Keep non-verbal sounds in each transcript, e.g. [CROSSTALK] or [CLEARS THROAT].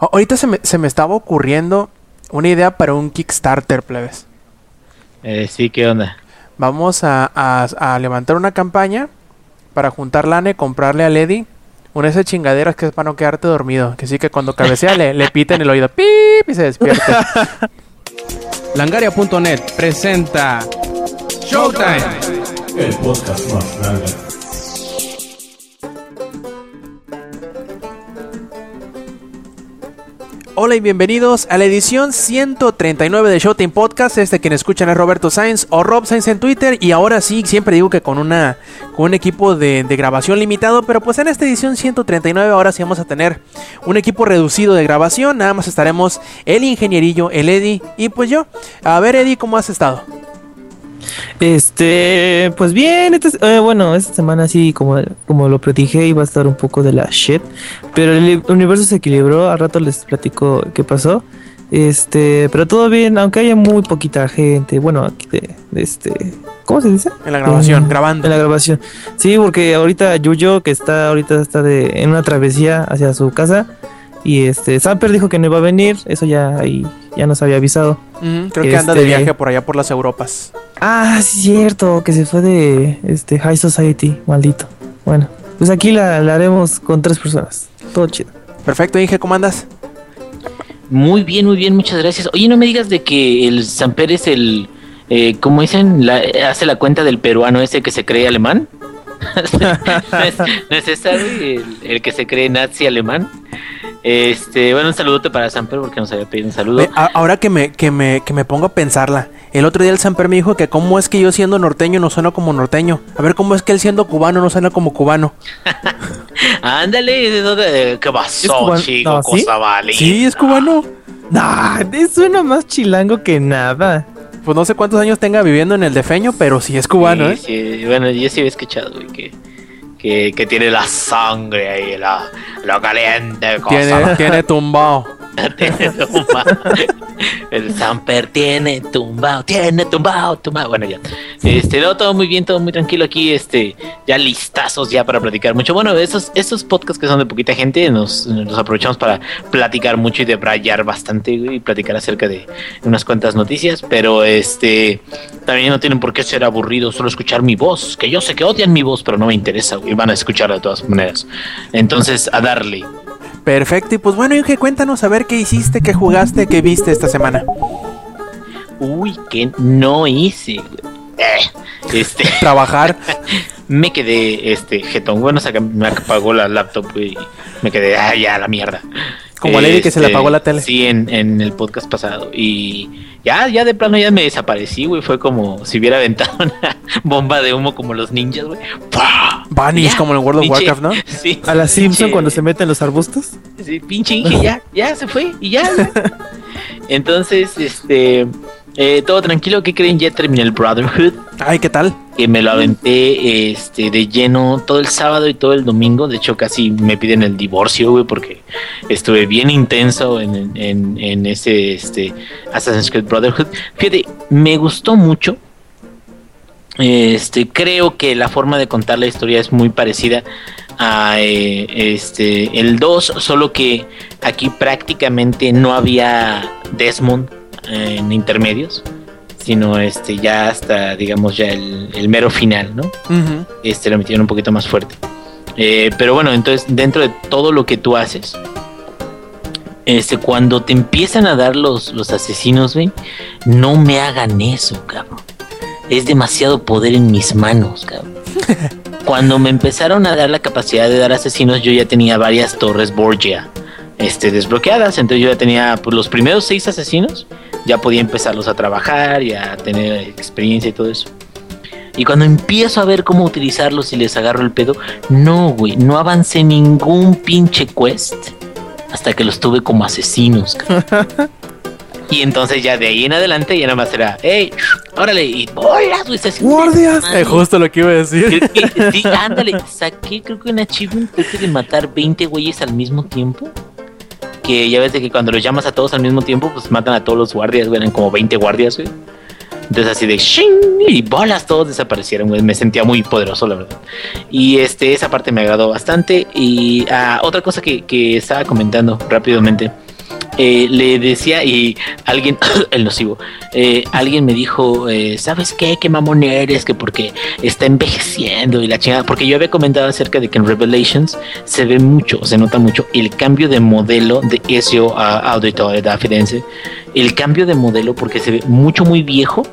Ahorita se me, se me estaba ocurriendo una idea para un Kickstarter, plebes. Eh, sí, ¿qué onda? Vamos a, a- a levantar una campaña para juntar lana y comprarle a Lady una de esas chingaderas que es para no quedarte dormido. Que sí que cuando cabecea le, le pita en el oído ¡pip! y se despierta. [LAUGHS] Langaria.net presenta Showtime. El podcast más grande. Hola y bienvenidos a la edición 139 de Showtime Podcast. Este quien escuchan es Roberto Sainz o Rob Sainz en Twitter. Y ahora sí, siempre digo que con una con un equipo de, de grabación limitado. Pero pues en esta edición 139 ahora sí vamos a tener un equipo reducido de grabación. Nada más estaremos el ingenierillo, el Eddie y pues yo. A ver Eddie, ¿cómo has estado? Este, pues bien, este- eh, bueno, esta semana sí, como, como lo predije, iba a estar un poco de la shit, pero el universo se equilibró, al rato les platico qué pasó. Este, pero todo bien, aunque haya muy poquita gente, bueno, aquí de, de este, ¿cómo se dice? En la grabación, Eh, grabando. En la grabación. Sí, porque ahorita Yuyo, que está ahorita está de, en una travesía hacia su casa, y este, Samper dijo que no iba a venir, eso ya ahí ya nos había avisado. Creo que anda de este- viaje por allá por las Europas. Ah, sí, cierto, que se fue de este High Society, maldito. Bueno, pues aquí la, la haremos con tres personas. Todo chido. Perfecto, Inge, ¿cómo andas? Muy bien, muy bien, muchas gracias. Oye, no me digas de que el Samper es el, eh, como dicen, la- hace la cuenta del peruano ese que se cree alemán. [LAUGHS] ¿No, es, no es esa, güey? el, el que se cree nazi alemán. Este, bueno, un saludote para Samper porque nos había pedido un saludo. A- ahora que me, que, me, que me pongo a pensarla, el otro día el Samper me dijo que cómo es que yo siendo norteño no sueno como norteño. A ver cómo es que él siendo cubano no suena como cubano. [LAUGHS] Ándale. ¿qué ¿Es pasó, chico? No, ¿sí? Cosa vale. Sí, es cubano. Nah, suena más chilango que nada. Pues no sé cuántos años tenga viviendo en el defeño, pero sí es cubano, ¿eh? Sí, bueno, yo sí había escuchado, güey, que, que, que tiene la sangre ahí, la, lo caliente, cosa. Tiene, tiene [LAUGHS] tumbao. Tiene tumbao. El Samper tiene tumbao, tiene tumbao, tumbao. Bueno, ya. Este, no, todo muy bien, todo muy tranquilo aquí, este, ya listazos ya para platicar mucho. Bueno, esos, esos podcasts que son de poquita gente, nos, aprovechamos para platicar mucho y debrayar bastante, y platicar acerca de unas cuantas noticias, pero este, también no tienen por qué ser aburridos, solo escuchar mi voz, que yo sé que odian mi voz, pero no me interesa, güey, van a escuchar de todas maneras. Entonces, a darle. Perfecto, y pues bueno, Inge, cuéntanos a ver qué hiciste, qué jugaste, qué viste esta semana. Uy, que no hice, este, [LAUGHS] Trabajar. [LAUGHS] me quedé, este, jetón, bueno, saca- me apagó la laptop, y me quedé, ah, ya, la mierda. Como a Lady que se le Este, apagó la tele. Sí, en, en el podcast pasado. Y ya, ya de plano ya me desaparecí, güey. Fue como si hubiera aventado [LAUGHS] una bomba de humo como los ninjas, güey. ¡Pah! Vanish, como en World of pinche- Warcraft, ¿no? [LAUGHS] Sí. A la Simpson pinche- cuando se meten los arbustos. Sí, pinche Inge, ya, ya se fue y ya. [LAUGHS] Entonces, este, eh, todo tranquilo. ¿Qué creen? Ya terminé el Brotherhood. Ay, ¿qué tal? Que me lo aventé este, de lleno todo el sábado y todo el domingo. De hecho, casi me piden el divorcio, güey, porque estuve bien intenso en, en, en ese este, Assassin's Creed Brotherhood. Fíjate, me gustó mucho. Este, creo que la forma de contar la historia es muy parecida a eh, este, el 2, solo que aquí prácticamente no había Desmond en intermedios, sino este, ya hasta, digamos, ya el, el mero final, ¿no? Este lo metieron un poquito más fuerte. Eh, pero bueno, entonces dentro de todo lo que tú haces, este, cuando te empiezan a dar los, los asesinos, güey, no me hagan eso, cabrón. Es demasiado poder en mis manos, cabrón. [LAUGHS] Cuando me empezaron a dar la capacidad de dar asesinos, yo ya tenía varias torres Borgia este, desbloqueadas. Entonces yo ya tenía pues, los primeros seis asesinos, ya podía empezarlos a trabajar y a tener experiencia y todo eso. Y cuando empiezo a ver cómo utilizarlos y les agarro el pedo, no, güey, no avancé ningún pinche quest hasta que los tuve como asesinos. [LAUGHS] y entonces ya de ahí en adelante ya nada más era, hey, órale, y bolas, güey, ¡Guardias! desmadre. Eh, justo lo que iba a decir. Que, [LAUGHS] sí, ándale, saqué creo que un achievement creo que de matar 20 güeyes al mismo tiempo. Que ya ves de que cuando los llamas a todos al mismo tiempo, pues matan a todos los guardias, güey, eran como 20 guardias, güey. Entonces así de shing y bolas, todos desaparecieron, güey. Me sentía muy poderoso, la verdad. Y este, esa parte me agradó bastante. Y ah, otra cosa que, que estaba comentando rápidamente eh, le decía y alguien, [COUGHS] el nocivo, eh, alguien me dijo, eh, ¿sabes qué? ¿Qué mamón eres? Que porque está envejeciendo y la chingada. Porque yo había comentado acerca de que en Revelations se ve mucho, se nota mucho el cambio de modelo de Ezio a Auditorio da Firenze. El cambio de modelo porque se ve mucho, muy viejo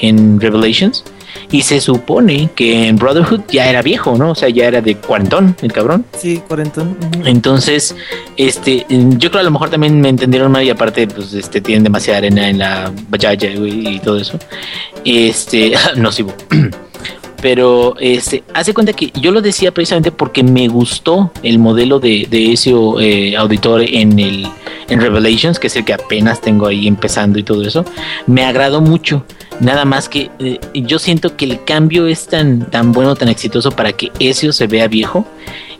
en Revelations. Y se supone que en Brotherhood ya era viejo, ¿no? O sea, ya era de cuarentón, el cabrón. Sí, cuarentón. Entonces, este, yo creo a lo mejor también me entendieron mal y aparte, pues, este, tienen demasiada arena en la vallaya güey, y todo eso. Este, [LAUGHS] no sigo. [CLEARS THROAT] Pero, este, hace cuenta que yo lo decía precisamente porque me gustó el modelo de, de ese eh, auditor en el en Revelations, que es el que apenas tengo ahí empezando y todo eso. Me agradó mucho. Nada más que eh, yo siento que el cambio es tan, tan bueno, tan exitoso para que Ezio se vea viejo,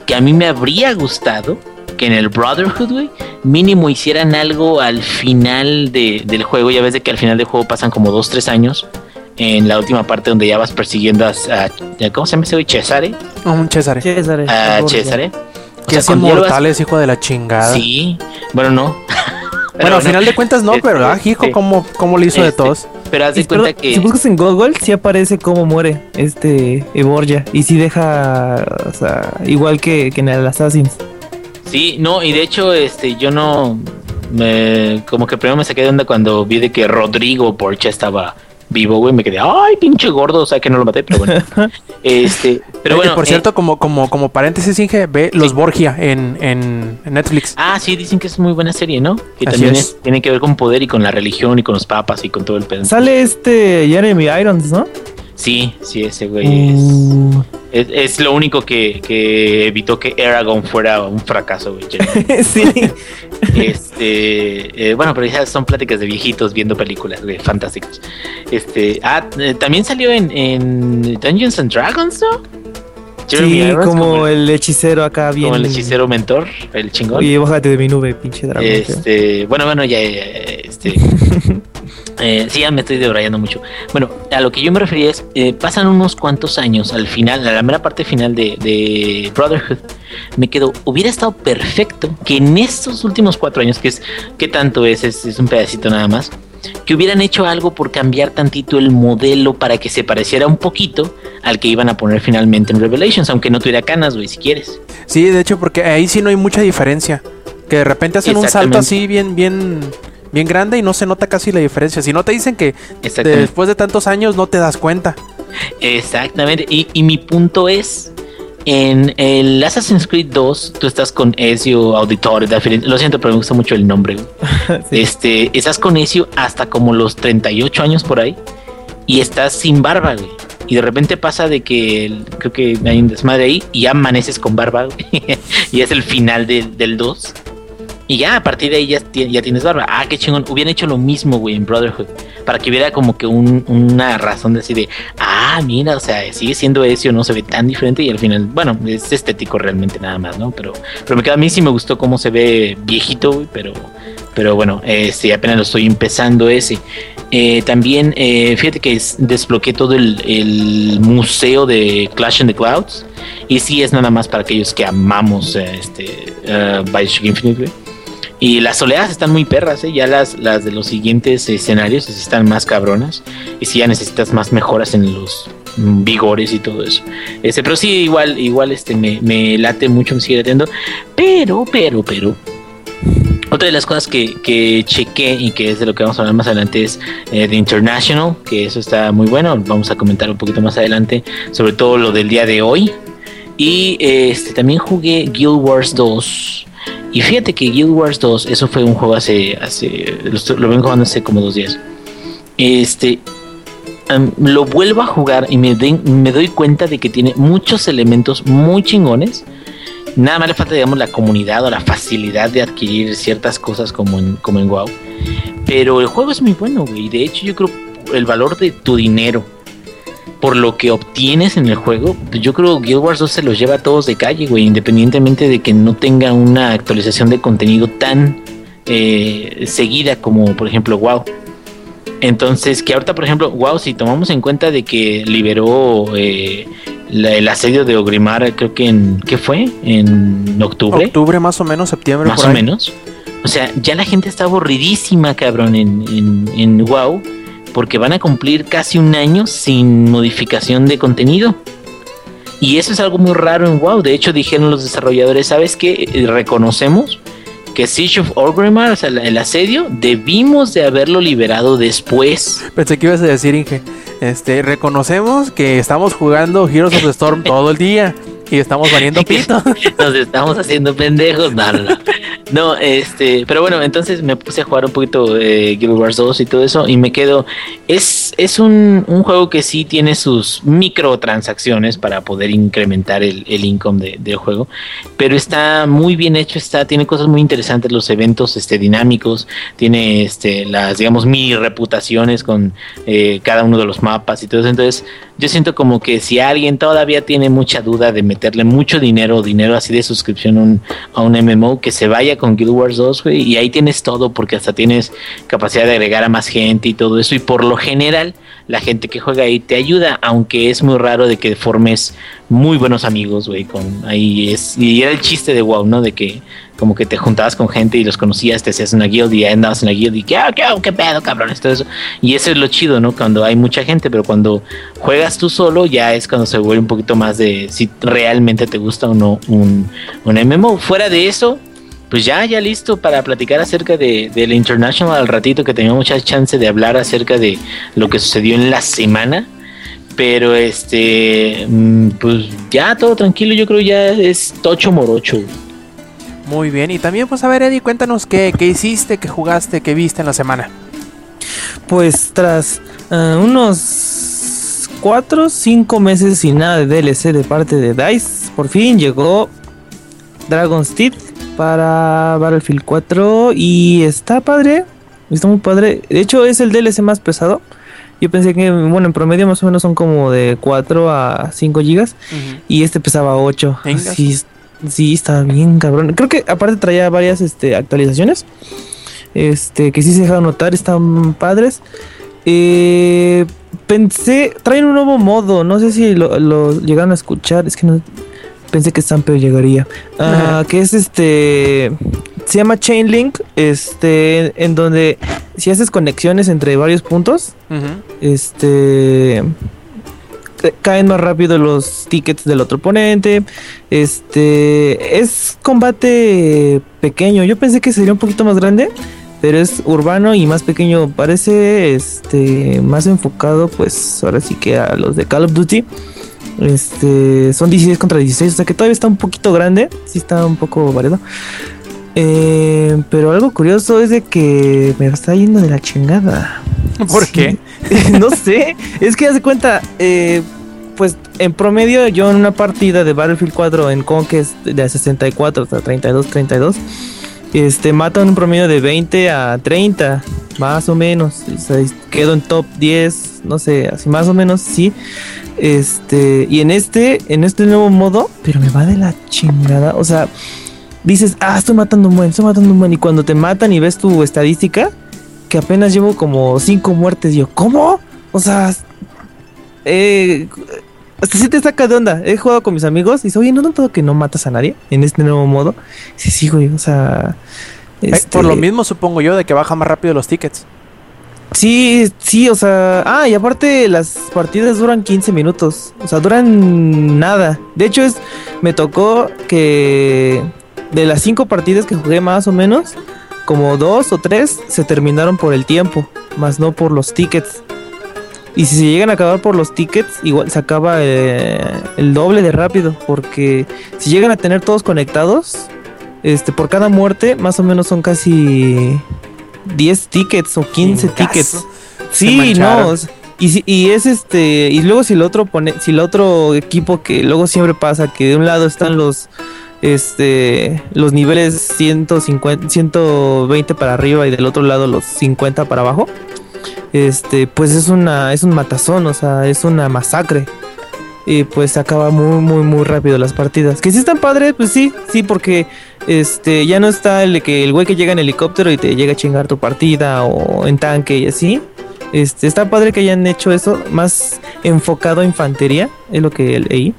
que a mí me habría gustado que en el Brotherhood, güey, mínimo hicieran algo al final de- del juego. Ya ves de que al final del juego pasan como dos, tres años. En la última parte donde ya vas persiguiendo a, a- ¿cómo se llama ese güey? Cesare. Ah, un César. César. A Borgia. Cesare. Que es inmortales, hijo de la chingada. Sí, bueno, no. [LAUGHS] Bueno, al final de cuentas no, Este, pero ah, hijo, sí. ¿cómo, cómo le hizo de Este, todos? Pero haz de cuenta pero que. Si buscas en Google, sí aparece cómo muere este Eborgia. Y sí deja, o sea, igual que, que en el Assassin's. Sí, no, y de hecho, este, yo no. Me, como que primero me saqué de onda cuando vi de que Rodrigo Porcha estaba vivo, güey. Me quedé, ay, pinche gordo, o sea que no lo maté, pero bueno. [LAUGHS] este, pero Eh, bueno. por eh, cierto, como, como, como paréntesis, Inge, ve Los Borgia en, en, en Netflix. Ah, sí, dicen que es muy buena serie, ¿no? Que Así también es. es- tiene que ver con poder y con la religión y con los papas y con todo el pedo. Sale este Jeremy Irons, ¿no? Sí, sí, ese güey es, Uh, es, es lo único que, que evitó que Aragorn fuera un fracaso, güey. [LAUGHS] sí. Este, eh, bueno, pero ya son pláticas de viejitos viendo películas güey, fantásticas. Este, ah, eh, también salió en, en Dungeons and Dragons, ¿no? Jeremy Sí, Irons como, el hechicero acá bien. como el hechicero mentor, el chingón. Oye, bájate de mi nube, pinche dragón. Este, bueno, bueno, ya, ya, ya, este. [LAUGHS] eh, sí, ya me estoy debrayando mucho. Bueno, a lo que yo me refería es, eh, pasan unos cuantos años al final, a la mera parte final de, de Brotherhood, me quedo, hubiera estado perfecto que en estos últimos cuatro años, que es, ¿qué tanto es? Es, es un pedacito nada más, que hubieran hecho algo por cambiar tantito el modelo para que se pareciera un poquito al que iban a poner finalmente en Revelations, aunque no tuviera canas, güey, si quieres. Sí, de hecho, porque ahí sí no hay mucha diferencia. Que de repente hacen un salto así bien, bien, bien grande y no se nota casi la diferencia. Si no te dicen que después de tantos años no te das cuenta. Exactamente. Y, y mi punto es. En el Assassin's Creed 2, tú estás con Ezio Auditore. Lo siento, pero me gusta mucho el nombre. [LAUGHS] Sí. Este, estás con Ezio hasta como los 38 años por ahí. Y estás sin barba, güey. Y de repente pasa de que el- creo que hay un desmadre ahí y ya amaneces con barba, güey. [LAUGHS] y es el final del- del 2. Y ya a partir de ahí ya, ti- ya tienes barba. Ah, qué chingón. Hubieran hecho lo mismo, güey, en Brotherhood. Para que hubiera como que un- una razón de así de, ah, mira, o sea, sigue siendo Ezio, no se ve tan diferente. Y al final, bueno, es estético realmente nada más, ¿no? Pero, pero me queda, a mí sí me gustó cómo se ve viejito, güey, pero, pero bueno, este, apenas lo estoy empezando ese. Eh, también, eh, fíjate que es- desbloqueé todo el, museo de Clash in the Clouds. Y sí es nada más para aquellos que amamos este, eh, Bioshock Infinite, güey. Y las oleadas están muy perras, ¿eh? ya las, las de los siguientes escenarios están más cabronas. Y si ya necesitas más mejoras en los vigores y todo eso. Este, pero sí, igual, igual este, me, late mucho, me sigue latiendo. Pero, pero, pero. Otra de las cosas que, que chequé y que es de lo que vamos a hablar más adelante es eh, The International, que eso está muy bueno. Vamos a comentar un poquito más adelante, sobre todo lo del día de hoy. Y este, también jugué Guild Wars 2. Y fíjate que Guild Wars 2, eso fue un juego hace, hace lo, lo vengo jugando hace como dos días. Este, lo vuelvo a jugar y me doy cuenta de que tiene muchos elementos muy chingones. Nada más le falta, digamos, la comunidad o la facilidad de adquirir ciertas cosas como en, como en WoW. Pero el juego es muy bueno, güey. De hecho, yo creo el valor de tu dinero por lo que obtienes en el juego, yo creo que Guild Wars 2 se los lleva a todos de calle, güey, independientemente de que no tenga una actualización de contenido tan eh, seguida como, por ejemplo, WoW. Entonces, que ahorita, por ejemplo, WoW, si tomamos en cuenta de que liberó eh, la- el asedio de Ogrimar, creo que en, ¿qué fue? En octubre Octubre más o menos, septiembre. más por o ahí. menos. O sea, ya la gente está aburridísima, cabrón, en, en, en WoW, porque van a cumplir casi un año sin modificación de contenido. Y eso es algo muy raro en WoW. De hecho, dijeron los desarrolladores, ¿sabes qué? Eh, Reconocemos que Siege of Orgrimmar, o sea, el asedio, debimos de haberlo liberado después. Pensé que ibas a decir, Inge. Este, reconocemos que estamos jugando Heroes of the Storm [LAUGHS] todo el día y estamos valiendo [LAUGHS] pito. Nos estamos haciendo pendejos. No, no, no. No, este, pero bueno, entonces me puse a jugar un poquito eh, Guild Wars 2 y todo eso y me quedo. Es, es un, un juego que sí tiene sus microtransacciones para poder incrementar el, el income de- del juego, pero está muy bien hecho, está, tiene cosas muy interesantes, los eventos este, dinámicos, tiene este, las, digamos, mini reputaciones con eh, cada uno de los mapas y todo eso. Entonces, yo siento como que si alguien todavía tiene mucha duda de meterle mucho dinero, dinero así de suscripción a un, a un MMO, que se vaya con Guild Wars 2, güey, y ahí tienes todo, porque hasta tienes capacidad de agregar a más gente y todo eso, y por lo general, la gente que juega ahí te ayuda, aunque es muy raro de que formes muy buenos amigos, güey, con ahí es, y era el chiste de WoW, ¿no? De que como que te juntabas con gente y los conocías, te hacías una guild y andabas en la guild y ah, qué, qué pedo, cabrones, todo eso. Y eso es lo chido, ¿no? Cuando hay mucha gente, pero cuando juegas tú solo ya es cuando se vuelve un poquito más de si realmente te gusta o no un, un MMO. Fuera de eso, pues ya, ya listo para platicar acerca de, del International al ratito que tenía mucha chance de hablar acerca de lo que sucedió en la semana. Pero este, mm, pues ya todo tranquilo, yo creo ya es tocho morocho. Muy bien, y también pues a ver Eddie, cuéntanos qué, qué hiciste, qué jugaste, qué viste en la semana. Pues tras ah, unos 4 o 5 meses sin nada de DLC de parte de DICE, por fin llegó Dragon's Teeth para Battlefield 4 y está padre, está muy padre. De hecho es el DLC más pesado. Yo pensé que, bueno, en promedio más o menos son como de 4 a 5 gigas y este pesaba 8. Venga. Sí, sí, está bien cabrón. Creo que aparte traía varias este, actualizaciones. Este, que sí se dejaron notar, están padres. Eh, pensé, traen un nuevo modo, no sé si lo, lo llegaron a escuchar, es que no pensé que Stamper llegaría. Ajá. que es este se llama Chainlink, este en donde si haces conexiones entre varios puntos, Ujú. este caen más rápido los tickets del otro oponente. Este es combate pequeño. Yo pensé que sería un poquito más grande, pero es urbano y más pequeño. Parece este más enfocado, pues ahora sí que a los de Call of Duty. Este son 16 contra 16, o sea que todavía está un poquito grande. Sí está un poco variado. Eh, pero algo curioso es de que me está yendo de la chingada. ¿Por Sí. qué? [LAUGHS] no sé. Es que haz de cuenta, eh, pues en promedio yo en una partida de Battlefield 4 en Conquest de 64 hasta 32, 32, este, mato en un promedio de 20 a 30, más o menos. O sea, quedo en top 10, no sé, así más o menos, sí. Este, y en este, en este nuevo modo, pero me va de la chingada. O sea, dices, ah, estoy matando un buen, estoy matando un buen. Y cuando te matan y ves tu estadística, que apenas llevo como 5 muertes, yo, ¿cómo? O sea, eh, hasta sí te saca de onda. He jugado con mis amigos y dice, oye, ¿no noto que no matas a nadie en este nuevo modo? Sí, sí, güey, o sea. Eh, este, Por lo mismo supongo yo de que baja más rápido los tickets. Sí, sí, o sea. Ah, y aparte las partidas duran 15 minutos. O sea, duran nada. De hecho, es. Me tocó que. De las 5 partidas que jugué más o menos. Como dos o tres se terminaron por el tiempo. Más no por los tickets. Y si se llegan a acabar por los tickets, igual se acaba eh, el doble de rápido. Porque si llegan a tener todos conectados. Este, por cada muerte, más o menos son casi 10 tickets o 15 Chingazo. tickets. Sí, no. Y, si- y es este. Y luego si el otro pone. Si el otro equipo que luego siempre pasa, que de un lado están los. Este. Los niveles 150, 120 para arriba y del otro lado los 50 para abajo. Este. Pues es una. Es un matazón. O sea, es una masacre. Y pues acaba muy, muy, muy rápido las partidas. Que si están padres, pues sí, sí, porque este ya no está el de que el güey que llega en helicóptero y te llega a chingar tu partida o en tanque y así. Este, está padre que hayan hecho eso más enfocado a infantería, es lo que leí.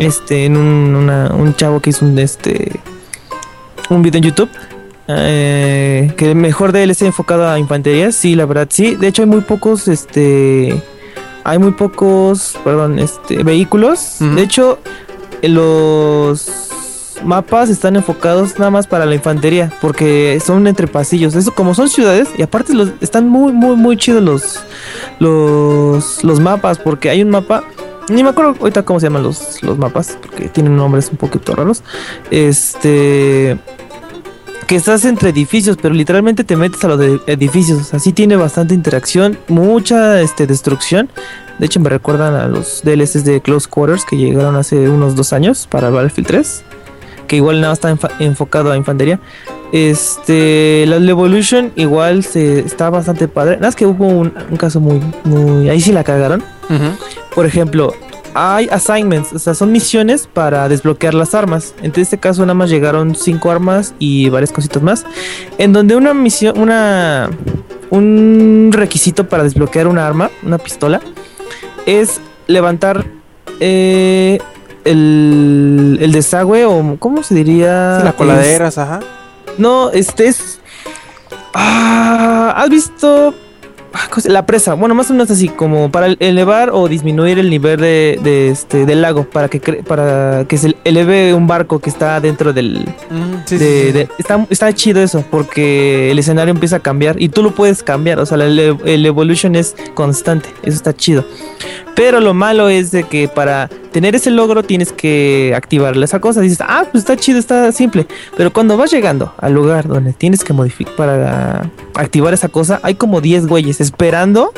Este, en un, una- un chavo que hizo un este un video en YouTube. eh, que mejor de él esté enfocado a infantería, sí, la verdad, sí. De hecho, hay muy pocos, este, hay muy pocos, perdón, este, vehículos. De hecho, los mapas están enfocados nada más para la infantería, porque son entre pasillos. Eso, como son ciudades, y aparte los, están muy, muy, muy chidos los, los, los mapas, porque hay un mapa. Ni me acuerdo ahorita cómo se llaman los, los mapas, porque tienen nombres un poquito raros. Este que estás entre edificios, pero literalmente te metes a los edificios. Así tiene bastante interacción, mucha este, destrucción. De hecho, me recuerdan a los DLCs de Close Quarters que llegaron hace unos dos años para Battlefield 3. Que igual nada está enfocado a infantería. Este, la Evolution igual se, está bastante padre. Nada más que hubo un, un caso muy, muy. Ahí sí la cagaron. Por ejemplo, hay assignments, o sea, son misiones para desbloquear las armas. En este caso nada más llegaron cinco armas y varias cositas más. En donde una misión, una un requisito para desbloquear una arma, una pistola, es levantar eh, el, el desagüe o cómo se diría Sí, las Es- coladeras, ajá. no, este es. Ah, ¿Has visto ah, la presa? Bueno, más o menos así, como para elevar o disminuir el nivel de, de este del lago, para que cre- para que se eleve un barco que está dentro del. Mm, sí, sí, de- sí. de- está, está chido eso, porque el escenario empieza a cambiar y tú lo puedes cambiar. O sea, el, el evolution es constante. Eso está chido. Pero lo malo es de que para tener ese logro tienes que activar esa cosa. Dices, ah, pues está chido, está simple. Pero cuando vas llegando al lugar donde tienes que modificar para activar esa cosa, hay como 10 güeyes esperando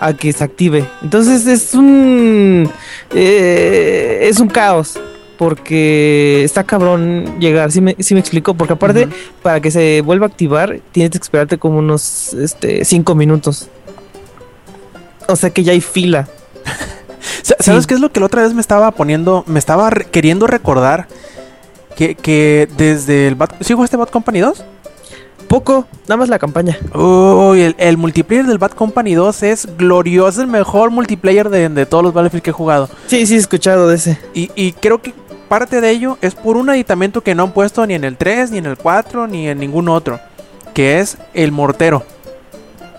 a que se active. Entonces es un eh, es un caos. Porque está cabrón llegar, si me, sí me explico, porque aparte para que se vuelva a activar tienes que esperarte como unos este 5 minutos. O sea que ya hay fila. Sa- ¿Sabes Sí. qué es lo que la otra vez me estaba poniendo? Me estaba re- queriendo recordar que, que desde el Bad... ¿Sí jugaste Bad Company 2? Poco, nada más la campaña. Uy, el, el multiplayer del Bad Company 2 es glorioso, el mejor multiplayer de, de todos los Battlefield que he jugado. Sí, sí, he escuchado de ese. Y, y creo que parte de ello es por un aditamento que no han puesto ni en el 3, ni en el 4, ni en ningún otro. Que es el mortero.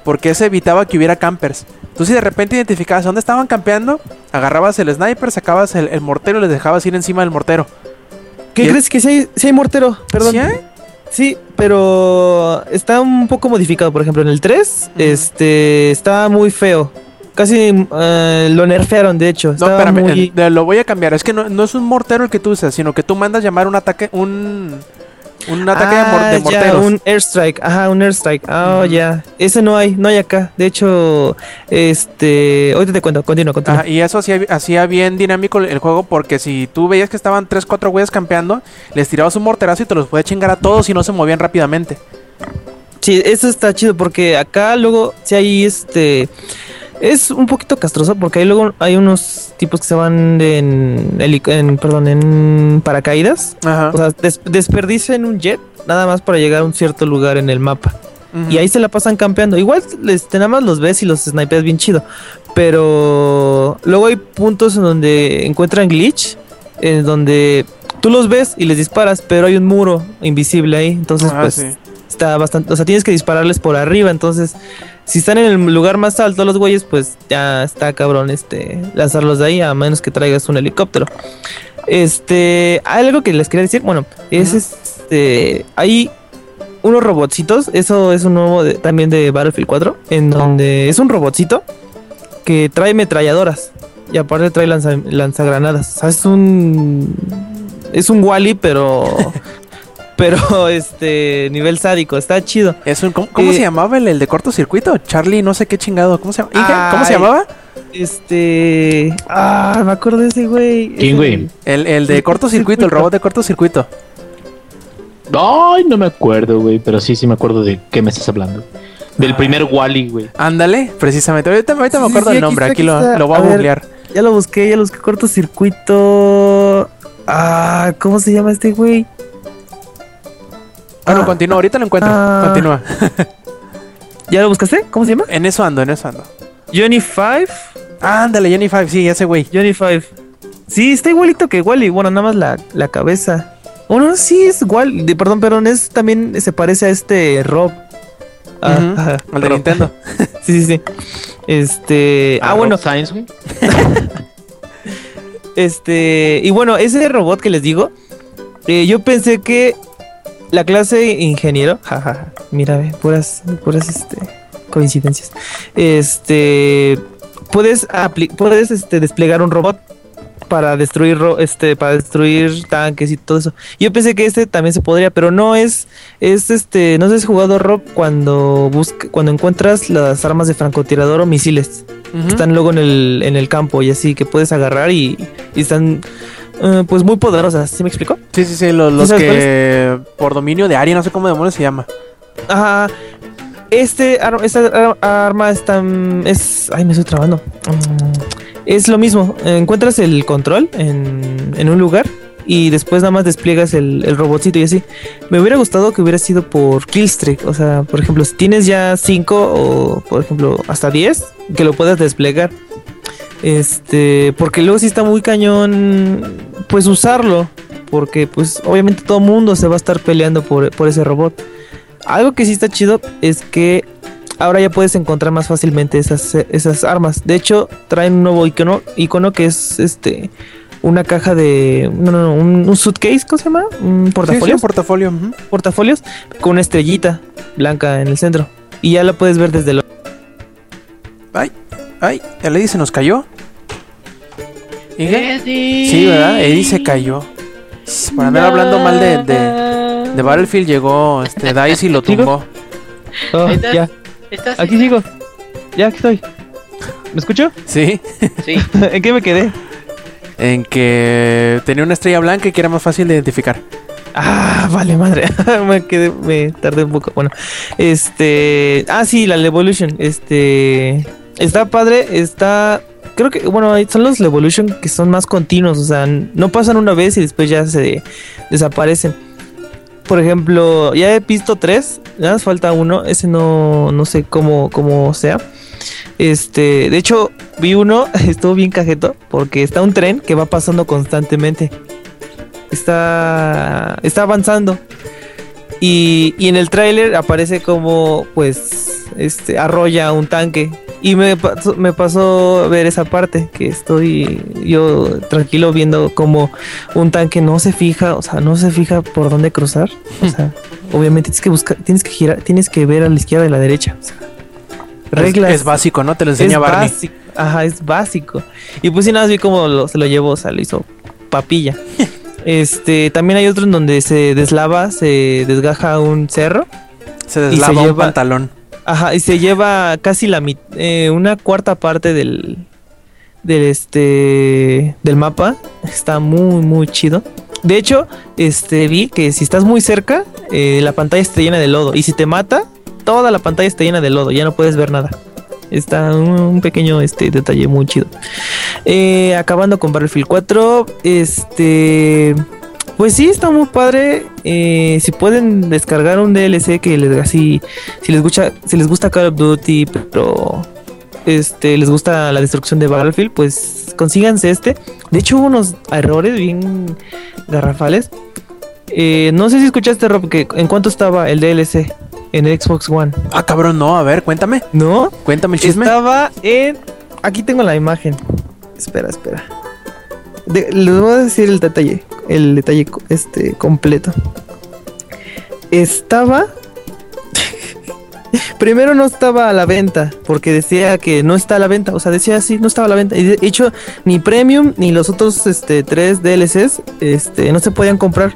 Porque ese evitaba que hubiera campers. Tú si de repente identificabas dónde estaban campeando, agarrabas el sniper, sacabas el, el mortero y les dejabas ir encima del mortero. ¿Qué ¿Y el- crees que si hay, mortero? Perdón. ¿Sí hay? Sí, pero está un poco modificado. Por ejemplo, en el 3, Ujú. este, está muy feo. Casi eh, lo nerfearon, de hecho. No, espérame, muy- el- lo voy a cambiar. Es que no, no es un mortero el que tú usas, sino que tú mandas llamar un ataque, un, un ataque de, Ah, de ya, morteros. un airstrike, ajá, un airstrike. Ah, ya. Ese no hay, no hay acá. De hecho, este, ahorita te cuento, continúa, continúa. Ajá, y eso hacía, hacía bien dinámico el, juego porque si tú veías que estaban 3, 4 güeyes campeando, les tirabas un morterazo y te los podías chingar a todos y no se movían rápidamente. Sí, eso está chido porque acá luego si hay este es un poquito castroso porque ahí luego hay unos tipos que se van en, en perdón, en paracaídas, Ajá. o sea, des- desperdician un jet nada más para llegar a un cierto lugar en el mapa. Y ahí se la pasan campeando. Igual este, nada más los ves y los snipeas bien chido. Pero luego hay puntos en donde encuentran glitch. En donde tú los ves y les disparas, pero hay un muro invisible ahí. Entonces, Ah, pues sí. está bastante. O sea, tienes que dispararles por arriba. Entonces, si están en el lugar más alto los güeyes, pues ya está cabrón este lanzarlos de ahí, a menos que traigas un helicóptero. Este, algo que les quería decir, bueno, es este, hay unos robotcitos, eso es un nuevo de- también de Battlefield 4, en donde es un robotcito que trae metralladoras y aparte trae lanza- lanzagranadas. O sea, es un es un Wally, pero [LAUGHS] pero [LAUGHS] este nivel sádico, está chido. Es un- ¿Cómo, cómo Eh, se llamaba el, el de cortocircuito? Charlie, no sé qué chingado. ¿Cómo se llama? ¿Cómo se llamaba? Este, ah, me acuerdo de ese güey. ¿Quién, Es güey? el- El, el de Sí, cortocircuito, el robot de cortocircuito. Ay, no me acuerdo, güey. Pero sí, sí me acuerdo de qué me estás hablando. Del Ah. primer Wally, güey. Ándale, precisamente. Ahorita, ahorita me Sí, acuerdo sí, el aquí nombre, está, aquí, lo, lo voy a, A ver. googlear. Ya lo busqué, ya lo busqué cortocircuito. Ah, ¿cómo se llama este güey? Bueno, Ah, continúa, ahorita lo encuentro. ah. Continúa. [LAUGHS] ¿Ya lo buscaste? ¿Cómo se llama? En eso ando, en eso ando. Johnny Five. Ándale, Jenny Five, sí, ese güey. Johnny Five. Sí, está igualito que Wally. Bueno, nada más la, la cabeza. Oh, no, sí, es igual. De, perdón, perdón, es también se parece a este Rob. Ah, ajá, al de Rob. Nintendo. [LAUGHS] sí, sí, sí. Este. Ah, A bueno, Rob Science, güey. [LAUGHS] este. Y bueno, ese robot que les digo, eh, yo pensé que la clase ingeniero, jaja, mira, ve, puras, puras este, coincidencias. Este. Puedes, puedes este, desplegar un robot para destruir ro- este para destruir tanques y todo eso. Yo pensé que este también se podría, pero no es es este no sé si has jugado Rob cuando busca cuando encuentras las armas de francotirador o misiles que están luego en el en el campo y así que puedes agarrar y, y están eh, pues muy poderosas, ¿sí me explico? Sí, sí, sí, los, los que por dominio de área, no sé cómo demonios se llama. Ajá. Este ar- esta ar- arma está es ay me estoy trabando. Mm, Es lo mismo, encuentras el control en, en un lugar y después nada más despliegas el, el robotcito y así. Me hubiera gustado que hubiera sido por killstreak, o sea, por ejemplo, si tienes ya 5 o por ejemplo hasta 10, que lo puedas desplegar. Este, porque luego sí está muy cañón pues usarlo, porque pues obviamente todo mundo se va a estar peleando por, por ese robot. Algo que sí está chido es que ahora ya puedes encontrar más fácilmente esas, esas armas. De hecho, traen un nuevo icono, icono que es este una caja de. No, no, no, un, un suitcase, ¿cómo se llama? Un Sí, sí, portafolio. un portafolio. portafolios con una estrellita blanca en el centro. Y ya la puedes ver desde lo. Ay, ay, el Eddie se nos cayó. ¿Y qué? Sí, ¿verdad? Eddie se cayó. Por andar hablando mal de, de, de Battlefield llegó este [LAUGHS] Dice y lo ¿Sigo? tumbó. Oh, ¿Estás? ya, ¿Estás? aquí sigo. Ya, aquí estoy. ¿Me escucho? Sí, Sí. [LAUGHS] ¿En qué me quedé? en que tenía una estrella blanca y que era más fácil de identificar. Ah, vale, madre. [LAUGHS] me quedé, me tardé un poco. Bueno, este. Ah, sí, la Levolution. Este. Está padre, está. Creo que, bueno, son los Levolution que son más continuos. O sea, no pasan una vez y después ya se desaparecen. Por ejemplo, ya he visto tres. Nada más falta uno. Ese no, no sé cómo, cómo sea. Este, de hecho, vi uno, [LAUGHS] estuvo bien cajeto, porque está un tren que va pasando constantemente está está avanzando y, y en el tráiler aparece como pues este arrolla un tanque y me pasó, me pasó ver esa parte que estoy yo tranquilo viendo como un tanque no se fija o sea no se fija por dónde cruzar o sea [LAUGHS] obviamente tienes que buscar tienes que girar tienes que ver a la izquierda y a la derecha o sea, reglas Es, es básico, ¿no? Te lo enseña es Barney. básico. Ajá, es básico. Y pues sí, nada vi cómo lo- se lo llevó, o sea, lo hizo papilla. [LAUGHS] este, también hay otro en donde se deslava, se desgaja un cerro. Se se deslava un lleva- pantalón. Ajá, y se lleva casi la mit- eh, una cuarta parte del del este del mapa. Está muy muy chido. De hecho, este vi que si estás muy cerca, eh, la pantalla está llena de lodo y si te mata, toda la pantalla está llena de lodo, ya no puedes ver nada. Está un, un pequeño este detalle muy chido. Eh, acabando con Battlefield 4, este pues sí, está muy padre. Eh, si pueden descargar un DLC que les así, si les gusta, si les gusta Call of Duty, pero este les gusta la destrucción de Battlefield, pues consíganse este. De hecho, hubo unos errores bien garrafales. Eh, no sé si escuchaste, Rob, que en cuánto estaba el DLC en el Xbox One. Ah, cabrón, no. A ver, cuéntame. ¿No? Cuéntame el chisme. Estaba en. Aquí tengo la imagen. Espera, espera. De- les voy a decir el detalle. El detalle este completo. Estaba. [LAUGHS] Primero no estaba a la venta. Porque decía que no está a la venta. O sea, decía así, no estaba a la venta. Y de hecho, ni Premium ni los otros este, tres DLCs este, no se podían comprar.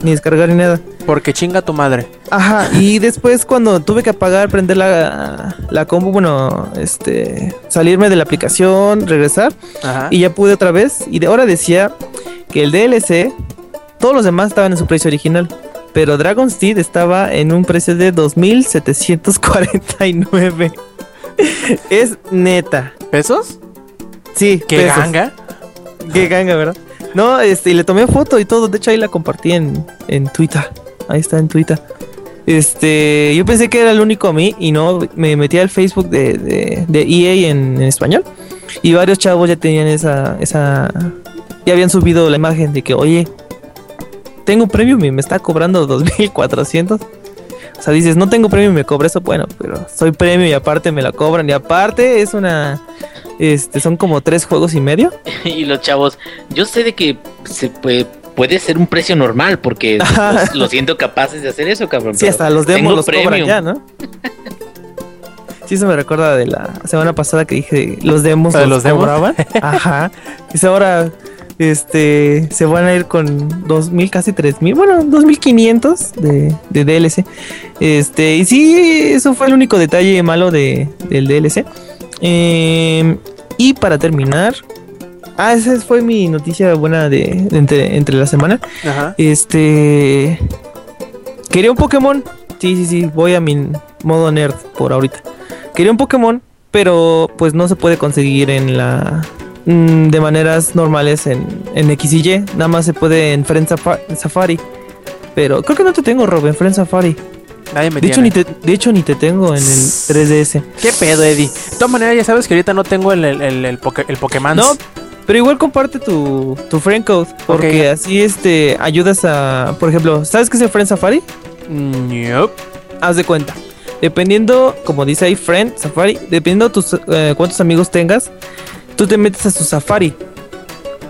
Ni descargar ni nada. porque chinga tu madre. Ajá, [LAUGHS] y después cuando tuve que apagar, prender la, la compu, bueno, este, salirme de la aplicación, regresar, Ajá. y ya pude otra vez, y de ahora decía que el DLC, todos los demás estaban en su precio original, pero Dragon's Seed estaba en un precio de 2.749. [LAUGHS] es neta. ¿Pesos? Sí, ¿Qué pesos. ganga? Qué ganga, ¿verdad? No, este, y le tomé foto y todo. De hecho, ahí la compartí en, en Twitter. Ahí está en Twitter. Este, yo pensé que era el único a mí y no, me metí al Facebook de, de, de EA en, en español. Y varios chavos ya tenían esa, esa, ya habían subido la imagen de que, oye, tengo premium y me está cobrando [LAUGHS] 2400. O sea, dices, no tengo premium y me cobra eso, bueno, pero soy premium y aparte me la cobran y aparte es una este son como tres juegos y medio. [LAUGHS] y los chavos, yo sé de que se puede, puede ser un precio normal porque [LAUGHS] los, los siento capaces de hacer eso, cabrón. Sí, hasta los demos los cobran premium. ya, ¿no? Sí, se me recuerda de la semana pasada que dije los demos ¿La de los, los demos? cobraban. Ajá. Dice ahora este se van a ir con 2000 casi 3000, bueno, 2500 de, de DLC. Este, y sí, eso fue el único detalle malo de, del DLC. Eh, y para terminar, ah, esa fue mi noticia buena de, de entre, entre la semana. Ajá. Este. Quería un Pokémon. Sí, sí, sí. Voy a mi modo nerd por ahorita. Quería un Pokémon, pero pues no se puede conseguir en la. Mm, de maneras normales en, en X y Y. Nada más se puede en Friend Safa- Safari. Pero creo que no te tengo, Rob, en Friend Safari. Nadie me De hecho, ni te, de hecho, ni te tengo en el 3DS. ¿Qué pedo, Eddie? De todas maneras, ya sabes que ahorita no tengo el, el, el, el, Poké- el Pokémon. No, pero igual comparte tu, tu friend code. Porque así este ayudas a. Por ejemplo, ¿sabes qué es el Friend Safari? Nope. haz de cuenta. Dependiendo, como dice ahí, friend, safari, dependiendo tus eh, cuántos amigos tengas, tú te metes a su safari.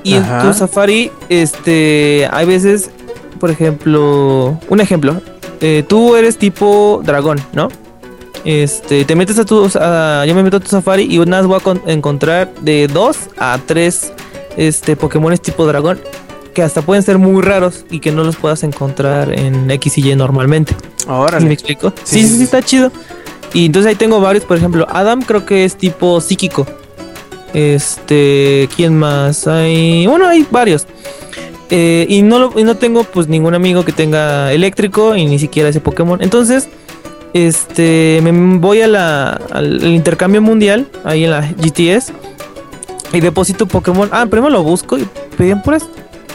Y Ajá. en tu safari, este, hay veces, por ejemplo, un ejemplo, eh, tú eres tipo dragón, ¿no? Este, te metes a tu, a- yo me meto a tu safari y una vez voy a con- encontrar de dos a tres, este, Pokémones tipo dragón que hasta pueden ser muy raros y que no los puedas encontrar en X y Y normalmente. ¿Sí me explico? Sí, Sí, sí, sí, sí, sí. está chido. Y entonces ahí tengo varios, por ejemplo, Adam creo que es tipo psíquico. Este, ¿quién más? Hay, bueno, hay varios. Eh, y no lo- y no tengo pues ningún amigo que tenga eléctrico y ni siquiera ese Pokémon. Entonces, este, me voy a la, al intercambio mundial ahí en la GTS y deposito Pokémon. Ah, primero lo busco y pedían puras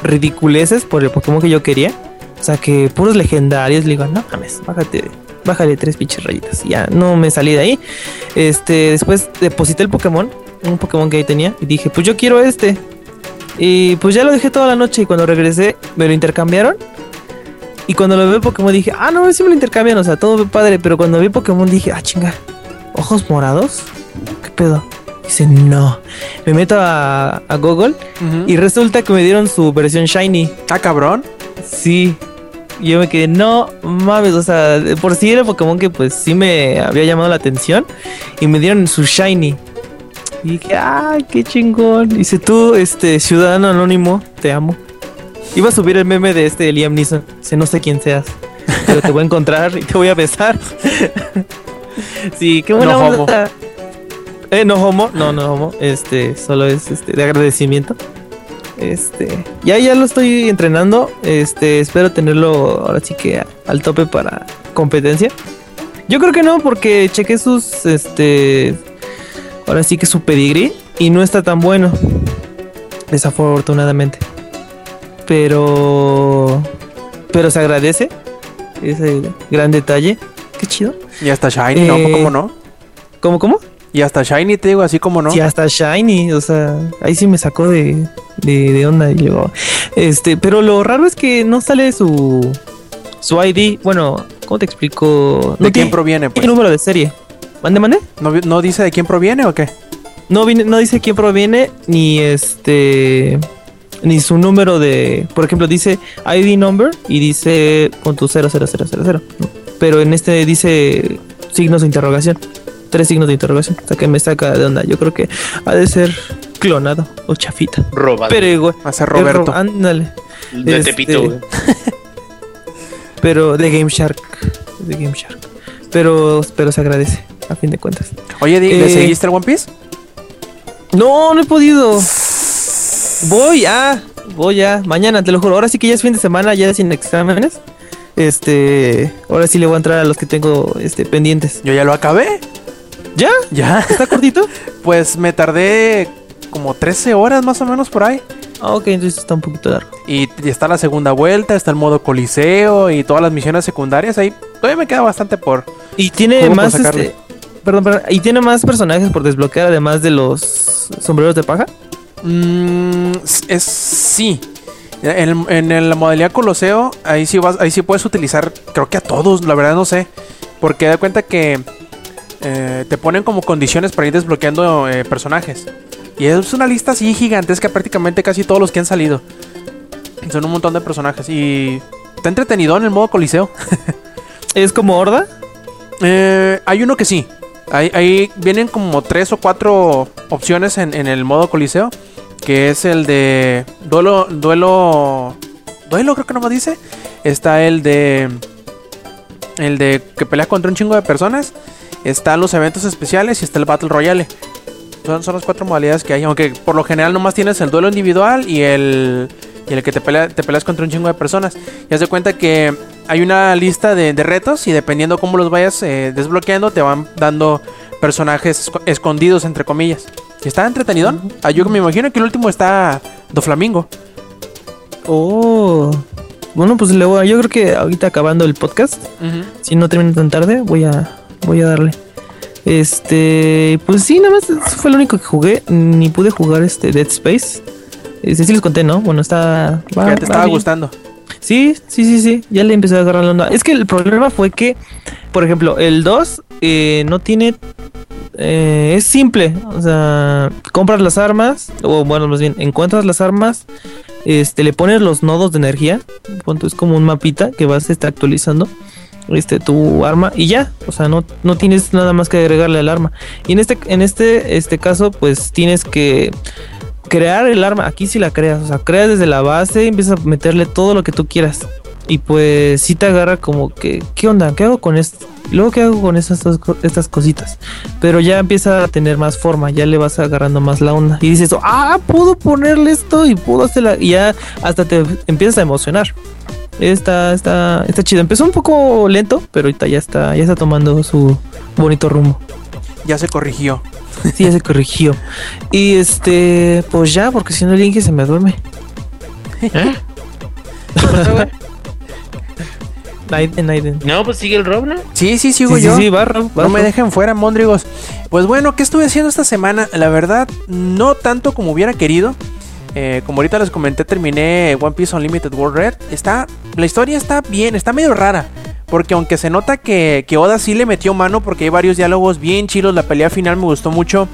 ridiculeces por el Pokémon que yo quería. O sea, que puros legendarios. Le digo, no mames, bájate, bájale tres pinches rayitas. Ya no me salí de ahí. Este, después deposité el Pokémon, un Pokémon que ahí tenía, y dije, pues yo quiero este. Y pues ya lo dejé toda la noche y cuando regresé me lo intercambiaron. Y cuando lo vi el Pokémon dije, ah, no, sí me lo intercambian, o sea, todo padre. Pero cuando vi Pokémon dije, ah, chinga, ojos morados, ¿qué pedo? Dice, no. Me meto a, a Google y resulta que me dieron su versión Shiny. Ah, cabrón. Sí. Y yo me quedé, no mames, o sea, por sí era Pokémon que pues sí me había llamado la atención y me dieron su Shiny. Y dije, ah, qué chingón. Dice tú, este, ciudadano anónimo, te amo. Iba a subir el meme de este Liam Neeson. Dice, no sé quién seas, pero te voy a encontrar y te voy a besar. [LAUGHS] sí, qué buena No onda. Eh, no homo, no, no homo. Este, solo es este de agradecimiento. Este, ya ya lo estoy entrenando. Este, espero tenerlo ahora sí que a- al tope para competencia. Yo creo que no, porque chequé sus este ahora sí que su pedigrí y no está tan bueno. Desafortunadamente. Pero pero se agradece ese gran detalle. Qué chido. Y hasta Shiny, ¿no? Eh, ¿Cómo no? ¿Cómo cómo? Y hasta Shiny, te digo, así como no. Sí, hasta Shiny, o sea, ahí sí me sacó de, de, de onda y este, pero lo raro es que no sale su su ID, bueno, ¿cómo te explico? ¿De no quién proviene, pues? tiene número de serie. ¿Mande, mande? ¿No, no dice de quién proviene o qué? No, no dice quién proviene, ni este, ni su número de, por ejemplo, dice ID number y dice con tu 00000, pero en este dice signos de interrogación, tres signos de interrogación, sea que me saca de onda. Yo creo que ha de ser clonado o chafita. Robado. Pero igual. Va a ser es ro- Roberto. Ándale. de este- Tepito, güey. [LAUGHS] Pero de Game Shark. De Game Shark. Pero, pero se agradece, a fin de cuentas. Oye, Di, ¿le Eh, seguiste el One Piece? No, no he podido. [LAUGHS] Voy a. Voy a. Mañana, te lo juro. Ahora sí que ya es fin de semana, ya sin exámenes. Este. Ahora sí le voy a entrar a los que tengo este, pendientes. Yo ya lo acabé. ¿Ya? ¿Ya? ¿Está cortito? [LAUGHS] Pues me tardé como 13 horas más o menos por ahí. Ah, ok, entonces está un poquito largo. Y, y está la segunda vuelta, está el modo coliseo y todas las misiones secundarias. Ahí todavía me queda bastante por... Y tiene ¿Cómo más. Este, perdón, perdón. Y tiene más personajes por desbloquear, además de los sombreros de paja. Mm, es sí. En, en la modalidad Coloseo, ahí sí, vas, ahí sí puedes utilizar, creo que a todos, la verdad no sé. Porque da cuenta que eh, te ponen como condiciones para ir desbloqueando eh, personajes. Y es una lista así gigantesca, prácticamente casi todos los que han salido. Son un montón de personajes. Y está entretenido en el modo Coliseo. [LAUGHS] ¿Es como Horda? Eh, hay uno que sí. Ahí, ahí vienen como tres o cuatro opciones en, en el modo coliseo. Que es el de duelo, duelo, duelo creo que no me dice. Está el de, el de que pelea contra un chingo de personas. Están los eventos especiales y está el Battle Royale. Son, son las cuatro modalidades que hay. Aunque por lo general nomás tienes el duelo individual y el, y el que te, pelea, te peleas contra un chingo de personas. Y haz de cuenta que hay una lista de, de retos y dependiendo cómo los vayas eh, desbloqueando, te van dando personajes esco- escondidos, entre comillas. Y está entretenido. Ah, yo me imagino que el último está Doflamingo. Oh. Bueno, pues luego yo creo que ahorita acabando el podcast, si no termina tan tarde, voy a voy a darle. Este, pues sí, nada más eso fue lo único que jugué, ni pude jugar este Dead Space. Este, sí les conté, ¿no? Bueno, está va- te estaba bien. gustando. Sí, sí, sí, sí. Ya le empecé a agarrar la onda. Es que el problema fue que, por ejemplo, el 2 eh, no tiene. eh, es simple. O sea, compras las armas. O bueno, más bien, encuentras las armas. Este, le pones los nodos de energía. Es como un mapita que vas este, actualizando. Este, tu arma. Y ya. O sea, no, no tienes nada más que agregarle al arma. Y en este, en este, este caso, pues tienes que crear el arma, aquí sí la creas, o sea, creas desde la base, empiezas a meterle todo lo que tú quieras. Y pues sí te agarra como que, ¿qué onda? ¿Qué hago con esto? Y luego, ¿qué hago con estas, estas cositas? Pero ya empieza a tener más forma, ya le vas agarrando más la onda. Y dices, ah, puedo ponerle esto y puedo hacerla. Y ya hasta te empiezas a emocionar. Está, está, está chido. Empezó un poco lento, pero ahorita ya está, ya está tomando su bonito rumbo. Ya se corrigió. Sí, ya se corrigió. Y este, pues ya, porque si no el Inge se me duerme. ¿Eh? [LAUGHS] Naiden, Naiden. No, pues sigue el Rob, ¿no? Sí, sí, sigo Sí, sí, yo. sí, va, Rob, va, No me dejen fuera, Mondrigos. Pues bueno, ¿qué estuve haciendo esta semana? La verdad, no tanto como hubiera querido. Eh, como ahorita les comenté, terminé One Piece Unlimited World Red. Está, la historia está bien, está medio rara. Porque aunque se nota que, que Oda sí le metió mano, porque hay varios diálogos bien chilos, la pelea final me gustó mucho.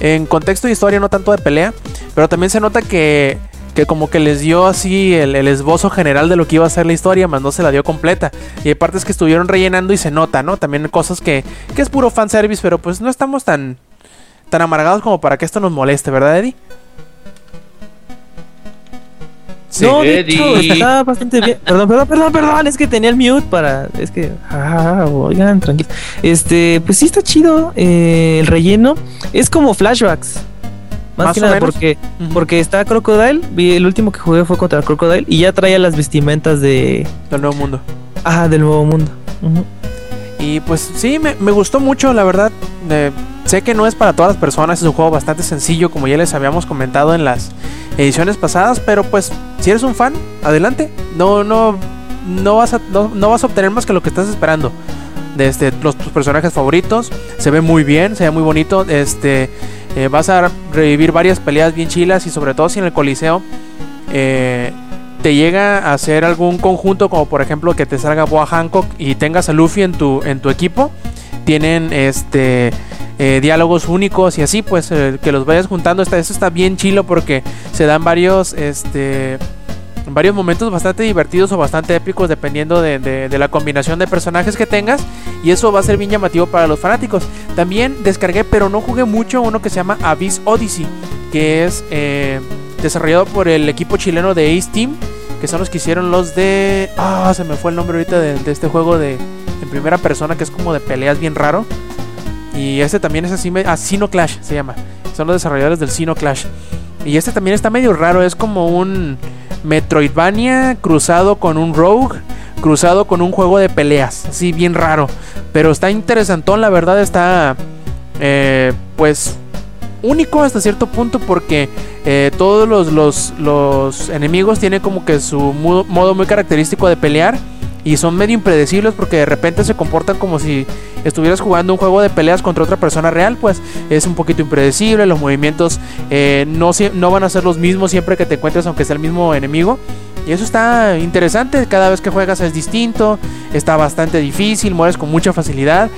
En contexto de historia, no tanto de pelea. Pero también se nota que, que como que les dio así el, esbozo general de lo que iba a ser la historia, más no se la dio completa. Y hay partes que estuvieron rellenando y se nota, ¿no? También cosas que, que es puro fanservice, pero pues no estamos tan, tan amargados como para que esto nos moleste, ¿verdad, Eddie? Sí. no, de hecho, está bastante bien. Perdón, perdón, perdón, perdón. Es que tenía el mute para. Es que. Ah, oigan, tranquilos. Este, pues sí está chido. eh, el relleno es como flashbacks. Más, Más que nada menos. porque, porque está Crocodile. Vi, el último que jugué fue contra Crocodile. Y ya traía las vestimentas de. Del nuevo mundo. Ah, del nuevo mundo. Y pues sí, me, me gustó mucho, la verdad. Eh, sé que no es para todas las personas, es un juego bastante sencillo, como ya les habíamos comentado en las ediciones pasadas, pero pues si eres un fan, adelante. No, no, no vas a, no, no vas a obtener más que lo que estás esperando. De este, los tus personajes favoritos, se ve muy bien, se ve muy bonito. Este, eh, vas a revivir varias peleas bien chilas y sobre todo si en el Coliseo eh, te llega a hacer algún conjunto, como por ejemplo que te salga Boa Hancock y tengas a Luffy en tu, en tu equipo, tienen este eh, diálogos únicos y así, pues eh, que los vayas juntando. Está, eso está bien chilo porque se dan varios, este, varios momentos bastante divertidos o bastante épicos dependiendo de, de- la combinación de personajes que tengas y eso va a ser bien llamativo para los fanáticos. También descargué, pero no jugué mucho, uno que se llama Abyss Odyssey, que es eh, desarrollado por el equipo chileno de Ace Team, que son los que hicieron los de... Ah, se me fue el nombre ahorita de, de este juego de en primera persona que es como de peleas bien raro. Y este también es así, ah, Sino Clash se llama. Son los desarrolladores del Sino Clash. Y este también está medio raro, es como un Metroidvania cruzado con un Rogue, cruzado con un juego de peleas, así bien raro. Pero está interesantón, la verdad está eh, pues único hasta cierto punto porque eh, todos los, los, enemigos tienen como que su modo muy característico de pelear y son medio impredecibles porque de repente se comportan como si estuvieras jugando un juego de peleas contra otra persona real, pues es un poquito impredecible, los movimientos eh, no, no van a ser los mismos siempre que te encuentres aunque sea el mismo enemigo. Y eso está interesante, cada vez que juegas es distinto, está bastante difícil, mueres con mucha facilidad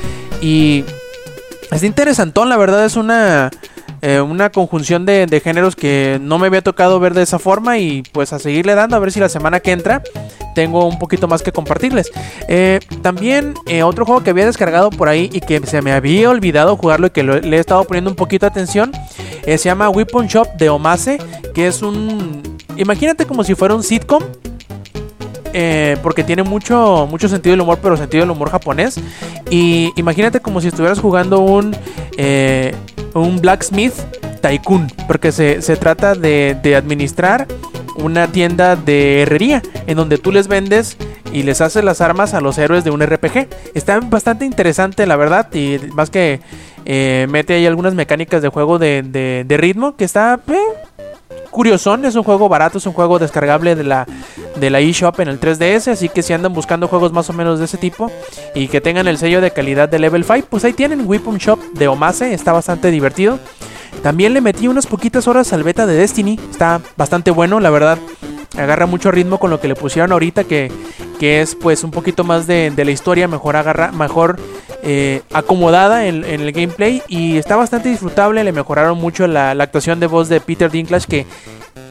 y está interesantón, la verdad es una, eh, una conjunción de, géneros que no me había tocado ver de esa forma y pues a seguirle dando a ver si la semana que entra tengo un poquito más que compartirles. Eh, también eh, otro juego que había descargado por ahí y que se me había olvidado jugarlo y que le he estado poniendo un poquito de atención se llama Weapon Shop de Omase, que es un... Imagínate como si fuera un sitcom. Eh, porque tiene mucho, mucho sentido del humor, pero sentido del humor japonés. Y imagínate como si estuvieras jugando un, eh, un Blacksmith Tycoon. Porque se, se trata de, de administrar una tienda de herrería. En donde tú les vendes y les haces las armas a los héroes de un RPG. Está bastante interesante, la verdad. Y más que eh, mete ahí algunas mecánicas de juego de, de- ritmo. Que está eh, curiosón. Es un juego barato, es un juego descargable de la, de la eShop en el 3DS. Así que si andan buscando juegos más o menos de ese tipo y que tengan el sello de calidad de Level 5, pues ahí tienen Weapon Shop de Omase. Está bastante divertido. También le metí unas poquitas horas al beta de Destiny. Está bastante bueno, la verdad. Agarra mucho ritmo con lo que le pusieron ahorita, que, que es pues un poquito más de, la historia, mejor agarra, mejor eh, acomodada en, el gameplay. Y está bastante disfrutable. Le mejoraron mucho la, la actuación de voz de Peter Dinklage, que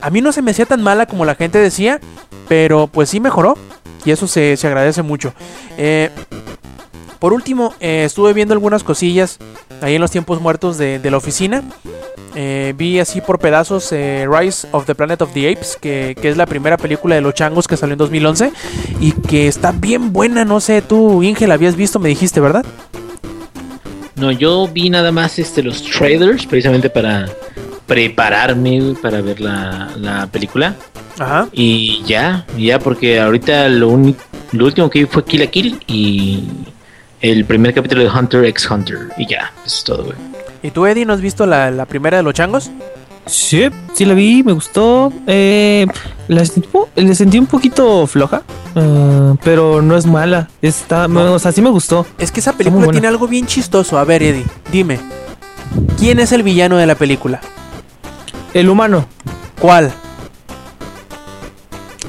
a mí no se me hacía tan mala como la gente decía, pero pues sí mejoró. Y eso se, se agradece mucho. Eh, por último, eh, estuve viendo algunas cosillas ahí en los tiempos muertos de, de la oficina. Eh, vi así por pedazos eh, Rise of the Planet of the Apes, que, que es la primera película de los changos que salió en 2011 y que está bien buena. No sé, tú, Inge, la habías visto, me dijiste, ¿verdad? No, yo vi nada más este los trailers precisamente para prepararme para ver la, la película. Ajá. Y ya, ya, porque ahorita lo, lo último que vi fue Kill la Kill y el primer capítulo de Hunter x Hunter. Y ya, eso es todo, güey. ¿Y tú, Eddie, no has visto la, la primera de los changos? Sí, sí la vi, me gustó. Eh, la sentí, la sentí un poquito floja, eh, pero no es mala. Está, me- o sea, sí me gustó. Es que esa película tiene algo bien chistoso. A ver, Eddie, dime. ¿Quién es el villano de la película? El humano, ¿Cuál?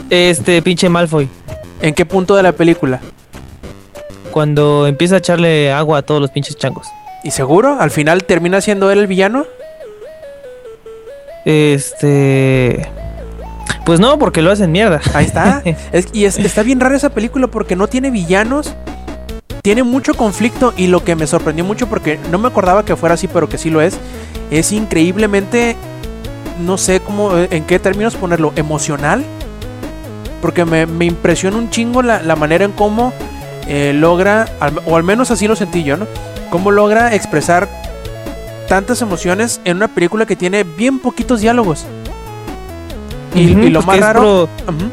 este pinche Malfoy, ¿En qué punto de la película? Cuando empieza a echarle agua a todos los pinches changos. ¿Y seguro? ¿Al final termina siendo él el villano? Este. Pues no, porque lo hacen mierda. Ahí está. [LAUGHS] Es- y es- está bien rara esa película porque no tiene villanos. Tiene mucho conflicto y lo que me sorprendió mucho porque no me acordaba que fuera así, pero que sí lo es. Es increíblemente, no sé cómo, eh, en qué términos ponerlo, emocional. Porque me, me impresiona un chingo la, la manera en cómo eh, logra, al- o al menos así lo sentí yo, ¿no? Cómo logra expresar tantas emociones en una película que tiene bien poquitos diálogos. Y, lo porque más es raro... puro- Ujú.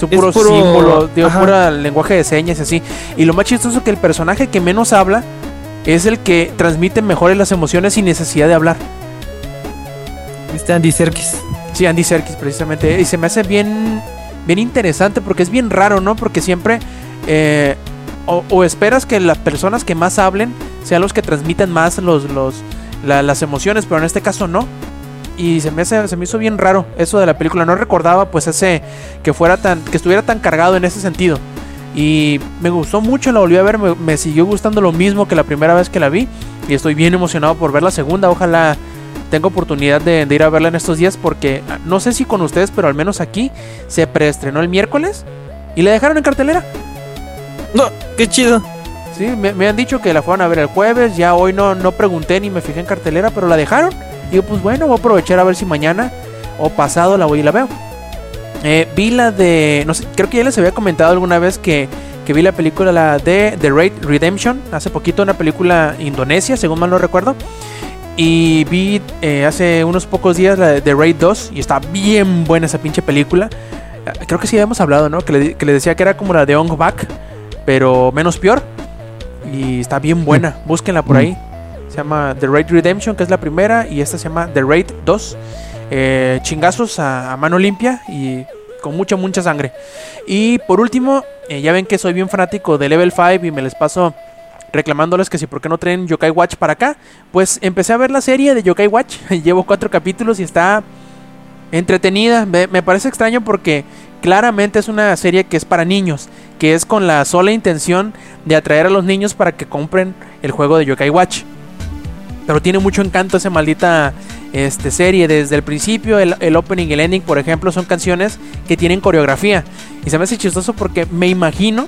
Su es puro, símbolo, digo, pura lenguaje de señas y así. Y lo más chistoso es que el personaje que menos habla es el que transmite mejor las emociones sin necesidad de hablar. Este Andy Serkis. Sí, Andy Serkis precisamente. Y se me hace bien, bien interesante porque es bien raro, ¿no? Porque siempre eh, o, esperas que las personas que más hablen sean los que transmitan más los, los, la- las emociones, pero en este caso no. Y se me, hace- se me hizo bien raro eso de la película. No recordaba pues ese que fuera tan, que estuviera tan cargado en ese sentido. Y me gustó mucho, la volví a ver, me, me siguió gustando lo mismo que la primera vez que la vi. Y estoy bien emocionado por ver la segunda. Ojalá tenga oportunidad de, de ir a verla en estos días porque ah, no sé si con ustedes, pero al menos aquí se preestrenó el miércoles y la dejaron en cartelera. No, qué chido. Sí, me, han dicho que la fueron a ver el jueves, ya hoy no, no pregunté ni me fijé en cartelera, pero la dejaron. Y yo, pues bueno, voy a aprovechar a ver si mañana o pasado la voy y la veo. Eh, vi la de, no sé, creo que ya les había comentado alguna vez que, que vi la película la de The Raid Redemption, hace poquito una película indonesia, según mal no recuerdo. Y vi eh, hace unos pocos días la de The Raid 2 y está bien buena esa pinche película. Eh, Creo que sí habíamos hablado, ¿no? Que le, que le decía que era como la de Ong Bak, pero menos peor. Y está bien buena, búsquenla por ahí. Se llama The Raid Redemption, que es la primera, y esta se llama The Raid 2. Eh, chingazos a, a mano limpia y con mucha, mucha sangre. Y por último, eh, ya ven que soy bien fanático de Level 5 y me les paso reclamándoles que si por qué no traen Yokai Watch para acá. Pues empecé a ver la serie de Yokai Watch, [LAUGHS] llevo cuatro capítulos y está entretenida. Me, me parece extraño porque claramente es una serie que es para niños, que es con la sola intención de atraer a los niños para que compren el juego de Yokai Watch. Pero tiene mucho encanto esa maldita este, serie. Desde el principio, el, el opening y el ending, por ejemplo, son canciones que tienen coreografía. Y se me hace chistoso porque me imagino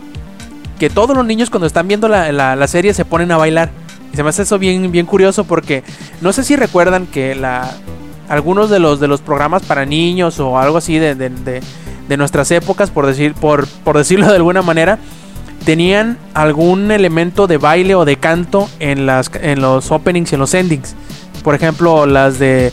que todos los niños cuando están viendo la, la- la serie se ponen a bailar. Y se me hace eso bien, bien curioso porque no sé si recuerdan que la, algunos de los, de los programas para niños o algo así de, de nuestras épocas, por, decir, por, por decirlo de alguna manera, tenían algún elemento de baile o de canto en, las, en los openings y en los endings. Por ejemplo, las de...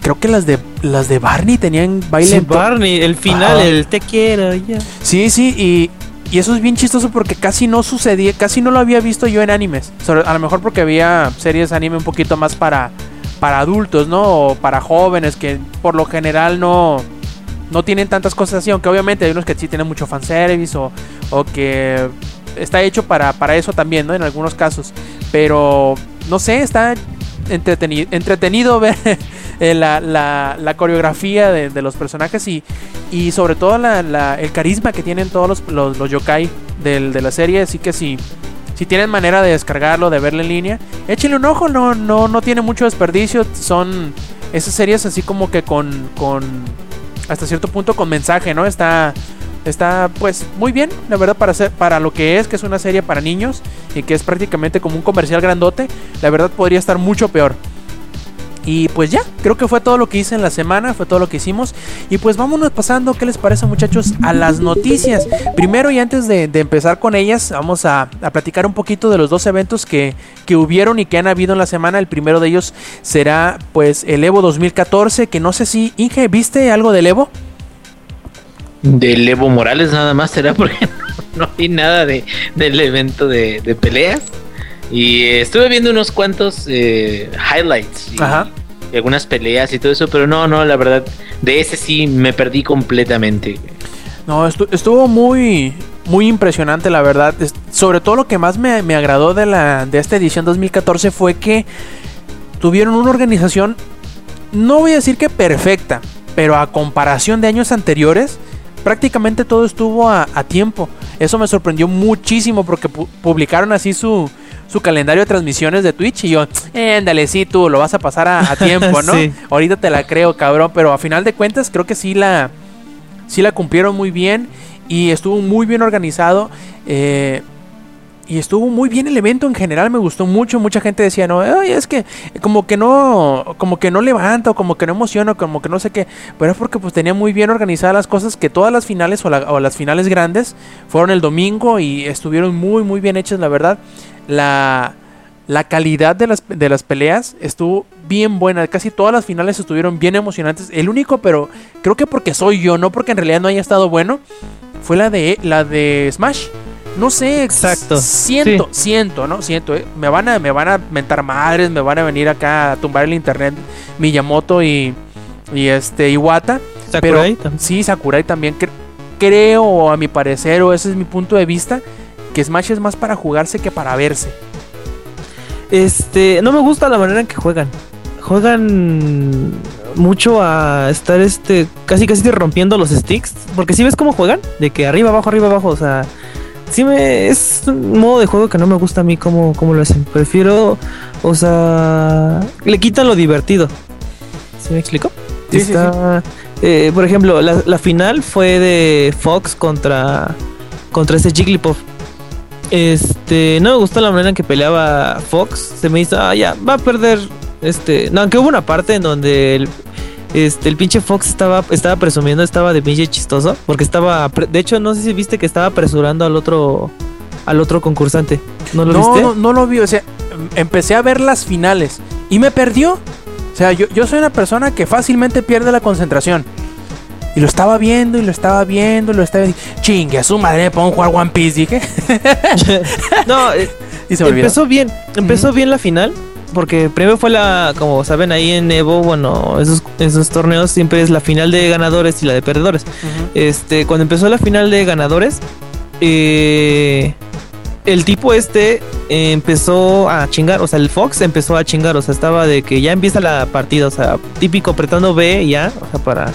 Creo que las de las de Barney tenían baile. Sí, Barney, el final, el te quiero ya. Sí, sí, y, y eso es bien chistoso porque casi no sucedía, casi no lo había visto yo en animes. A lo mejor porque había series anime un poquito más para, para adultos, ¿no? O para jóvenes que por lo general no, no tienen tantas cosas así, aunque obviamente hay unos que sí tienen mucho fanservice o, o que está hecho para, para eso también, ¿no? En algunos casos. Pero, no sé, está entretenido, entretenido ver [LAUGHS] eh, la, la- la coreografía de, los personajes y, y sobre todo la- el carisma que tienen todos los, los, yokai del- de la serie. Así que si, si tienen manera de descargarlo, de verlo en línea, échenle un ojo, no, no, no tiene mucho desperdicio. Son esas series así como que con, con hasta cierto punto con mensaje, ¿no? Está está pues muy bien, la verdad para ser para lo que es, que es una serie para niños y que es prácticamente como un comercial grandote, la verdad podría estar mucho peor. Y pues ya, creo que fue todo lo que hice en la semana, fue todo lo que hicimos. Y pues vámonos pasando, ¿qué les parece muchachos? A las noticias. Primero y antes de, empezar con ellas, vamos a, a platicar un poquito de los dos eventos que, que hubieron y que han habido en la semana. El primero de ellos será pues el Evo 2014, que no sé si, Inge, ¿viste algo del Evo? Del Evo Morales nada más será porque no, [LAUGHS] no vi nada de, del evento de, de peleas. Y eh, estuve viendo unos cuantos eh, highlights y, Ajá. y algunas peleas y todo eso, pero no, no, la verdad, de ese sí me perdí completamente. No, estu- estuvo muy, muy impresionante, la verdad. Sobre todo lo que más me, me agradó de, la, de esta edición 2014 fue que tuvieron una organización, no voy a decir que perfecta, pero a comparación de años anteriores, prácticamente todo estuvo a, a tiempo. Eso me sorprendió muchísimo porque pu- publicaron así su, su calendario de transmisiones de Twitch y yo, "Eh, ándale, sí, tú lo vas a pasar a, a tiempo, [LAUGHS] ¿no? Sí. Ahorita te la creo, cabrón, pero a final de cuentas creo que sí la, sí la cumplieron muy bien y estuvo muy bien organizado. eh, y estuvo muy bien el evento en general, me gustó mucho. Mucha gente decía, no, "Ay, es que como que no, como que no levanta, o como que no emociona, o como que no sé qué. Pero es porque pues tenía muy bien organizadas las cosas, que todas las finales o, la- o las finales grandes fueron el domingo y estuvieron muy, muy bien hechas, la verdad. La, la calidad de las, de las peleas estuvo bien buena. Casi todas las finales estuvieron bien emocionantes. El único, pero creo que porque soy yo, no porque en realidad no haya estado bueno, fue la de la de Smash. No sé, Exacto. Siento, siento, ¿no? Siento, ¿eh? Me van a me van a mentar madres, me van a venir acá a tumbar el internet Miyamoto y y este Iwata. Sakurai Pero también. sí, Sakurai también cre- creo, a mi parecer, o ese es mi punto de vista, que Smash es más para jugarse que para verse. Este, no me gusta la manera en que juegan. Juegan mucho a estar este casi casi rompiendo los sticks, porque si ves cómo juegan, de que arriba abajo arriba abajo, o sea, sí me es un modo de juego que no me gusta a mí cómo, cómo lo hacen. Prefiero, o sea, le quitan lo divertido. ¿Sí me explico? Sí, sí, Está, eh, por ejemplo, la, la final fue de Fox contra contra ese Jigglypuff. Este, no me gustó la manera en que peleaba Fox. Se me hizo, ah, ya, va a perder. Este, no, aunque hubo una parte en donde el, este, el pinche Fox estaba, estaba presumiendo, estaba de pinche chistoso. Porque estaba, de hecho, no sé si viste que estaba apresurando al otro, al otro concursante. ¿No lo No, viste? no, no lo vi, o sea, em- empecé a ver las finales y me perdió. O sea, yo, yo soy una persona que fácilmente pierde la concentración. Y lo estaba viendo y lo estaba viendo y lo estaba viendo. Chingue, a su madre me pongo a jugar One Piece, dije. [LAUGHS] no, eh, [LAUGHS] y se me olvidó. empezó bien, empezó bien la final. porque primero fue la, como saben ahí en Evo, bueno, esos, esos torneos siempre es la final de ganadores y la de perdedores. Este, cuando empezó la final de ganadores, eh, el tipo este empezó a chingar, o sea, el Fox empezó a chingar, o sea, estaba de que ya empieza la partida, o sea, típico apretando B ya, o sea, para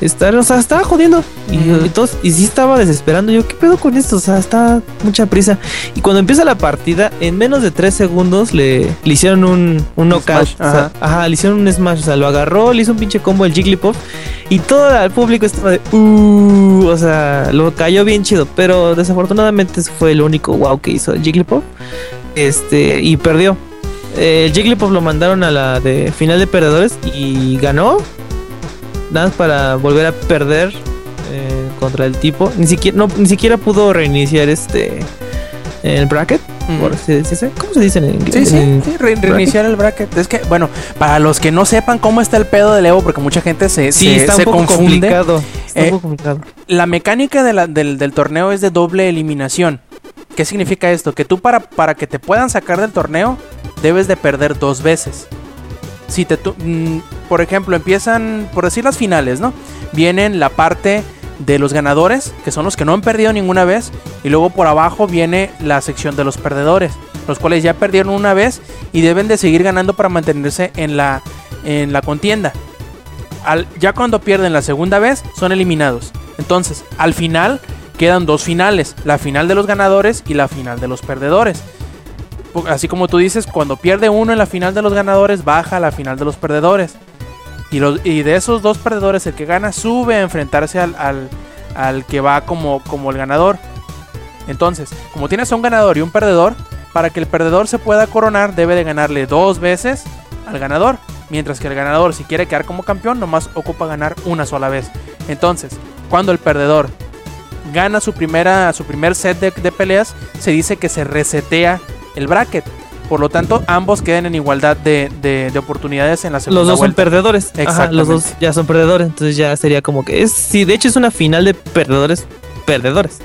estar, o sea, estaba jodiendo. Y, y todos- y sí estaba desesperando. Yo, ¿qué pedo con esto? O sea, está mucha prisa. Y cuando empieza la partida, en menos de 3 segundos le, le hicieron un, un knockout. smash, o sea, ajá. ajá, le hicieron un smash. O sea, lo agarró, le hizo un pinche combo el Jigglypuff. Y todo el público estaba de, uh, o sea, lo cayó bien chido. Pero desafortunadamente ese fue el único wow que hizo el Jigglypuff. Este, y perdió. El Jigglypuff lo mandaron a la de final de perdedores y ganó. Nada más para volver a perder eh, contra el tipo. Ni siquiera, no, ni siquiera pudo reiniciar este el bracket. ¿Cómo se dice en inglés? Sí, sí, sí, re- reiniciar el bracket. Es que, bueno, para los que no sepan cómo está el pedo del Evo, porque mucha gente se, Sí, se, está se un poco confunde. complicado. Está Eh, un poco complicado. La mecánica de la- del, del torneo es de doble eliminación. ¿Qué significa esto? Que tú para, para que te puedan sacar del torneo, debes de perder dos veces. Si te mm, por ejemplo, empiezan, por decir las finales, ¿no? Vienen la parte de los ganadores, que son los que no han perdido ninguna vez, y luego por abajo viene la sección de los perdedores, los cuales ya perdieron una vez y deben de seguir ganando para mantenerse en la, en la contienda. Ya cuando pierden la segunda vez, son eliminados. Entonces, al final quedan dos finales, la final de los ganadores y la final de los perdedores. Así como tú dices, cuando pierde uno en la final de los ganadores, baja a la final de los perdedores. Y, los, y de esos dos perdedores, el que gana sube a enfrentarse al, al- al que va como, como el ganador. Entonces, como tienes a un ganador y un perdedor, para que el perdedor se pueda coronar, debe de ganarle dos veces al ganador. Mientras que el ganador, si quiere quedar como campeón, nomás ocupa ganar una sola vez. Entonces, cuando el perdedor gana su, primera, su primer set de, de peleas, se dice que se resetea el bracket. Por lo tanto, ambos quedan en igualdad de, de- de oportunidades en la segunda Los dos son perdedores. Ajá, los dos ya son perdedores. Entonces ya sería como que es. Sí, de hecho es una final de perdedores. Perdedores.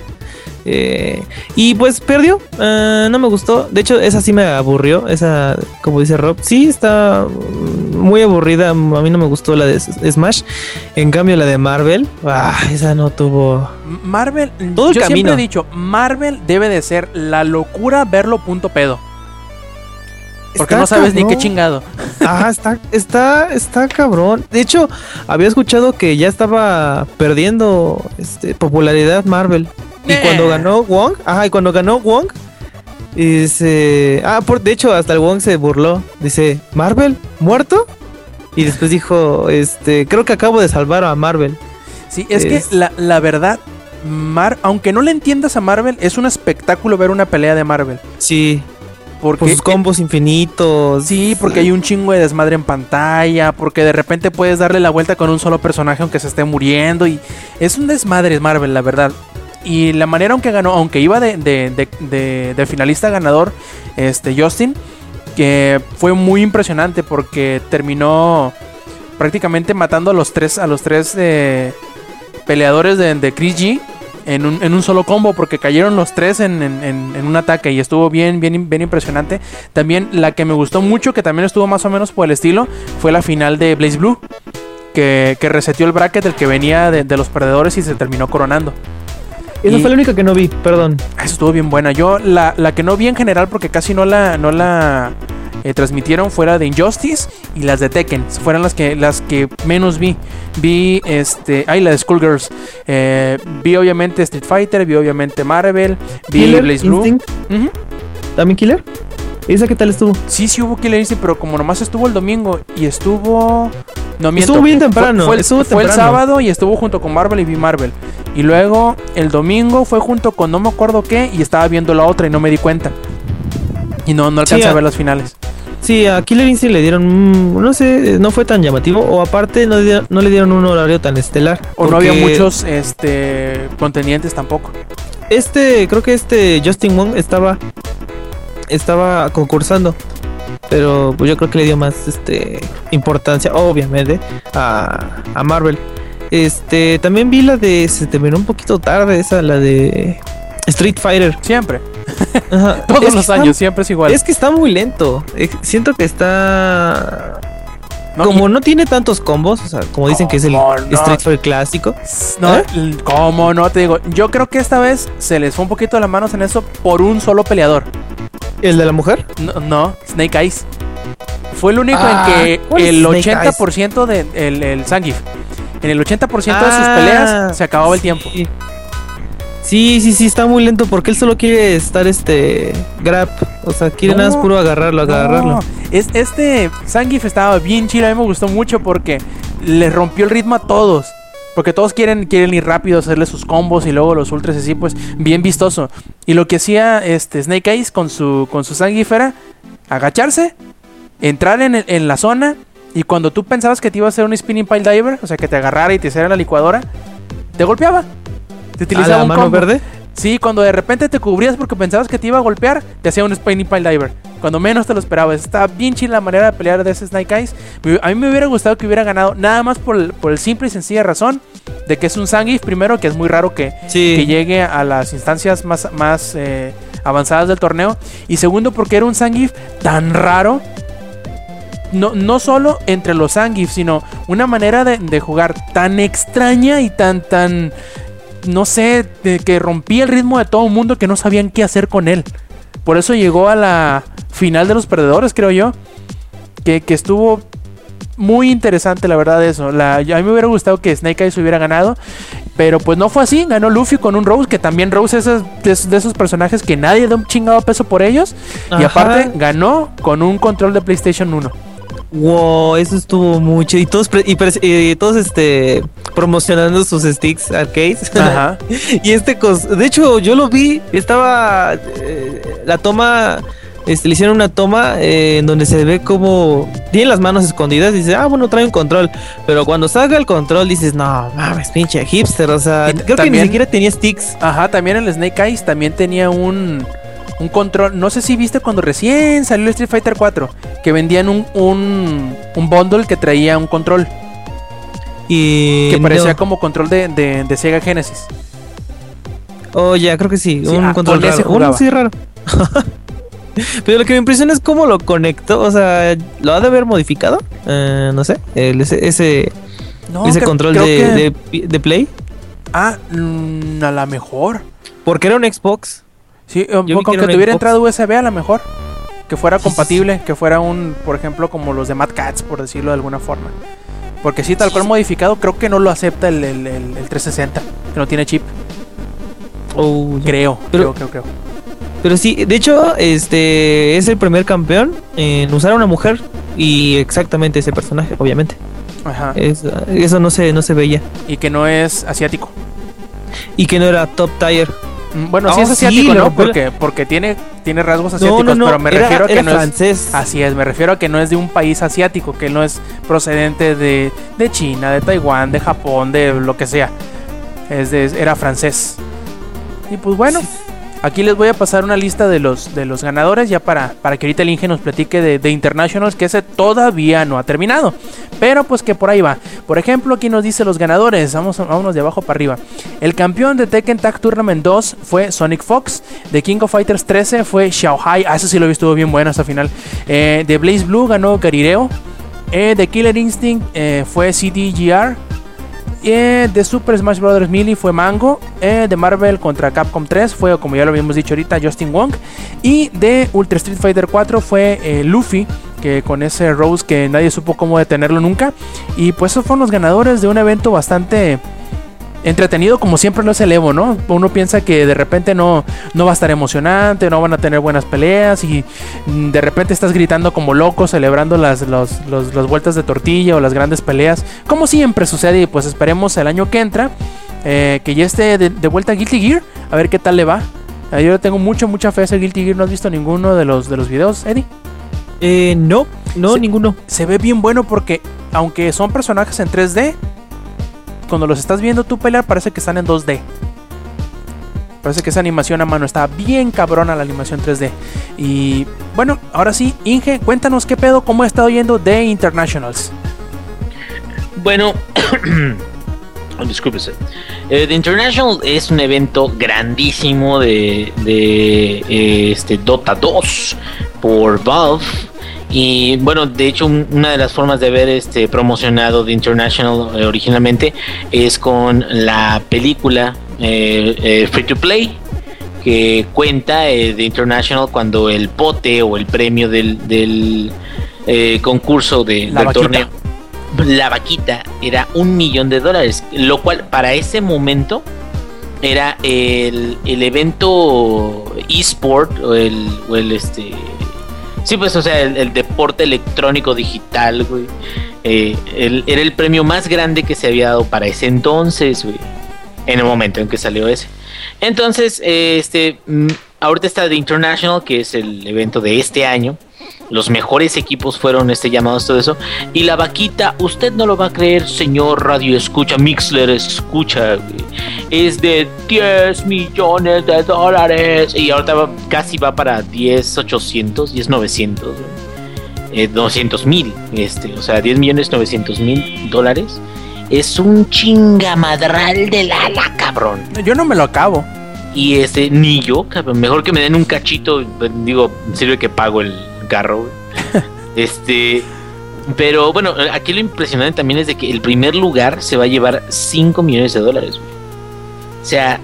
Eh, y pues perdió. Ah, no me gustó. De hecho, esa sí me aburrió. Esa, como dice Rob, sí está muy aburrida. A mí no me gustó la de Smash. En cambio, la de Marvel, ah, esa no tuvo. Marvel, Todo el yo siempre camino. he dicho, Marvel debe de ser la locura verlo punto pedo. Porque Está no sabes ni qué chingado. Ajá, está, está, está cabrón. De hecho, había escuchado que ya estaba perdiendo este, popularidad Marvel. Y cuando ganó Wong, ajá, y cuando ganó Wong, dice, ah, por, de hecho, hasta el Wong se burló. Dice, ¿Marvel? ¿Muerto? Y después dijo, este, creo que acabo de salvar a Marvel. Sí, es, Es- que la, la verdad, Mar aunque no le entiendas a Marvel, es un espectáculo ver una pelea de Marvel. Sí, Porque por sus combos infinitos. Sí, porque hay un chingo de desmadre en pantalla, porque de repente puedes darle la vuelta con un solo personaje aunque se esté muriendo y es un desmadre Marvel, la verdad. Y la manera aunque ganó, aunque iba de, de- de- finalista ganador, este Justin, que fue muy impresionante porque terminó prácticamente matando a los tres, a los tres eh, peleadores de, Chris G en un, en un solo combo porque cayeron los tres en- en un ataque y estuvo bien, bien, bien impresionante. También la que me gustó mucho, que también estuvo más o menos por el estilo, fue la final de Blaze Blue. Que, que reseteó el bracket del que venía de, de los perdedores y se terminó coronando. Esa Y- fue la única que no vi, perdón. Eso estuvo bien buena. Yo la, la que no vi en general porque casi no la, no la eh, transmitieron fuera de Injustice y las de Tekken. Fueron las que, las que menos vi. Vi este. Ay, la de Skullgirls. Eh, vi obviamente Street Fighter, vi obviamente Marvel, vi Blaze Blue. Instinct, Ujú. ¿También Killer? ¿Esa qué tal estuvo? Sí, sí hubo Killer Instinct, pero como nomás estuvo el domingo y estuvo. No miento. Estuvo bien temprano, Fue, el- estuvo fue el temprano. sábado y estuvo junto con Marvel y vi Marvel. Y luego el domingo fue junto con no me acuerdo qué y estaba viendo la otra y no me di cuenta. Y no, no alcancé Sí, a ver las finales. Sí, a Killer Instinct le dieron, mm, no sé, no fue tan llamativo o aparte no, le dieron- no le dieron un horario tan estelar. O no había muchos este contendientes tampoco. Este, creo que este Justin Wong estaba, estaba concursando, pero pues yo creo que le dio más, este, importancia, obviamente, a, a Marvel. Este, también vi la de, se terminó un poquito tarde esa, la de Street Fighter. Siempre. Ajá. [LAUGHS] Todos Es los está- años, siempre es igual. Es que está muy lento. Eh, Siento que está. No, como no tiene tantos combos, o sea, como dicen que es el. Street Fighter clásico. No, ¿Eh? l- ¿Cómo no? Te digo, yo creo que esta vez se les fue un poquito las manos en eso por un solo peleador. ¿El de la mujer? No, no, Snake Eyes. Fue el único Ah, en que ¿cuál es el Snake 80% de el, el Zangief. En el 80% de sus Ah, peleas se acababa el tiempo. Sí, sí, sí, está muy lento porque él solo quiere estar este grab. O sea, quiere No, nada más puro agarrarlo, agarrarlo. No, es, este Zangief estaba bien chido, a mí me gustó mucho porque le rompió el ritmo a todos. Porque todos quieren, quieren ir rápido, hacerle sus combos y luego los ultras así, pues bien vistoso. Y lo que hacía este Snake Eyes con su, con su Zangief era agacharse, entrar en, el- en la zona y cuando tú pensabas que te iba a hacer un spinning pile diver, o sea que te agarrara y te hiciera la licuadora, te golpeaba. Te ¿A utilizaba la un mano combo. verde? Sí, cuando de repente te cubrías porque pensabas que te iba a golpear, te hacía un spinning pile diver. Cuando menos te lo esperabas. Está bien chila la manera de pelear de ese Snake Eyes. A mí me hubiera gustado que hubiera ganado nada más por el, por el simple y sencilla razón de que es un Zangief, primero, que es muy raro que, Sí. que llegue a las instancias más, más eh, avanzadas del torneo. Y segundo, porque era un Zangief tan raro. No, no solo entre los Zangief, sino una manera de, de jugar tan extraña y tan, tan, no sé, de que rompía el ritmo de todo el mundo que no sabían qué hacer con él. Por eso llegó a la final de los perdedores, creo yo. Que, que estuvo muy interesante, la verdad, eso. La, a mí me hubiera gustado que Snake Eyes hubiera ganado. Pero pues no fue así. Ganó Luffy con un Rose. Que también Rose es de, esos- de esos personajes que nadie da un chingado peso por ellos. Y aparte ganó con un control de PlayStation 1. Wow, eso estuvo mucho. Y todos, pre- y, pres- y todos este promocionando sus sticks arcades. Ajá. [LAUGHS] y este cos de hecho yo lo vi, estaba eh, la toma este, le hicieron una toma eh, en donde se ve como tiene las manos escondidas y dice, ah, bueno, trae un control. Pero cuando salga el control dices, no, mames, pinche hipster. O sea, creo que ni siquiera tenía sticks. Ajá, también el Snake Eyes también tenía un, un control. No sé si viste cuando recién salió el Street Fighter 4. Que vendían un, un, un bundle que traía un control. Y Que parecía no. como control de, de- de Sega Genesis. Oh, ya, creo que sí. Sí, un ah, control con raro. Uno sí raro. [LAUGHS] Pero lo que me impresiona es cómo lo conectó. O sea, ¿lo ha de haber modificado? Eh, no sé. el- ese ese, No, ese control de, que- de, de Play. Ah, mm, a lo mejor. Porque era un Xbox. Sí, eh, vi con que tuviera entrada USB a lo mejor. Que fuera compatible, que fuera un, por ejemplo, como los de Mad Cats, por decirlo de alguna forma. Porque sí, tal cual modificado, creo que no lo acepta el, el- el- el 360, que no tiene chip. Oh. Creo, Pero- creo, creo, creo. Pero sí, de hecho, este es el primer campeón en usar a una mujer. Y exactamente ese personaje, obviamente. Ajá. Es- eso no se, no se veía. Y que no es asiático. Y que no era top tier. Mm, Bueno, sí es asiático, ¿no? Porque, porque tiene, tiene rasgos asiáticos, no, no. pero me era, refiero a que era no es. francés. Así es, me refiero a que no es de un país asiático, que no es procedente de, de China, de Taiwán, de Japón, de lo que sea. Es de, era francés. Y pues bueno, aquí les voy a pasar una lista de los, de los ganadores ya para, para que ahorita el Inge nos platique de, de Internationals, que ese todavía no ha terminado. Pero pues que por ahí va. Por ejemplo, aquí nos dice los ganadores. Vamos, vámonos de abajo para arriba. El campeón de Tekken Tag Tournament 2 fue Sonic Fox. De King of Fighters 13 fue Xiaohai. Ah, eso sí lo vi, estuvo bien bueno hasta final. Eh, de Blaze Blue ganó Garireo. Eh, de Killer Instinct eh, fue CDGR. Eh, de Super Smash Bros. Melee fue Mango. Eh, de Marvel contra Capcom 3 fue, como ya lo habíamos dicho ahorita, Justin Wong. Y de Ultra Street Fighter 4 fue eh, Luffy, que con ese Rose que nadie supo cómo detenerlo nunca. Y pues esos fueron los ganadores de un evento bastante entretenido, como siempre lo es el Evo, ¿no? Uno piensa que de repente no, no va a estar emocionante, no van a tener buenas peleas y de repente estás gritando como loco, celebrando las, los- los- las vueltas de tortilla o las grandes peleas, como siempre sucede y pues esperemos el año que entra, eh, que ya esté de, de vuelta a Guilty Gear, a ver qué tal le va. Eh, Yo le tengo mucho, mucha fe a ese Guilty Gear, ¿no has visto ninguno de los, de los videos, Eddie? Eh, no, no, ninguno. se ve bien bueno porque aunque son personajes en 3D, cuando los estás viendo tú pelear parece que están en 2D. Parece que esa animación a mano está bien cabrona la animación 3D. Y bueno, ahora sí, Inge, cuéntanos qué pedo, cómo ha estado yendo de Internationals. Bueno, [CLEARS THROAT] discúlpese. Eh, The International es un evento grandísimo de, de eh, este Dota 2 por Valve. Y bueno, de hecho, un- una de las formas de haber este, promocionado The International eh, originalmente es con la película eh, eh, Free to Play que cuenta eh, The International cuando el pote o el premio del, del, concurso de, La del vaquita. torneo la vaquita era un millón de dólares, lo cual para ese momento era el, el evento eSport o el, o el este sí pues o sea el, deporte electrónico digital güey Eh, el- era el premio más grande que se había dado para ese entonces güey en el momento en que salió ese. Entonces eh, este mm, ahorita está The International que es el evento de este año los mejores equipos fueron este llamados todo eso y la vaquita usted no lo va a creer señor radio escucha Mixler escucha es de 10 millones de dólares y ahorita va- casi va para 10 800 10 900 güey. Eh, 200 mil este o sea 10 millones 900 mil dólares es un chingamadral del ala cabrón Yo no me lo acabo. y este, ni yo, cabrón. Mejor que me den un cachito. Digo, sirve que pago el carro, güey. [LAUGHS] Este. Pero bueno, aquí lo impresionante también es de que el primer lugar se va a llevar 5 millones de dólares, güey. O sea,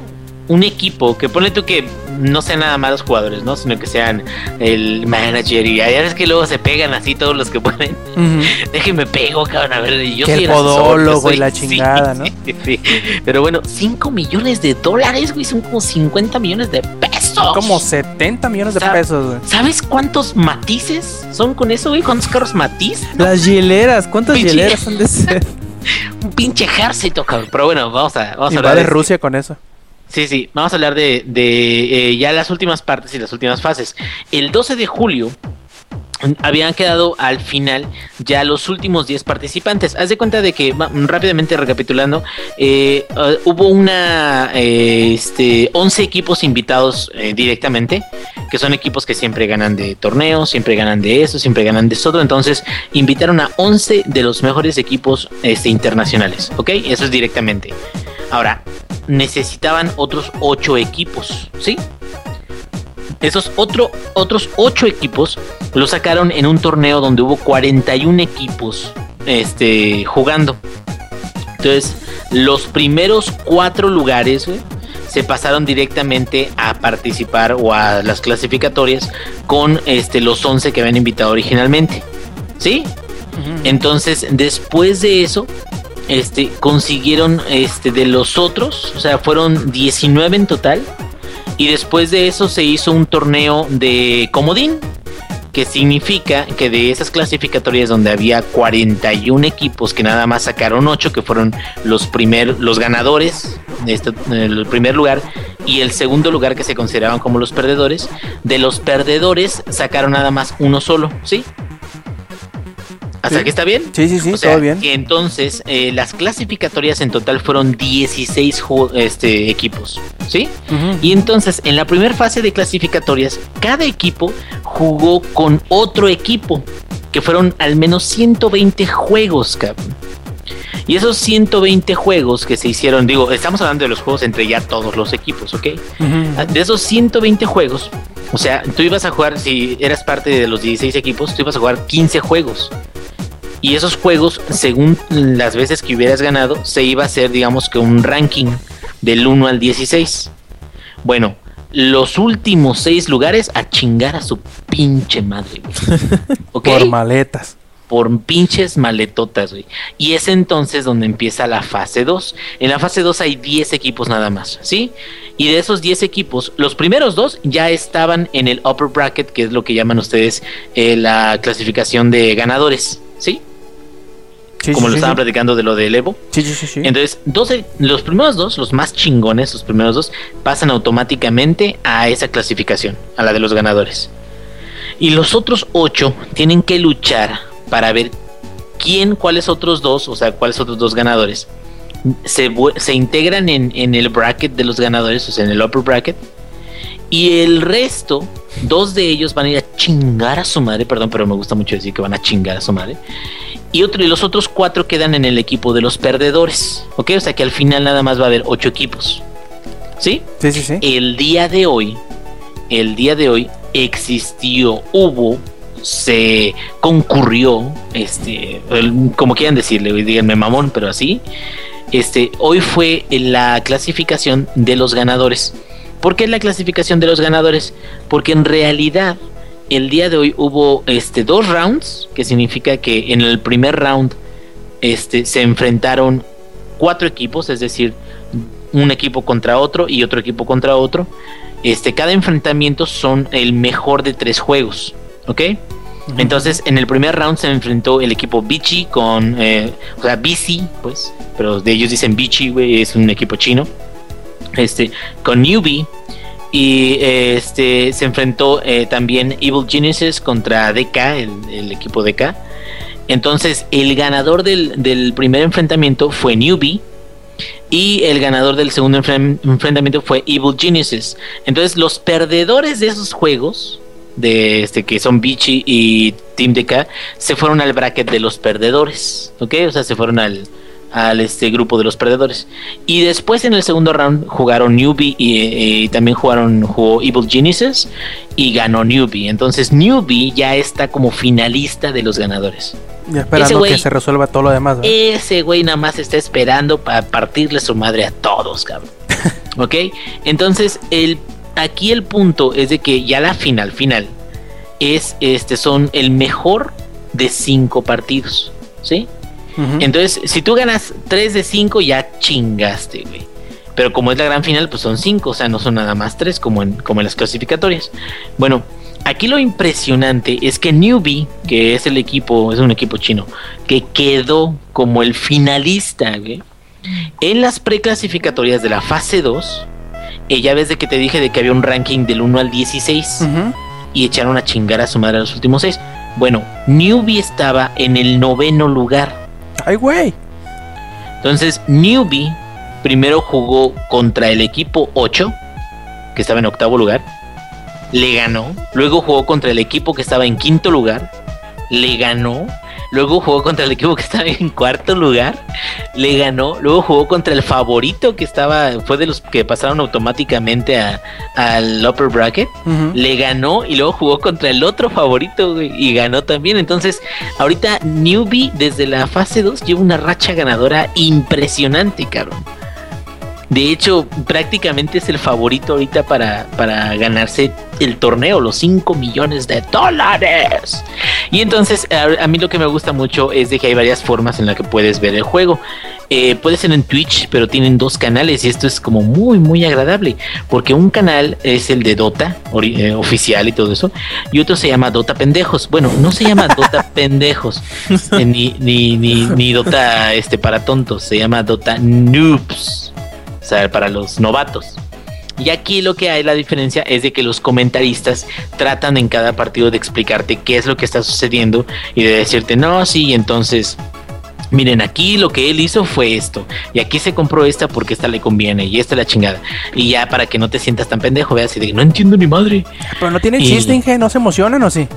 un equipo que pone tú que no sean nada más los jugadores, ¿no? Sino que sean el manager y ya ves que luego se pegan así todos los que pueden. Ujú. [LAUGHS] Déjenme pego, cabrón, a ver, yo Que soy el podólogo soy- y la [LAUGHS] sí, chingada, ¿no? sí. Pero bueno, 5 millones de dólares, güey, son como 50 millones de pesos. Como 70 millones de pesos, güey. ¿Sabes cuántos matices son con eso, güey? ¿Cuántos carros matiz? Las hieleras, ¿cuántas hieleras han de ser? [LAUGHS] Un pinche ejército, cabrón. Pero bueno, vamos a, vamos a hablar de- Rusia con eso. Sí, sí, vamos a hablar de, de, eh, ya las últimas partes y las últimas fases. El 12 de julio habían quedado al final ya los últimos 10 participantes. Haz de cuenta de que, rápidamente recapitulando, eh, eh, hubo una, eh, este, 11 equipos invitados eh, directamente, que son equipos que siempre ganan de torneos, siempre ganan de eso, siempre ganan de eso. Entonces, invitaron a 11 de los mejores equipos este, internacionales, ¿ok? Eso es directamente. Ahora, necesitaban otros 8 equipos, ¿sí? Esos otro, otros 8 equipos los sacaron en un torneo donde hubo 41 equipos este, jugando. Entonces, los primeros 4 lugares se pasaron directamente a participar o a las clasificatorias con este, los 11 que habían invitado originalmente. ¿Sí? Entonces, después de eso, este, consiguieron este, de los otros, o sea, fueron 19 en total. Y después de eso se hizo un torneo de comodín, que significa que de esas clasificatorias donde había 41 equipos que nada más sacaron 8, que fueron los, primer, los ganadores, este, el primer lugar, y el segundo lugar que se consideraban como los perdedores, de los perdedores sacaron nada más uno solo, ¿sí? ¿Hasta Sí. aquí está bien? Sí, sí, sí, O sea, todo bien. entonces eh, las clasificatorias en total fueron 16 ju- este, equipos, ¿sí? Y entonces en la primera fase de clasificatorias, cada equipo jugó con otro equipo, que fueron al menos 120 juegos, cabrón. Y esos 120 juegos que se hicieron, digo, estamos hablando de los juegos entre ya todos los equipos, ¿ok? De esos 120 juegos, o sea, tú ibas a jugar, si eras parte de los 16 equipos, tú ibas a jugar 15 juegos. Y esos juegos, según las veces que hubieras ganado, se iba a hacer, digamos que un ranking del 1 al 16. Bueno, los últimos 6 lugares a chingar a su pinche madre. güey. [LAUGHS] ¿Ok? Por maletas. por pinches maletotas, güey. Y es entonces donde empieza la fase 2. En la fase 2 hay 10 equipos nada más, ¿sí? Y de esos 10 equipos, los primeros dos ya estaban en el upper bracket, que es lo que llaman ustedes eh, la clasificación de ganadores, ¿sí? Sí, Como sí, lo sí, estaban platicando de lo del Evo. Sí, sí, sí. Entonces, 12, los primeros dos, los más chingones, los primeros dos, pasan automáticamente a esa clasificación, a la de los ganadores. Y los otros ocho tienen que luchar para ver quién, cuáles otros dos, o sea, cuáles otros dos ganadores, se, se integran en, en el bracket de los ganadores, o sea, en el upper bracket. Y el resto, dos de ellos van a ir a chingar a su madre, perdón, pero me gusta mucho decir que van a chingar a su madre. Y, otro, y los otros cuatro quedan en el equipo de los perdedores. ¿Ok? O sea que al final nada más va a haber ocho equipos. ¿Sí? Sí, sí, sí. El día de hoy, el día de hoy existió, hubo, se concurrió, este, el- como quieran decirle, díganme mamón, pero así. Este, hoy fue la clasificación de los ganadores. ¿Por qué la clasificación de los ganadores? Porque en realidad el día de hoy hubo este dos rounds, que significa que en el primer round este se enfrentaron cuatro equipos, es decir, un equipo contra otro y otro equipo contra otro. Este, cada enfrentamiento son el mejor de tres juegos, ¿ok? Entonces, en el primer round se enfrentó el equipo Bichi con, eh, o sea, BC, pues, pero de ellos dicen Bichi, güey, es un equipo chino. Este, con Newbie. Y este se enfrentó eh, también Evil Genesis contra DK, el, equipo DK. Entonces, el ganador del, del primer enfrentamiento fue Newbie. Y el ganador del segundo enfren- enfrentamiento fue Evil Genesis. Entonces, los perdedores de esos juegos, de este que son Bichi y Team DK, se fueron al bracket de los perdedores. ¿Ok? O sea, se fueron al, al este grupo de los perdedores. Y después en el segundo round jugaron Newbie y, y también jugaron jugó Evil Genesis y ganó Newbie. Entonces Newbie ya está como finalista de los ganadores. Ya esperando güey- que se resuelva todo lo demás. ¿verdad? Ese güey nada más está esperando para partirle su madre a todos, cabrón. [LAUGHS] ¿Ok? Entonces, el, aquí el punto es de que ya la final, final, es este, son el mejor de cinco partidos. ¿Sí? Entonces, si tú ganas 3 de 5, ya chingaste, güey. Pero como es la gran final, pues son 5, o sea, no son nada más 3 como en, como en las clasificatorias. Bueno, aquí lo impresionante es que Newbie, que es el equipo, es un equipo chino, que quedó como el finalista, güey, en las preclasificatorias de la fase 2. eh, ya ves de que te dije de que había un ranking del 1 al 16 Ujú. y echaron a chingar a su madre a los últimos 6. Bueno, Newbie estaba en el noveno lugar. Ay, güey. Entonces, Newbie primero jugó contra el equipo 8, que estaba en octavo lugar, le ganó. Luego jugó contra el equipo que estaba en quinto lugar, le ganó. Luego jugó contra el equipo que estaba en cuarto lugar, le ganó. Luego jugó contra el favorito que estaba, fue de los que pasaron automáticamente a- al upper bracket le ganó y luego jugó contra el otro favorito y ganó también. Entonces, ahorita Newbie desde la fase 2 lleva una racha ganadora impresionante, cabrón. De hecho, prácticamente es el favorito ahorita para, para ganarse el torneo, los 5 millones de dólares. Y entonces, a, a mí lo que me gusta mucho es de que hay varias formas en las que puedes ver el juego. Eh, puede ser en Twitch, pero tienen dos canales y esto es como muy, muy agradable. Porque un canal es el de Dota, eh, oficial y todo eso, y otro se llama Dota Pendejos. Bueno, no se llama [LAUGHS] Dota Pendejos, eh, ni, ni, ni, ni Dota este, para tontos, se llama Dota Noobs, sea, para los novatos. Y aquí lo que hay, la diferencia es de que los comentaristas tratan en cada partido de explicarte qué es lo que está sucediendo y de decirte, no, sí, entonces miren, aquí lo que él hizo fue esto, y aquí se compró esta porque esta le conviene, y esta es la chingada. Y ya para que no te sientas tan pendejo, veas y de no entiendo ni madre. Pero no tiene Y- chiste, Inge, no se emocionan o sí.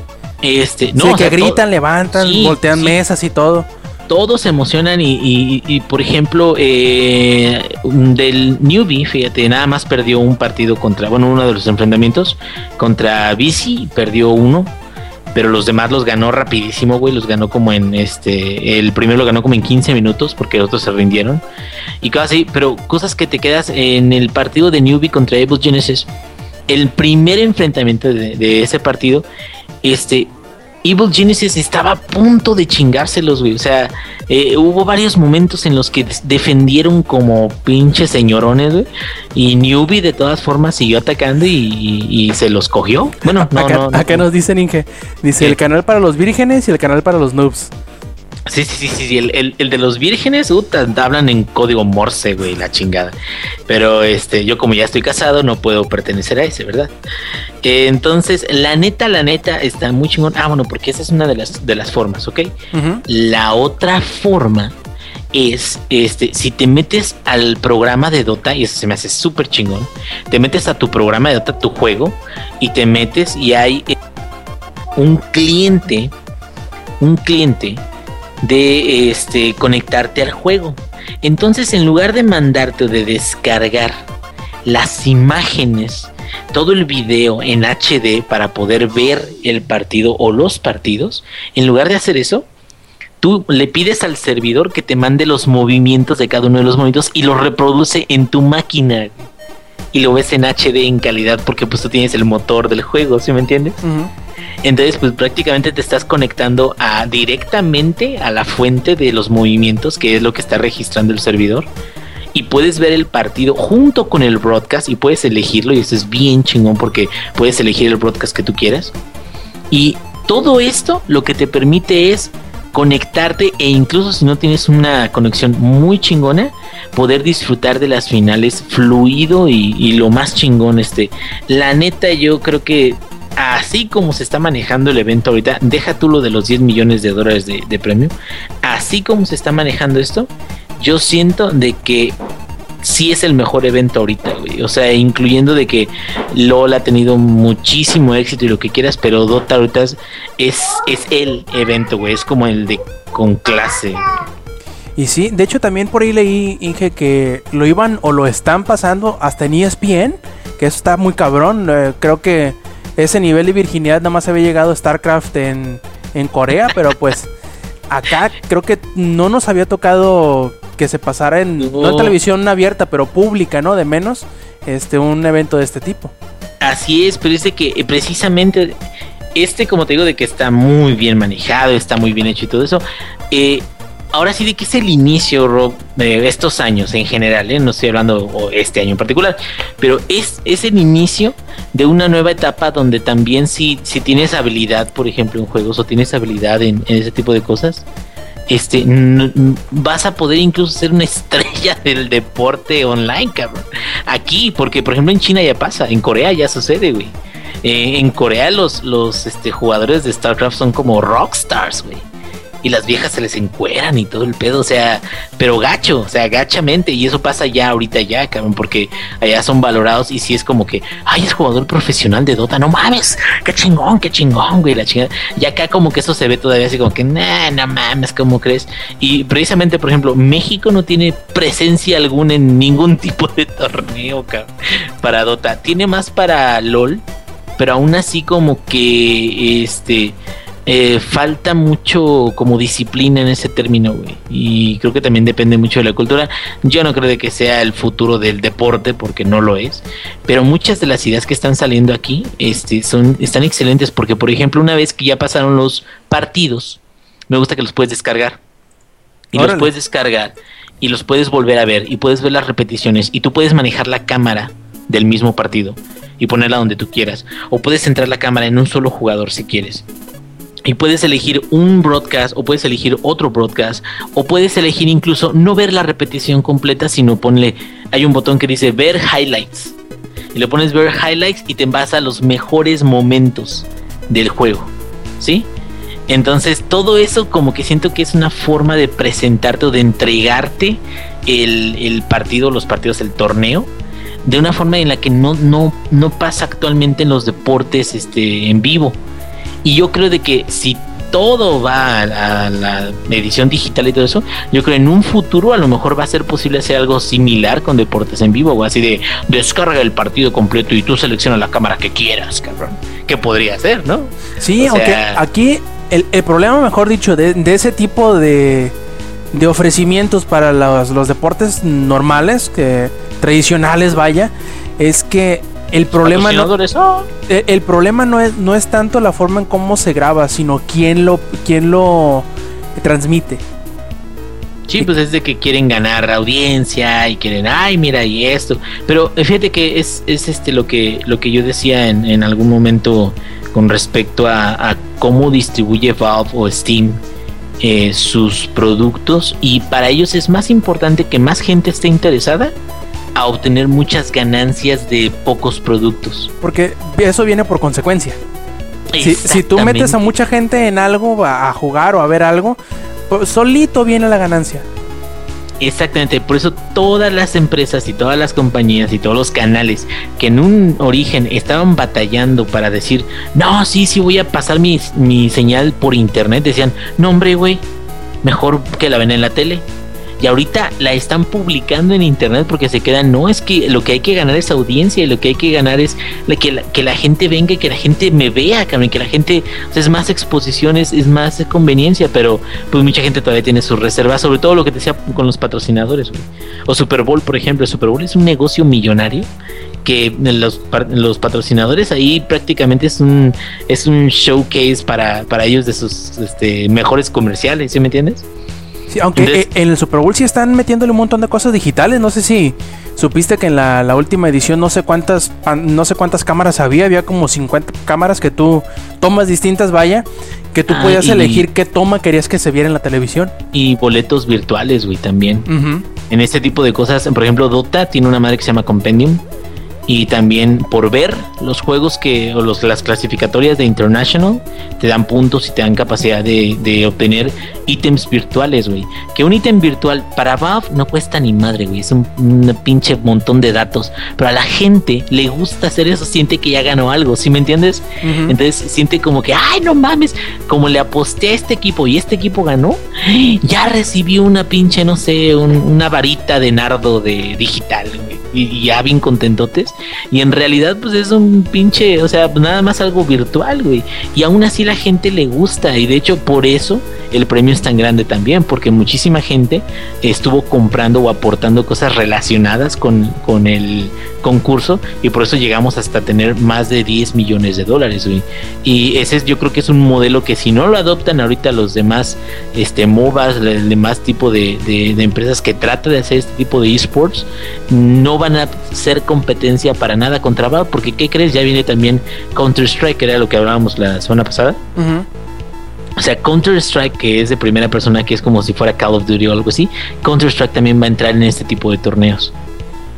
Este, no, o que sea, to- gritan, levantan, Sí, voltean sí. mesas y todo. Todos se emocionan y, y- y, por ejemplo, eh, del newbie, fíjate, nada más perdió un partido contra, bueno, uno de los enfrentamientos contra Bici, perdió uno, pero los demás los ganó rapidísimo, güey, los ganó como en este, el primero lo ganó como en 15 minutos porque otros se rindieron y cosas así, pero cosas que te quedas en el partido de newbie contra Evil Genesis, el primer enfrentamiento de, de ese partido, este, Evil Genesis estaba a punto de chingárselos, güey. O sea, eh, hubo varios momentos en los que defendieron como pinches señorones, güey. Y Newbie de todas formas siguió atacando y, y- y se los cogió. Bueno, [LAUGHS] no, acá, no, no. acá nos dicen Inge. Dice ¿Qué? el canal para los vírgenes y el canal para los noobs. Sí, sí, sí, sí, El, el- el de los vírgenes, puta, hablan en código Morse, güey, la chingada. Pero este, yo como ya estoy casado, no puedo pertenecer a ese, ¿verdad? Eh, entonces, la neta, la neta, está muy chingón. Ah, bueno, porque esa es una de las, de las formas, ¿ok? La otra forma es, este, si te metes al programa de Dota, y eso se me hace súper chingón, te metes a tu programa de Dota, tu juego, y te metes y hay eh, un cliente, un cliente de este, conectarte al juego. Entonces, en lugar de mandarte o de descargar las imágenes, todo el video en HD para poder ver el partido o los partidos, en lugar de hacer eso, tú le pides al servidor que te mande los movimientos de cada uno de los movimientos y los reproduce en tu máquina. Y lo ves en HD en calidad porque pues tú tienes el motor del juego, ¿sí me entiendes? Entonces, pues prácticamente te estás conectando a directamente a la fuente de los movimientos, que es lo que está registrando el servidor. Y puedes ver el partido junto con el broadcast y puedes elegirlo. Y eso es bien chingón porque puedes elegir el broadcast que tú quieras. Y todo esto lo que te permite es conectarte e incluso si no tienes una conexión muy chingona, poder disfrutar de las finales fluido y, lo más chingón este. La neta yo creo que así como se está manejando el evento ahorita, deja tú lo de los 10 millones de dólares de, premio, así como se está manejando esto, yo siento de que sí es el mejor evento ahorita, güey. O sea, incluyendo de que LOL ha tenido muchísimo éxito y lo que quieras, pero Dota ahorita es, es, el evento, güey. Es como el de con clase. Y sí, de hecho también por ahí leí, Inge, que lo iban o lo están pasando hasta en ESPN, que eso está muy cabrón. Eh, creo que ese nivel de virginidad nada más había llegado StarCraft en, en Corea, pero pues [LAUGHS] acá creo que no nos había tocado que se pasara en, no. en televisión abierta, pero pública, ¿no? De menos, este, un evento de este tipo. Así es, pero es que eh, precisamente este, como te digo, de que está muy bien manejado, está muy bien hecho y todo eso, eh, ahora sí de que es el inicio, Rob, de estos años en general, ¿eh? no estoy hablando este año en particular, pero es, es el inicio de una nueva etapa donde también si, si tienes habilidad, por ejemplo, en juegos o tienes habilidad en, ese tipo de cosas, este vas a poder incluso ser una [LAUGHS] estrella del deporte online, cabrón. Aquí, porque por ejemplo en China ya pasa, en Corea ya sucede, güey. Eh, en Corea los, los este, jugadores de StarCraft son como rockstars, güey y las viejas se les encueran y todo el pedo, o sea, pero gacho, o sea, gachamente, y eso pasa ya ahorita ya, cabrón, porque allá son valorados y si es como que, ay, es jugador profesional de Dota, no mames, qué chingón, qué chingón, güey, la chingada. Y acá como que eso se ve todavía así como que, nah, no mames, ¿cómo crees? Y precisamente, por ejemplo, México no tiene presencia alguna en ningún [LAUGHS] tipo de torneo, cabrón, para Dota, tiene más para LOL, pero aún así como que, este eh, falta mucho como disciplina en ese término, güey. Y creo que también depende mucho de la cultura. Yo no creo de que sea el futuro del deporte, porque no lo es. Pero muchas de las ideas que están saliendo aquí este, son, están excelentes, porque por ejemplo, una vez que ya pasaron los partidos, me gusta que los puedes descargar. Y los puedes descargar y los puedes volver a ver y puedes ver las repeticiones y tú puedes manejar la cámara del mismo partido y ponerla donde tú quieras. O puedes centrar la cámara en un solo jugador si quieres y puedes elegir un broadcast o puedes elegir otro broadcast o puedes elegir incluso no ver la repetición completa, sino ponle, hay un botón que dice ver highlights. Y le pones ver highlights y te vas a los mejores momentos del juego. ¿Sí? Entonces todo eso como que siento que es una forma de presentarte o de entregarte el, el partido, los partidos, el torneo de una forma en la que no, no, no pasa actualmente en los deportes este, en vivo. Y yo creo de que si todo va a, la edición digital y todo eso, yo creo en un futuro a lo mejor va a ser posible hacer algo similar con deportes en vivo o así de descarga el partido completo y tú selecciona la cámara que quieras, cabrón. Que podría ser, ¿no? Sí, aunque aquí el, problema, mejor dicho, de, ese tipo de, de ofrecimientos para los, los deportes normales, que tradicionales, vaya, es que el problema no, eh, el, problema no es, no es tanto la forma en cómo se graba, sino quién lo, quién lo transmite. Sí, pues es de que quieren ganar audiencia y quieren, ay, mira, y esto. Pero fíjate que es, es este lo que, lo que yo decía en, en algún momento con respecto a, cómo distribuye Valve o Steam eh, sus productos. Y para ellos es más importante que más gente esté interesada a obtener muchas ganancias de pocos productos. Porque eso viene por consecuencia. Si, tú metes a mucha gente en algo, a, jugar o a ver algo, solito viene la ganancia. Exactamente, por eso todas las empresas y todas las compañías y todos los canales que en un origen estaban batallando para decir, no, sí, sí voy a pasar mi, mi señal por internet, decían, no hombre, güey, mejor que la ven en la tele. Y ahorita la están publicando en internet porque se quedan, no, es que lo que hay que ganar es audiencia y lo que hay que ganar es que, la, gente venga y que la gente me vea, cabrón, que la gente, es más exposiciones, es más conveniencia, pero pues mucha gente todavía tiene sus reservas, sobre todo lo que te decía con los patrocinadores, güey. O Super Bowl, por ejemplo, Super Bowl es un negocio millonario que los, los patrocinadores ahí prácticamente es un es un showcase para, para ellos de sus este, mejores comerciales, ¿sí me entiendes? Sí, aunque eh, en el Super Bowl sí están metiéndole un montón de cosas digitales. No sé si supiste que en la, la última edición no sé cuántas no sé cuántas cámaras había. Había como 50 cámaras que tú tomas distintas, vaya, que tú Ah, podías y- elegir qué toma querías que se viera en la televisión. Y boletos virtuales, güey, también. En este tipo de cosas, por ejemplo, Dota tiene una madre que se llama Compendium. Y también por ver los juegos que, o los, las clasificatorias de International, te dan puntos y te dan capacidad de, de obtener ítems virtuales, güey. Que un ítem virtual para Valve no cuesta ni madre, güey. Es un, un pinche montón de datos. Pero a la gente le gusta hacer eso, siente que ya ganó algo, ¿sí me entiendes? Entonces siente como que, ay, no mames, como le aposté a este equipo y este equipo ganó, ya recibió una pinche, no sé, un- una varita de nardo de digital, güey, y, ya bien contentotes. Y en realidad, pues es un pinche, o sea, nada más algo virtual, güey. Y aún así la gente le gusta, y de hecho por eso el premio es tan grande también, porque muchísima gente estuvo comprando o aportando cosas relacionadas con, con el concurso y por eso llegamos hasta tener más de 10 millones de dólares, güey. Y ese es, yo creo que es un modelo que si no lo adoptan ahorita los demás este, MOBAs, el demás tipo de, de- de empresas que tratan de hacer este tipo de esports, no van a ser competencia para nada contra Valve, porque ¿qué crees? Ya viene también Counter-Strike, que era lo que hablábamos la semana pasada. O sea, Counter-Strike, que es de primera persona, que es como si fuera Call of Duty o algo así, Counter-Strike también va a entrar en este tipo de torneos.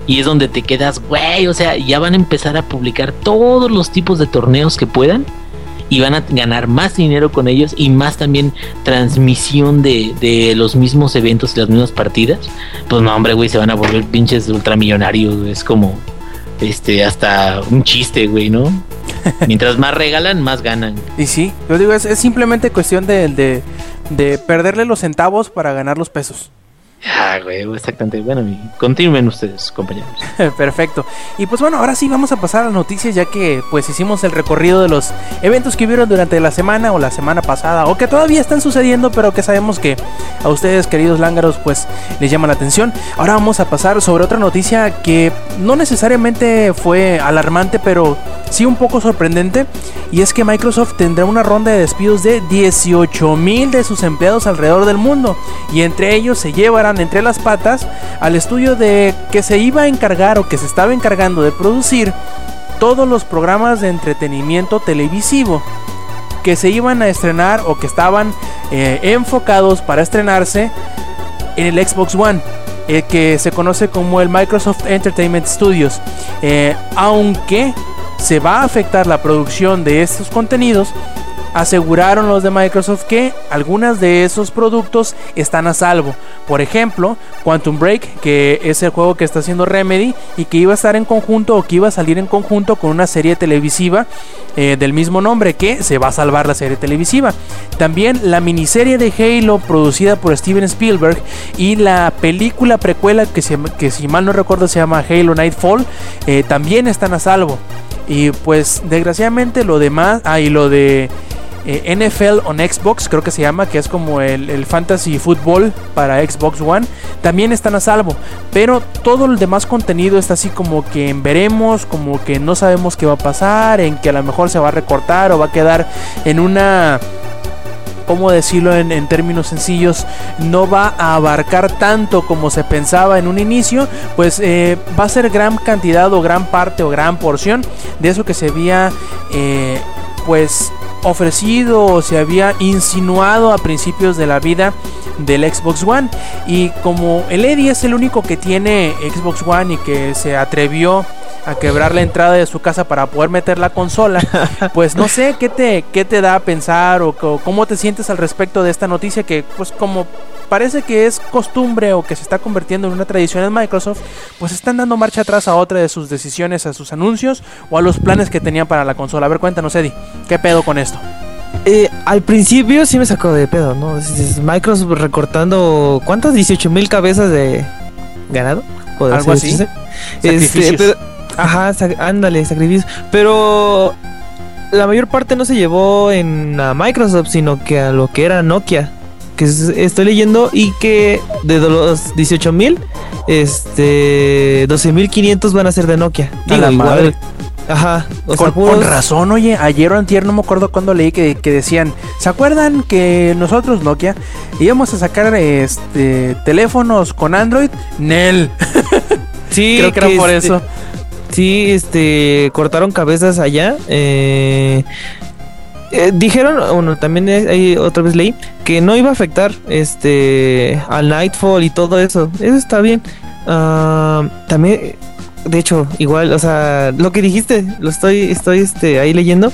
Y es donde te quedas, güey, o sea, ya van a empezar a publicar todos los tipos de torneos que puedan y van a ganar más dinero con ellos y más también transmisión de, de los mismos eventos y las mismas partidas. Pues no, hombre, güey, se van a volver pinches ultramillonarios, es como, este, hasta un chiste, güey, ¿no? [LAUGHS] Mientras más regalan, más ganan. Y sí, yo digo, es, es simplemente cuestión de, de, de perderle los centavos para ganar los pesos. Ah, güey, exactamente. Bueno, continúen ustedes, compañeros. [LAUGHS] Perfecto. Y pues bueno, ahora sí vamos a pasar a las noticias ya que pues hicimos el recorrido de los eventos que hubieron durante la semana o la semana pasada o que todavía están sucediendo pero que sabemos que a ustedes queridos lángaros pues les llama la atención. Ahora vamos a pasar sobre otra noticia que no necesariamente fue alarmante pero sí un poco sorprendente y es que Microsoft tendrá una ronda de despidos de 18 mil de sus empleados alrededor del mundo y entre ellos se entre las patas al estudio de que se iba a encargar o que se estaba encargando de producir todos los programas de entretenimiento televisivo que se iban a estrenar o que estaban eh, enfocados para estrenarse en el Xbox One. eh, que se conoce como el Microsoft Entertainment Studios. Eh, aunque se va a afectar la producción de estos contenidos, aseguraron los de Microsoft que algunas de esos productos están a salvo. Por ejemplo, Quantum Break, que es el juego que está haciendo Remedy y que iba a estar en conjunto o que iba a salir en conjunto con una serie televisiva eh, del mismo nombre, que se va a salvar la serie televisiva. También la miniserie de Halo producida por Steven Spielberg y la película precuela que, si mal no recuerdo se llama Halo Nightfall, eh, también están a salvo. Y pues desgraciadamente lo demás, ah, y lo de eh, NFL on Xbox, creo que se llama, que es como el, el fantasy fútbol para Xbox One, también están a salvo. Pero todo el demás contenido está así como que en veremos, como que no sabemos qué va a pasar, en que a lo mejor se va a recortar o va a quedar en una... ¿Cómo decirlo en, en términos sencillos? No va a abarcar tanto como se pensaba en un inicio, pues eh, va a ser gran cantidad o gran parte o gran porción de eso que se había eh, pues ofrecido o se había insinuado a principios de la vida del Xbox One. Y como el Eddie es el único que tiene Xbox One y que se atrevió a quebrar la entrada de su casa para poder meter la consola, [LAUGHS] pues no sé qué te, qué te da a pensar o, o cómo te sientes al respecto de esta noticia que pues como parece que es costumbre o que se está convirtiendo en una tradición en Microsoft, pues están dando marcha atrás a otra de sus decisiones, a sus anuncios o a los planes que tenían para la consola. A ver, cuéntanos, Eddie, ¿qué pedo con esto? Eh, al principio sí me sacó de pedo, ¿no? Microsoft recortando, ¿cuántas? 18 mil cabezas de ganado. Algo así. Este, pero- ajá, sac- ándale, sacrificios. Pero la mayor parte no se llevó en a Microsoft, sino que a lo que era Nokia. Que es- estoy leyendo y que de los 18 mil, este, 12 mil 500 van a ser de Nokia. A la madre. Ajá, o sea, Con, razón, oye, ayer o antier no me acuerdo cuando leí que, que decían, ¿se acuerdan que nosotros Nokia íbamos a sacar este teléfonos con Android? Nel, [LAUGHS] Sí, creo que era por este, eso. Sí, este, cortaron cabezas allá. eh, eh, dijeron, bueno, también hay otra vez leí que no iba a afectar, este, al Nightfall y todo eso. Eso está bien. Ah, también, de hecho, igual, o sea, lo que dijiste, lo estoy, estoy, este, ahí leyendo.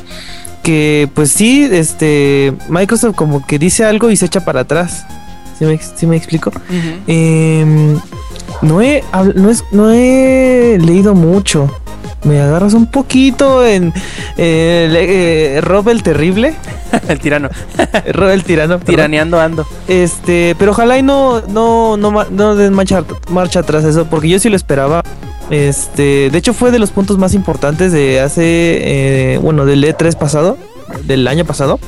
Que, pues sí, este, Microsoft como que dice algo y se echa para atrás. ¿Sí me, sí me explico? Em, no, he, no, es, no he leído mucho. Me agarras un poquito en eh, le- eh, Rob el Terrible. [LAUGHS] El tirano, [LAUGHS] Rob el Tirano. perdón. tiraneando ando. Este, pero ojalá y no, no, no, no den marcha, marcha atrás eso, porque yo sí lo esperaba. Este, de hecho fue de los puntos más importantes de hace, eh, bueno, del E3 pasado, del año pasado.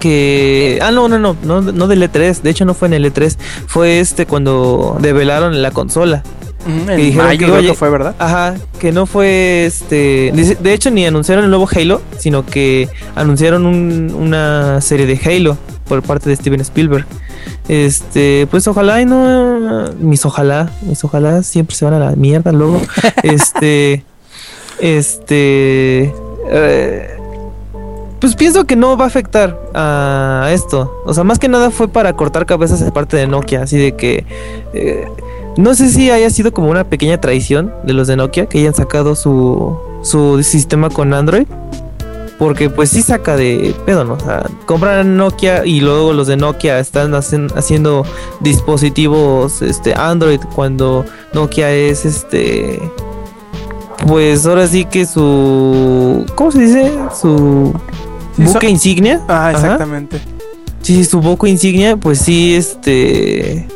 Que, ah, no, no, no, no, no del E3, de hecho no fue en el E3, fue este cuando develaron la consola. Que En dijeron mayo que, creo oye, que fue, ¿verdad? Ajá, que no fue este. De hecho, ni anunciaron el nuevo Halo, sino que anunciaron un- una serie de Halo por parte de Steven Spielberg. Este, pues ojalá y no. Mis ojalá, mis ojalá siempre se van a la mierda luego. [LAUGHS] este. Este. eh, pues pienso que no va a afectar a esto. O sea, más que nada fue para cortar cabezas de parte de Nokia. Así de que. eh, no sé si haya sido como una pequeña traición de los de Nokia que hayan sacado su, su sistema con Android. Porque pues sí saca de pedo, ¿no? O sea, compran Nokia y luego los de Nokia están hacen- haciendo dispositivos este Android cuando Nokia es este pues ahora sí que su ¿cómo se dice? su Sí, buque so- insignia. Ah, Ajá. exactamente. Sí, su buque insignia, pues sí, este.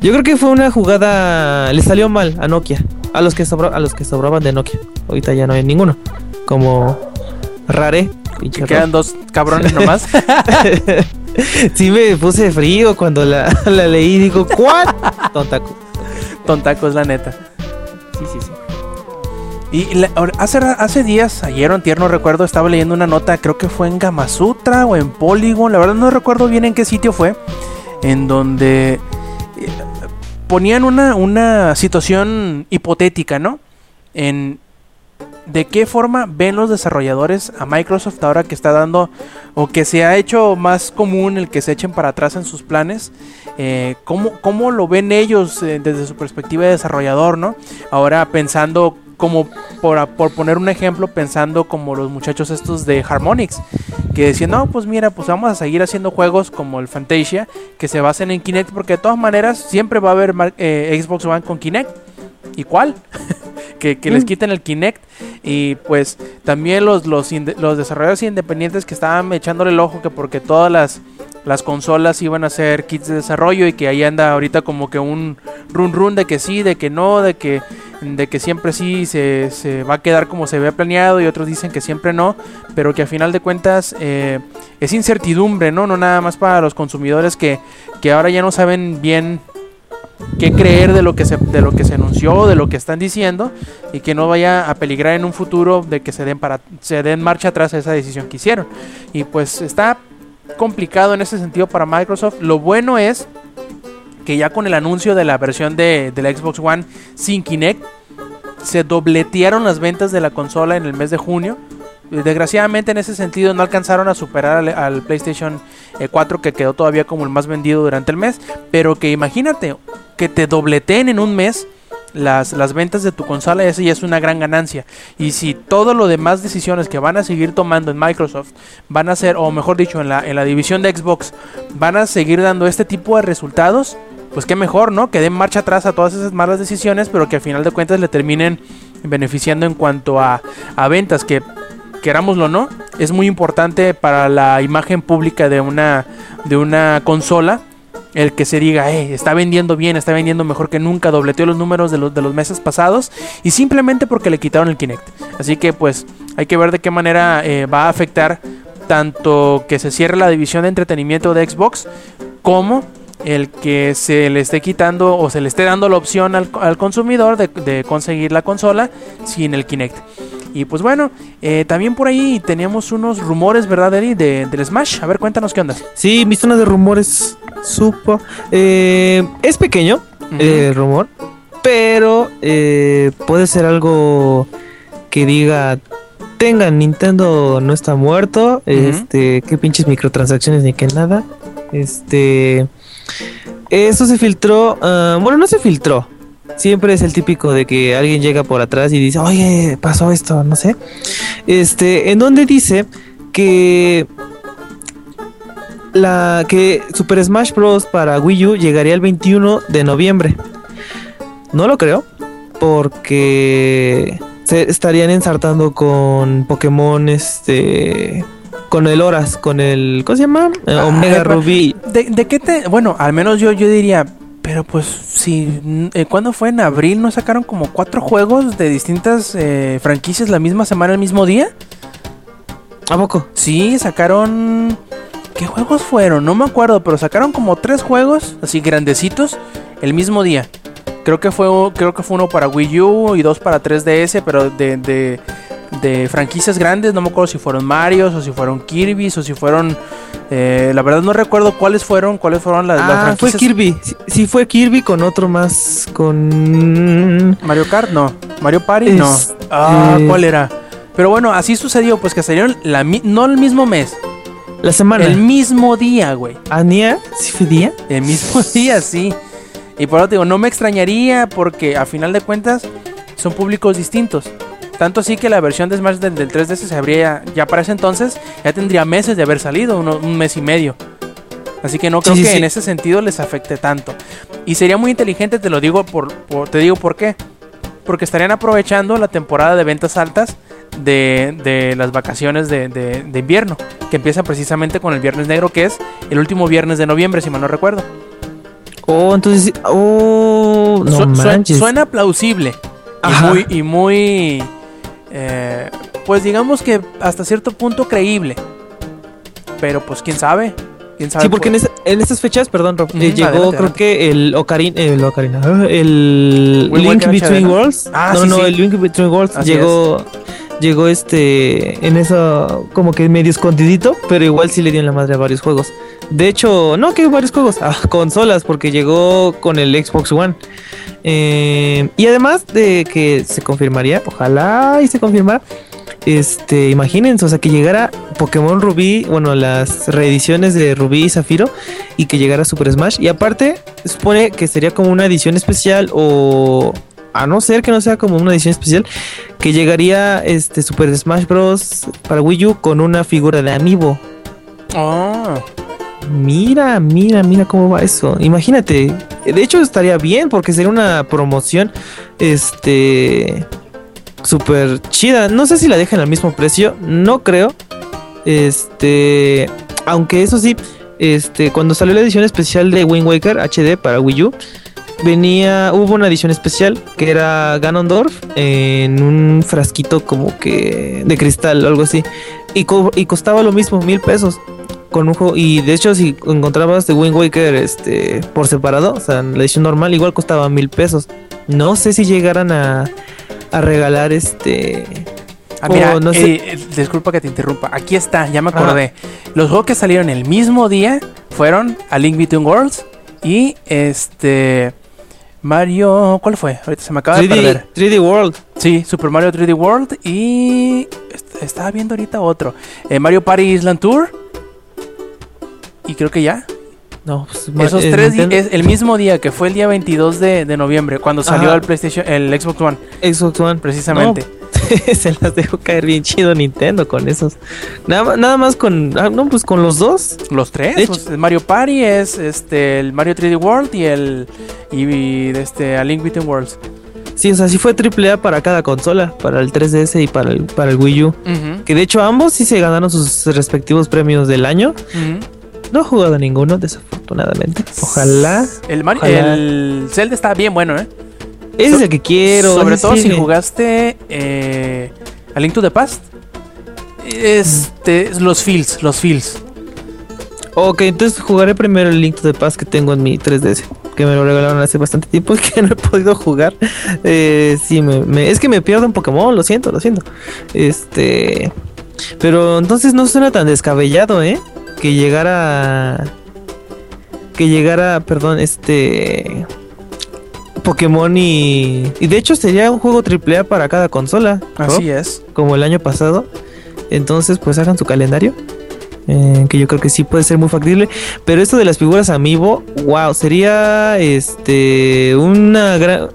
Yo creo que fue una jugada. Le salió mal a Nokia. A los que sobra- a los que sobraban de Nokia. Ahorita ya no hay ninguno. Como Rare. Que quedan dos cabrones nomás. [LAUGHS] Sí me puse frío cuando la, la leí. Digo, ¿cuál? Tontaco. Tontacos, la neta. Sí, sí, sí. Y la- hace, días, ayer o antier, no recuerdo, estaba leyendo una nota, creo que fue en Gamasutra o en Polygon, la verdad no recuerdo bien en qué sitio fue, en donde ponían una, una situación hipotética, ¿no? En de qué forma ven los desarrolladores a Microsoft ahora que está dando o que se ha hecho más común el que se echen para atrás en sus planes. Eh, ¿cómo, cómo lo ven ellos eh, desde su perspectiva de desarrollador, no? Ahora pensando como por, por poner un ejemplo, pensando como los muchachos estos de Harmonix, que decían, no, pues mira, pues vamos a seguir haciendo juegos como el Fantasia, que se basen en Kinect, porque de todas maneras siempre va a haber eh, Xbox One con Kinect. ¿Y cuál? [LAUGHS] que, que les Mm. quiten el Kinect. Y pues también los, los, los desarrolladores independientes que estaban echándole el ojo que porque todas las, las consolas iban a ser kits de desarrollo y que ahí anda ahorita como que un run run de que sí, de que no, de que, de que siempre sí se, se va a quedar como se había planeado y otros dicen que siempre no, pero que a final de cuentas eh, es incertidumbre, ¿no? No nada más para los consumidores que, que ahora ya no saben bien qué creer de lo que se de lo que se anunció, de lo que están diciendo y que no vaya a peligrar en un futuro de que se den para se den marcha atrás a esa decisión que hicieron. Y pues está complicado en ese sentido para Microsoft. Lo bueno es que ya con el anuncio de la versión de, de la Xbox One sin Kinect se dobletearon las ventas de la consola en el mes de junio. Desgraciadamente en ese sentido no alcanzaron a superar al, al PlayStation eh, 4 que quedó todavía como el más vendido durante el mes. Pero que imagínate que te dobleteen en un mes las, las ventas de tu consola, eso ya es una gran ganancia. Y si todo lo demás decisiones que van a seguir tomando en Microsoft van a ser, o mejor dicho, en la, en la división de Xbox, van a seguir dando este tipo de resultados, pues qué mejor, ¿no? Que den marcha atrás a todas esas malas decisiones, pero que al final de cuentas le terminen beneficiando en cuanto a, a ventas, que querámoslo o no, es muy importante para la imagen pública de una, de una consola. El que se diga, eh, está vendiendo bien, está vendiendo mejor que nunca, dobleteó los números de los, de los meses pasados y simplemente porque le quitaron el Kinect. Así que pues hay que ver de qué manera eh, va a afectar tanto que se cierre la división de entretenimiento de Xbox como el que se le esté quitando o se le esté dando la opción al, al consumidor de, de conseguir la consola sin el Kinect. Y pues bueno, eh, también por ahí teníamos unos rumores, ¿verdad, Eri? De, del Smash. A ver, cuéntanos qué onda. Sí, mi zona de rumores supo. eh, es pequeño eh, el rumor, pero eh, puede ser algo que diga. Tengan, Nintendo no está muerto. Este, qué pinches microtransacciones ni que nada. Este. Eso se filtró. ah, bueno, no se filtró. Siempre es el típico de que alguien llega por atrás y dice, oye, pasó esto, no sé. Este, en donde dice que la que Super Smash Bros. para Wii U llegaría el 21 de noviembre. No lo creo, porque se estarían ensartando con Pokémon, este, con el Horas, con el, ¿cómo se llama? Ah, Omega pero- Ruby. ¿De, de qué te.? Bueno, al menos yo, yo diría. Pero pues, si. mm, eh, ¿Cuándo fue? En abril, ¿no sacaron como cuatro juegos de distintas eh, franquicias la misma semana, el mismo día? ¿A poco? Sí, sacaron. ¿Qué juegos fueron? No me acuerdo, pero sacaron como tres juegos, así grandecitos, el mismo día. Creo que fue, creo que fue uno para Wii U y dos para 3DS, pero de, de, de franquicias grandes. No me acuerdo si fueron Marios o si fueron Kirby's o si fueron. eh, la verdad no recuerdo cuáles fueron, cuáles fueron las, las Ah, fue franquicias. Kirby. Sí, sí, fue Kirby con otro más, con... Mario Kart, no. Mario Party, Es- no. Ah, eh, ¿cuál era? Pero bueno, así sucedió, pues que salieron la no el mismo mes, La semana. el mismo día, güey. Ania, ¿sí fue día? El mismo [LAUGHS] día, sí. Y por eso te digo, no me extrañaría porque a final de cuentas son públicos distintos. Tanto así que la versión de Smash del, del 3DS se habría, ya para ese entonces, ya tendría meses de haber salido, uno- un mes y medio. Así que no creo Sí, que sí. en ese sentido les afecte tanto. Y sería muy inteligente, te lo digo por, por- te digo por qué. Porque estarían aprovechando la temporada de ventas altas de, de las vacaciones de, de- de invierno. Que empieza precisamente con el Viernes Negro, que es el último viernes de noviembre, si mal no recuerdo. Oh, entonces... Oh, no Su- suen- manches. suena plausible. Y Ajá. muy, y muy eh, pues digamos que hasta cierto punto creíble. Pero pues quién sabe. ¿Quién sabe Sí, porque en, esa- en estas fechas, perdón, Rob, eh, llegó adelante, creo adelante. que el Ocarina, el Ocarina, ah, el Link Between. Worlds. Ah, no, sí, no, sí. el Link Between Worlds Así llegó, llegó este, en eso como que medio escondidito, pero igual sí le dieron la madre a varios juegos. De hecho, no que varios juegos, [LAUGHS] a consolas, porque llegó con el Xbox One. Eh, y además de que se confirmaría, ojalá y se confirmara, este, imagínense, o sea, que llegara Pokémon Rubí, bueno, las reediciones de Rubí y Zafiro, y que llegara Super Smash. Y aparte, supone que sería como una edición especial, o a no ser que no sea como una edición especial, que llegaría este Super Smash Bros. para Wii U con una figura de Amiibo. Ah, Mira, mira, mira cómo va eso. Imagínate. De hecho, estaría bien porque sería una promoción. Este. Súper chida. No sé si la dejan al mismo precio. No creo. Este. Aunque eso sí. Este. Cuando salió la edición especial de Wind Waker HD para Wii U. Venía. Hubo una edición especial. Que era Ganondorf. En un frasquito como que. De cristal o algo así. Y, co- y costaba lo mismo, mil pesos con un juego y de hecho si encontrabas de Wind Waker este por separado, o sea, la edición normal igual costaba mil pesos. No sé si llegaran a, a regalar este ah, mira, no sé. eh, eh, disculpa que te interrumpa. Aquí está, ya me acordé. Los juegos que salieron el mismo día fueron A Link Between Worlds y este Mario, ¿cuál fue? Ahorita se me acaba de 3D, perder. 3D World. Sí, Super Mario 3D World y est- estaba viendo ahorita otro, Eh, Mario Party Island Tour. Y creo que ya. No, pues, Esos eh, tres Nintendo- es el mismo día que fue el día 22 de, de noviembre, cuando salió Ajá. el PlayStation, el Xbox One, Xbox One. precisamente. [LAUGHS] Se las dejó caer bien chido Nintendo con esos. Nada, nada más con ah, no pues con los dos. Los tres, De hecho- el Mario Party es este el Mario 3D World y el y, y, este A Link Between Worlds. Sí, o sea, sí fue triple A para cada consola, para el 3DS y para el, para el Wii U. Que de hecho ambos sí se ganaron sus respectivos premios del año. No he jugado ninguno, desafortunadamente. Ojalá. El, Mario, Ojalá. el Zelda está bien bueno, ¿eh? Ese es el que quiero. Sobre todo si jugaste eh, A Link to the Past. Este, los feels, los feels. Ok, entonces jugaré primero el Link to the Past que tengo en mi 3DS. Que me lo regalaron hace bastante tiempo y [LAUGHS] que no he podido jugar. Eh, sí, me, me- es que me pierdo un Pokémon, lo siento, lo siento. Este. Pero entonces no suena tan descabellado, ¿eh? Que llegara. Que llegara, perdón, este. Pokémon y. Y de hecho sería un juego AAA para cada consola. ¿no? Así es. como el año pasado. Entonces, pues hagan su calendario. eh, que yo creo que sí puede ser muy factible. Pero esto de las figuras amiibo, wow, sería este una gran.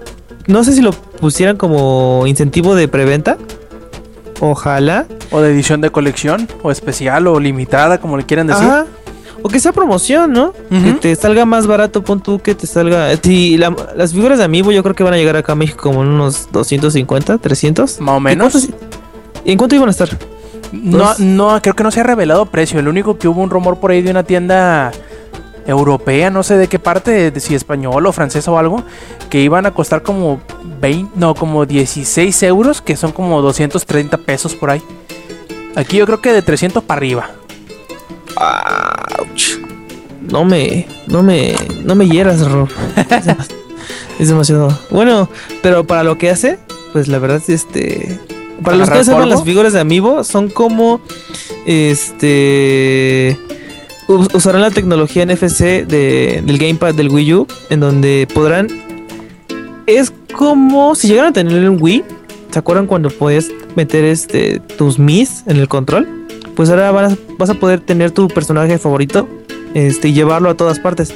No sé si lo pusieran como incentivo de preventa. Ojalá. O de edición de colección, o especial, o limitada, como le quieran decir. Ajá. O que sea promoción, ¿no? Que te salga más barato, pon tú que te salga. La- las figuras de amiibo yo creo que van a llegar acá a México como en unos 250, 300. Más o ¿En menos. cuánto- ¿En cuánto iban a estar? No, no, creo que no se ha revelado precio. El único que hubo un rumor por ahí de una tienda europea, no sé de qué parte, de si español o francesa o algo, que iban a costar como 20, no, como 16 euros, que son como 230 pesos por ahí. Aquí yo creo que de 300 para arriba. Ouch. No me, no me, no me hieras, Rob. Es demas- [LAUGHS] es demasiado. Bueno, pero para lo que hace, pues la verdad, este, para los que no ¿Agarrar sepan, polvo? las figuras de Amiibo son como, este, us- usarán la tecnología NFC de, del gamepad del Wii U, en donde podrán, es como si llegaran a tener un Wii. ¿Se acuerdan cuando podías meter este tus Mis en el control? Pues ahora vas, vas a poder tener tu personaje favorito este, y llevarlo a todas partes.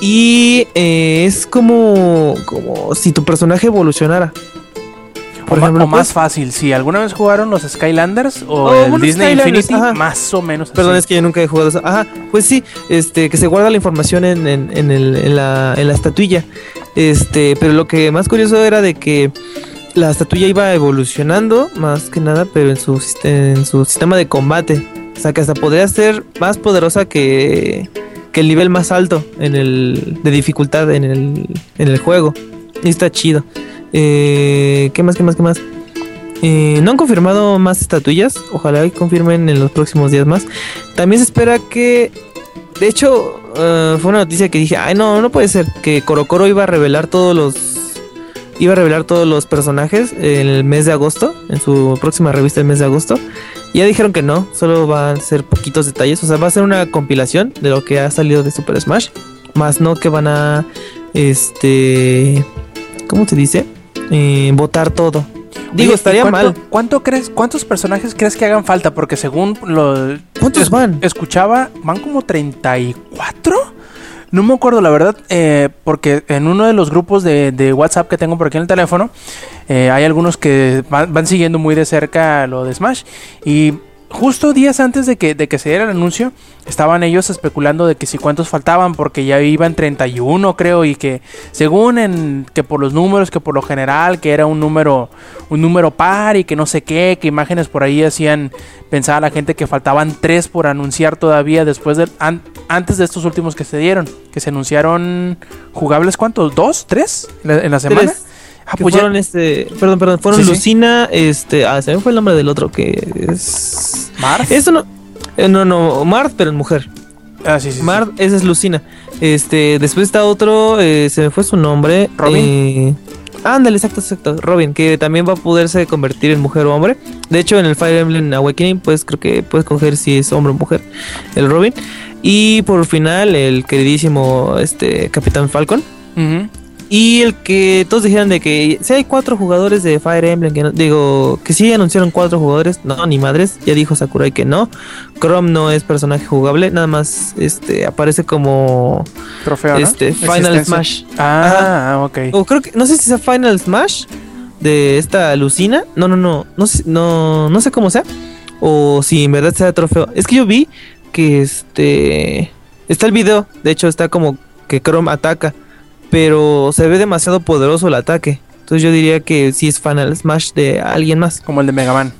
Y eh, es como, como si tu personaje evolucionara. Por ejemplo, o más pues- fácil, si alguna vez jugaron los Skylanders o Oh, el Disney Infinity, ajá. más o menos. Perdón, así. es que yo nunca he jugado eso. Ajá, pues sí, este, que se guarda la información en, en- en el- en la, en la estatuilla. Este, pero lo que más curioso era de que la estatuilla iba evolucionando, más que nada, pero en su, en su sistema de combate. O sea, que hasta podría ser más poderosa que, que el nivel más alto en el, de dificultad en el, en el juego. Y está chido. Eh, ¿Qué más, qué más, qué más? Eh, no han confirmado más estatuillas. Ojalá y confirmen en los próximos días más. También se espera que. De hecho, eh, fue una noticia que dije: Ay, no, no puede ser. Que Coro iba a revelar todos los. Iba a revelar todos los personajes en el mes de agosto. En su próxima revista del mes de agosto. Ya dijeron que no. Solo van a ser poquitos detalles. O sea, va a ser una compilación de lo que ha salido de Super Smash. Más no que van a. Este. ¿Cómo se dice? Eh, votar todo. Digo, Oye, ¿y estaría cuánto- mal. ¿Cuánto crees, cuántos personajes crees que hagan falta? Porque según lo ¿Cuántos van? escuchaba, van como 34. No me acuerdo, la verdad, eh, porque en uno de los grupos de, de WhatsApp que tengo por aquí en el teléfono, eh, hay algunos que van, van siguiendo muy de cerca lo de Smash. Y justo días antes de que, de que se diera el anuncio, estaban ellos especulando de que si cuántos faltaban, porque ya iban 31, creo, y que según en que por los números, que por lo general, que era un número, un número par y que no sé qué, que imágenes por ahí hacían pensar a la gente que faltaban tres por anunciar todavía después de an- antes de estos últimos que se dieron, que se anunciaron jugables cuántos, dos, tres en la, semana. Ah, Que pues ya- fueron este, perdón, perdón, fueron Sí, sí. Lucina, este, ah, se me fue el nombre del otro que es Marth. Eso no eh, no no, Marth, pero en mujer. Ah, sí, sí, sí. Marth, esa es Lucina. Este, después está otro, eh, se me fue su nombre. Robin. Eh, ándale, exacto, exacto. Robin, que también va a poderse convertir en mujer o hombre. De hecho, en el Fire Emblem Awakening, pues creo que puedes coger si es hombre o mujer, el Robin. Y por final, el queridísimo este Capitán Falcon. Ujú. Y el que todos dijeron de que si hay cuatro jugadores de Fire Emblem, que no- digo, que sí anunciaron cuatro jugadores, no, ni madres, ya dijo Sakurai que no. Chrome no es personaje jugable, nada más este aparece como Trofeo, ¿no? este Final Existencia. Smash. Ah, ok. O creo que no sé si sea Final Smash de esta Lucina, no, no, no, no sé, no, no sé cómo sea o si en verdad sea trofeo. Es que yo vi que este está el video, de hecho está como que Chrome ataca, pero se ve demasiado poderoso el ataque. Entonces yo diría que sí es Final Smash de alguien más. Como el de Mega Man.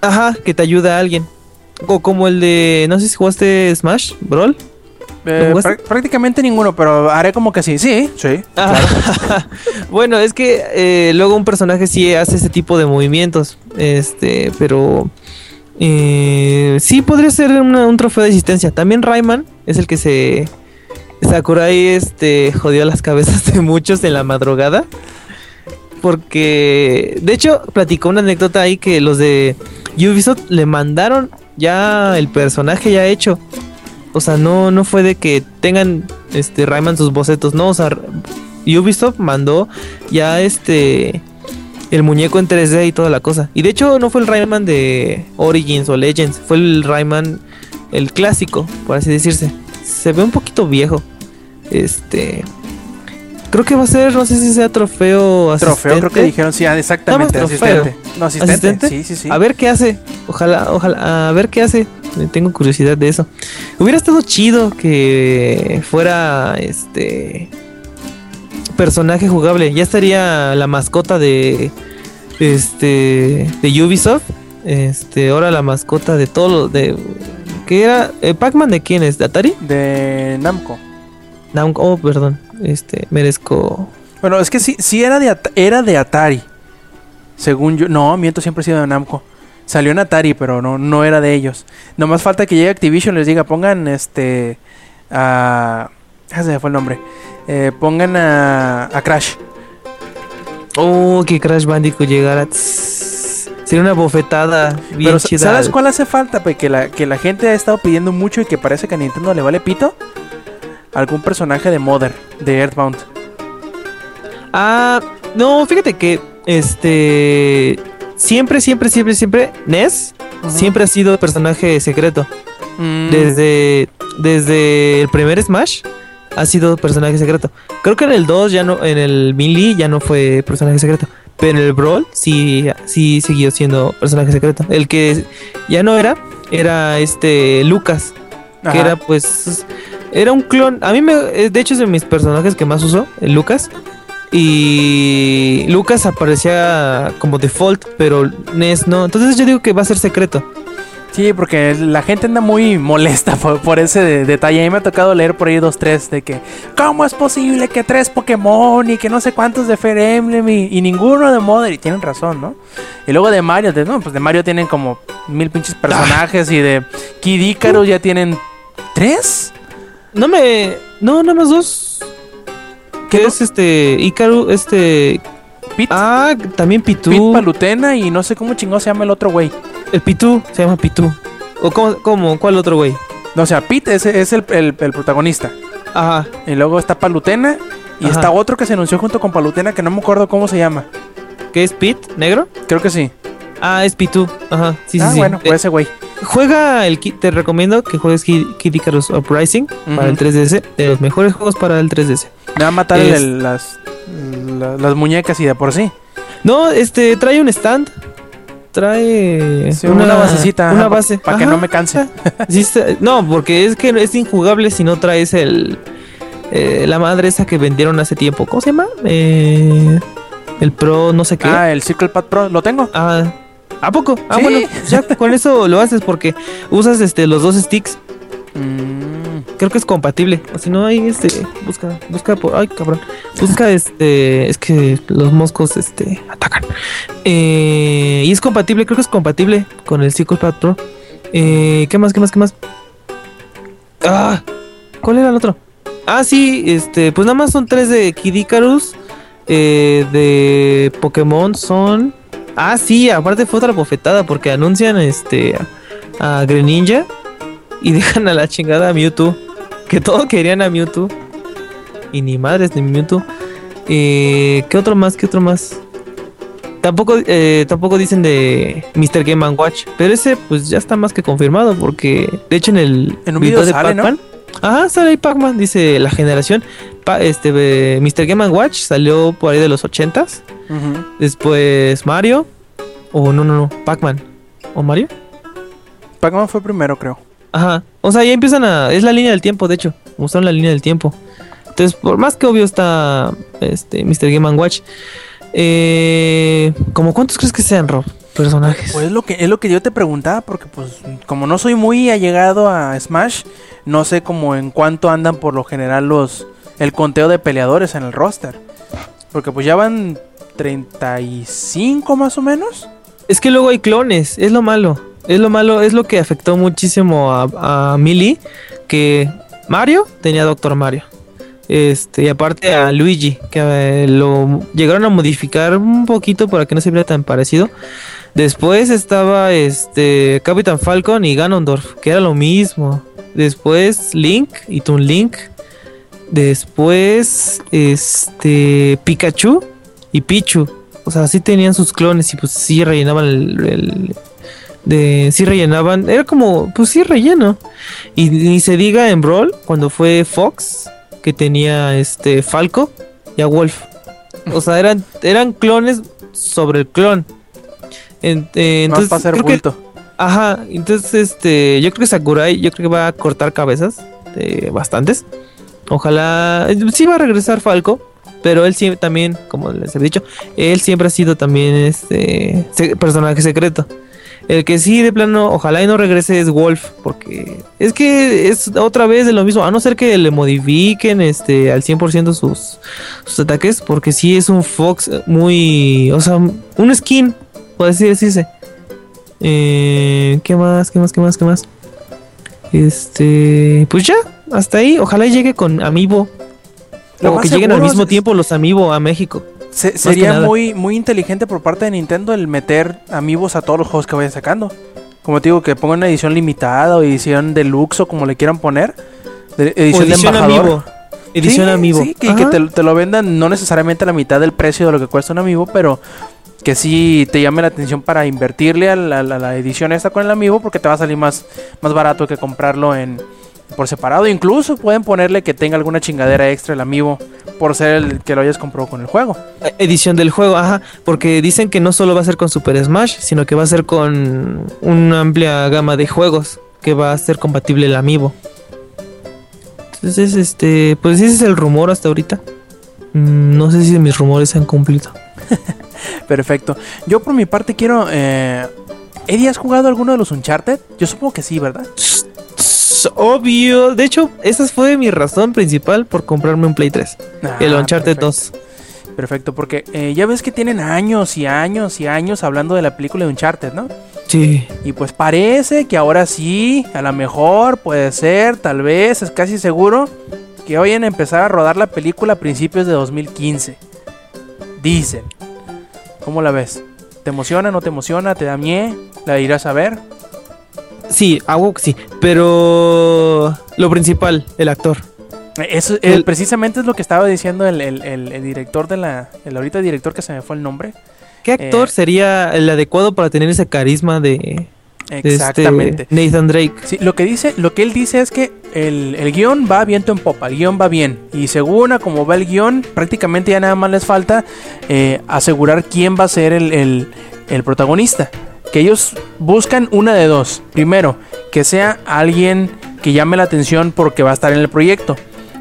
Ajá, que te ayuda a alguien. O como el de, no sé si jugaste Smash, Brawl. Eh, jugaste? prácticamente ninguno, pero haré como que sí. Sí, sí. Ah, [LAUGHS] bueno, es que eh, luego un personaje sí hace ese tipo de movimientos. Este, pero eh, sí podría ser una- un trofeo de existencia. También Rayman es el que se. Sakurai este, jodió las cabezas de muchos en la madrugada. Porque, de hecho, platicó una anécdota ahí que los de Ubisoft le mandaron ya el personaje ya hecho. O sea, no, no fue de que tengan este Rayman sus bocetos, no, o sea, Ubisoft mandó ya este el muñeco en 3D y toda la cosa. Y de hecho no fue el Rayman de Origins o Legends, fue el Rayman el clásico, por así decirse. Se ve un poquito viejo. Este creo que va a ser, no sé si sea trofeo Trofeo, creo que asistente. dijeron, sí, ah, exactamente. Trofeo. Asistente. No, asistente. ¿Asistente? Sí, sí, sí. A ver qué hace. Ojalá, ojalá, a ver qué hace. Tengo curiosidad de eso. Hubiera estado chido que fuera este personaje jugable. Ya estaría la mascota de este de Ubisoft. Este, ahora la mascota de todos los de ¿Qué era? Eh, ¿Pac-Man de quién es? ¿De Atari? De Namco. Namco- oh, perdón. Este, merezco. Bueno, es que sí, sí era de, era de Atari. Según yo. No, miento, siempre ha sido de Namco. Salió en Atari, pero no, no era de ellos. Nomás falta que llegue Activision y les diga, pongan este. A. ah, se me fue el nombre. Eh, pongan a, a Crash. Oh, que Crash Bandicoot llegara. Sería una bofetada bien Pero chida. ¿sabes cuál hace falta? Pe? Que la, que la gente ha estado pidiendo mucho y que parece que a Nintendo le vale pito. Algún personaje de Mother, de Earthbound. Ah, no, fíjate que este siempre, siempre, siempre, siempre Ness siempre ha sido personaje secreto. Mm, Desde desde el primer Smash ha sido personaje secreto. Creo que en el 2 ya no en el Melee ya no fue personaje secreto, pero en el Brawl sí sí siguió siendo personaje secreto. El que ya no era era este Lucas, que era pues era un clon a mí me de hecho es de mis personajes que más uso el Lucas y Lucas aparecía como default pero Ness no entonces yo digo que va a ser secreto Sí, porque la gente anda muy molesta [LAUGHS] por, por ese de- detalle. A mí me ha tocado leer por ahí dos, tres de que, ¿cómo es posible que tres Pokémon y que no sé cuántos de Fire Emblem y, y ninguno de Mother? Y tienen razón, ¿no? Y luego de Mario, de, no, pues de Mario tienen como mil pinches [LAUGHS] personajes y de Kid Icarus ya tienen tres. No me no nada más dos que no? es este Icaru este Pit, ah también Pitu Pit Palutena y no sé cómo chingado se llama el otro güey. el Pitu se llama Pitu o cómo, cómo cuál otro güey No, o sea, Pit es, es el, el- el protagonista. ajá Y luego está Palutena y Ajá. está otro que se anunció junto con Palutena que no me acuerdo cómo se llama. ¿qué es Pit negro Creo que sí. Ah es Pitu ajá sí sí ah, sí bueno, Eh, pues ese güey. Juega el Ki- te recomiendo que juegues Kid, Kid Icarus Uprising para el Ujú. 3DS, de los mejores juegos para el 3DS. Me va a matar Es- el- las, la- las muñecas y de por sí. No, este trae un stand, trae Sí, una basecita, una base pa' que no me canse. [LAUGHS] Sí no, porque es que es injugable si no traes el eh, la madre esa que vendieron hace tiempo. ¿Cómo se llama? Eh, el Pro no sé qué. Ah, el Circle Pad Pro, ¿lo tengo? Ah, ¿a poco? Ah, Sí. bueno, ya con eso lo haces porque usas este los dos sticks. Mm, Creo que es compatible. O si no, hay este. Busca, busca por. Ay, cabrón. Busca este. Es que los moscos este atacan. Eh, y es compatible, creo que es compatible con el Circle Pad Pro. Eh, ¿Qué más? ¿Qué más? ¿Qué más? Ah, ¿cuál era el otro? Ah, sí, este, pues nada más son tres de Kid Icarus. eh, de Pokémon son. Ah, sí, aparte fue otra bofetada porque anuncian este a, Greninja y [LAUGHS] dejan a la chingada a Mewtwo. Que todos querían a Mewtwo. Y ni madres ni Mewtwo. Eh, ¿Qué otro más? ¿Qué otro más? Tampoco, eh, tampoco dicen de Mr. Game Watch. Pero ese pues ya está más que confirmado. Porque de hecho en el En un video de ¿no? Ajá, sale ahí Pac-Man. Dice la generación. Pa- este, eh, Mr. Game Watch salió por ahí de los 80s. ujú. Después Mario. O no, no, no. Pac-Man. ¿O Mario? Pac-Man fue primero, creo. Ajá. O sea, ya empiezan a. Es la línea del tiempo, de hecho. Mostraron la línea del tiempo. Entonces, por más que obvio está este Mr. Game Watch. Eh, ¿Cómo cuántos crees que sean, Rob? Personajes. Pues es lo que es lo que yo te preguntaba porque pues como no soy muy allegado a Smash, no sé cómo en cuánto andan por lo general los el conteo de peleadores en el roster. Porque pues ya van 35 más o menos. Es que luego hay clones, es lo malo. Es lo malo, es lo que afectó muchísimo a, a Millie, que Mario tenía Doctor Mario. Este, y aparte a Luigi, que eh, lo llegaron a modificar un poquito para que no se viera tan parecido. Después estaba este Capitán Falcon y Ganondorf, que era lo mismo. Después Link y Toon Link. Después este Pikachu y Pichu. O sea, sí tenían sus clones y pues sí rellenaban el, de sí rellenaban, era como pues sí relleno. Y ni se diga en Brawl cuando fue Fox que tenía este Falco y a Wolf. O sea, eran eran clones sobre el clon. En- eh, Más entonces para hacer creo que-. Ajá, entonces este, yo creo que Sakurai, yo creo que va a cortar cabezas de bastantes. Ojalá, sí va a regresar Falco, pero él sí también, como les he dicho, él siempre ha sido también este personaje secreto. El que sí de plano, ojalá y no regrese es Wolf, porque es que es otra vez de lo mismo, a no ser que le modifiquen este al 100% sus sus ataques, porque sí es un Fox muy, o sea, un skin, por así decirse. Eh, ¿Qué más? ¿Qué más? ¿Qué más? ¿Qué más? Este, pues ya, hasta ahí. Ojalá llegue con Amiibo. Lo o que lleguen al mismo tiempo los Amiibo a México. Se- sería muy, muy inteligente por parte de Nintendo el meter amigos a todos los juegos que vayan sacando. Como te digo, que pongan una edición limitada o edición deluxe o como le quieran poner. De- edición, edición de embajador. Amiibo. Edición Sí, Amiibo. Sí, que, Ajá. que te, te lo vendan no necesariamente a la mitad del precio de lo que cuesta un amiibo, pero que sí te llame la atención para invertirle a la, edición esta con el amiibo porque te va a salir más, más barato que comprarlo en por separado. Incluso pueden ponerle que tenga alguna chingadera extra el amiibo por ser el que lo hayas comprado con el juego. Eh, Edición del juego, ajá. Porque dicen que no solo va a ser con Super Smash, sino que va a ser con una amplia gama de juegos que va a ser compatible el Amiibo. Entonces, este, pues ese es el rumor hasta ahorita. Mm, No sé si mis rumores se han cumplido. [LAUGHS] Perfecto. Yo por mi parte quiero... Eh... Eddie, ¿has jugado alguno de los Uncharted? Yo supongo que sí, ¿verdad? Obvio. De hecho, esa fue mi razón principal por comprarme un Play 3. el Ah, Uncharted perfecto. 2. Perfecto, porque eh, ya ves que tienen años y años y años hablando de la película de Uncharted, ¿no? Sí. Y pues parece que ahora sí, a lo mejor, puede ser, tal vez, es casi seguro que vayan a empezar a rodar la película a principios de 2015. Dicen. ¿Cómo la ves? ¿Te emociona, no te emociona? ¿Te da miedo? ¿La irás a ver? Sí, hago que sí. Pero lo principal, el actor. Eso, eh, El- precisamente es lo que estaba diciendo el, el- el- el director de la... El ahorita director que se me fue el nombre. ¿Qué actor Eh, sería el adecuado para tener ese carisma de, este Exactamente. Nathan Drake? Sí, lo que dice, lo que él dice es que el, el guion va viento en popa, el guion va bien. Y según a como va el guion, prácticamente ya nada más les falta eh, asegurar quién va a ser el, el- el protagonista. Que ellos buscan una de dos. Primero, que sea alguien que llame la atención porque va a estar en el proyecto.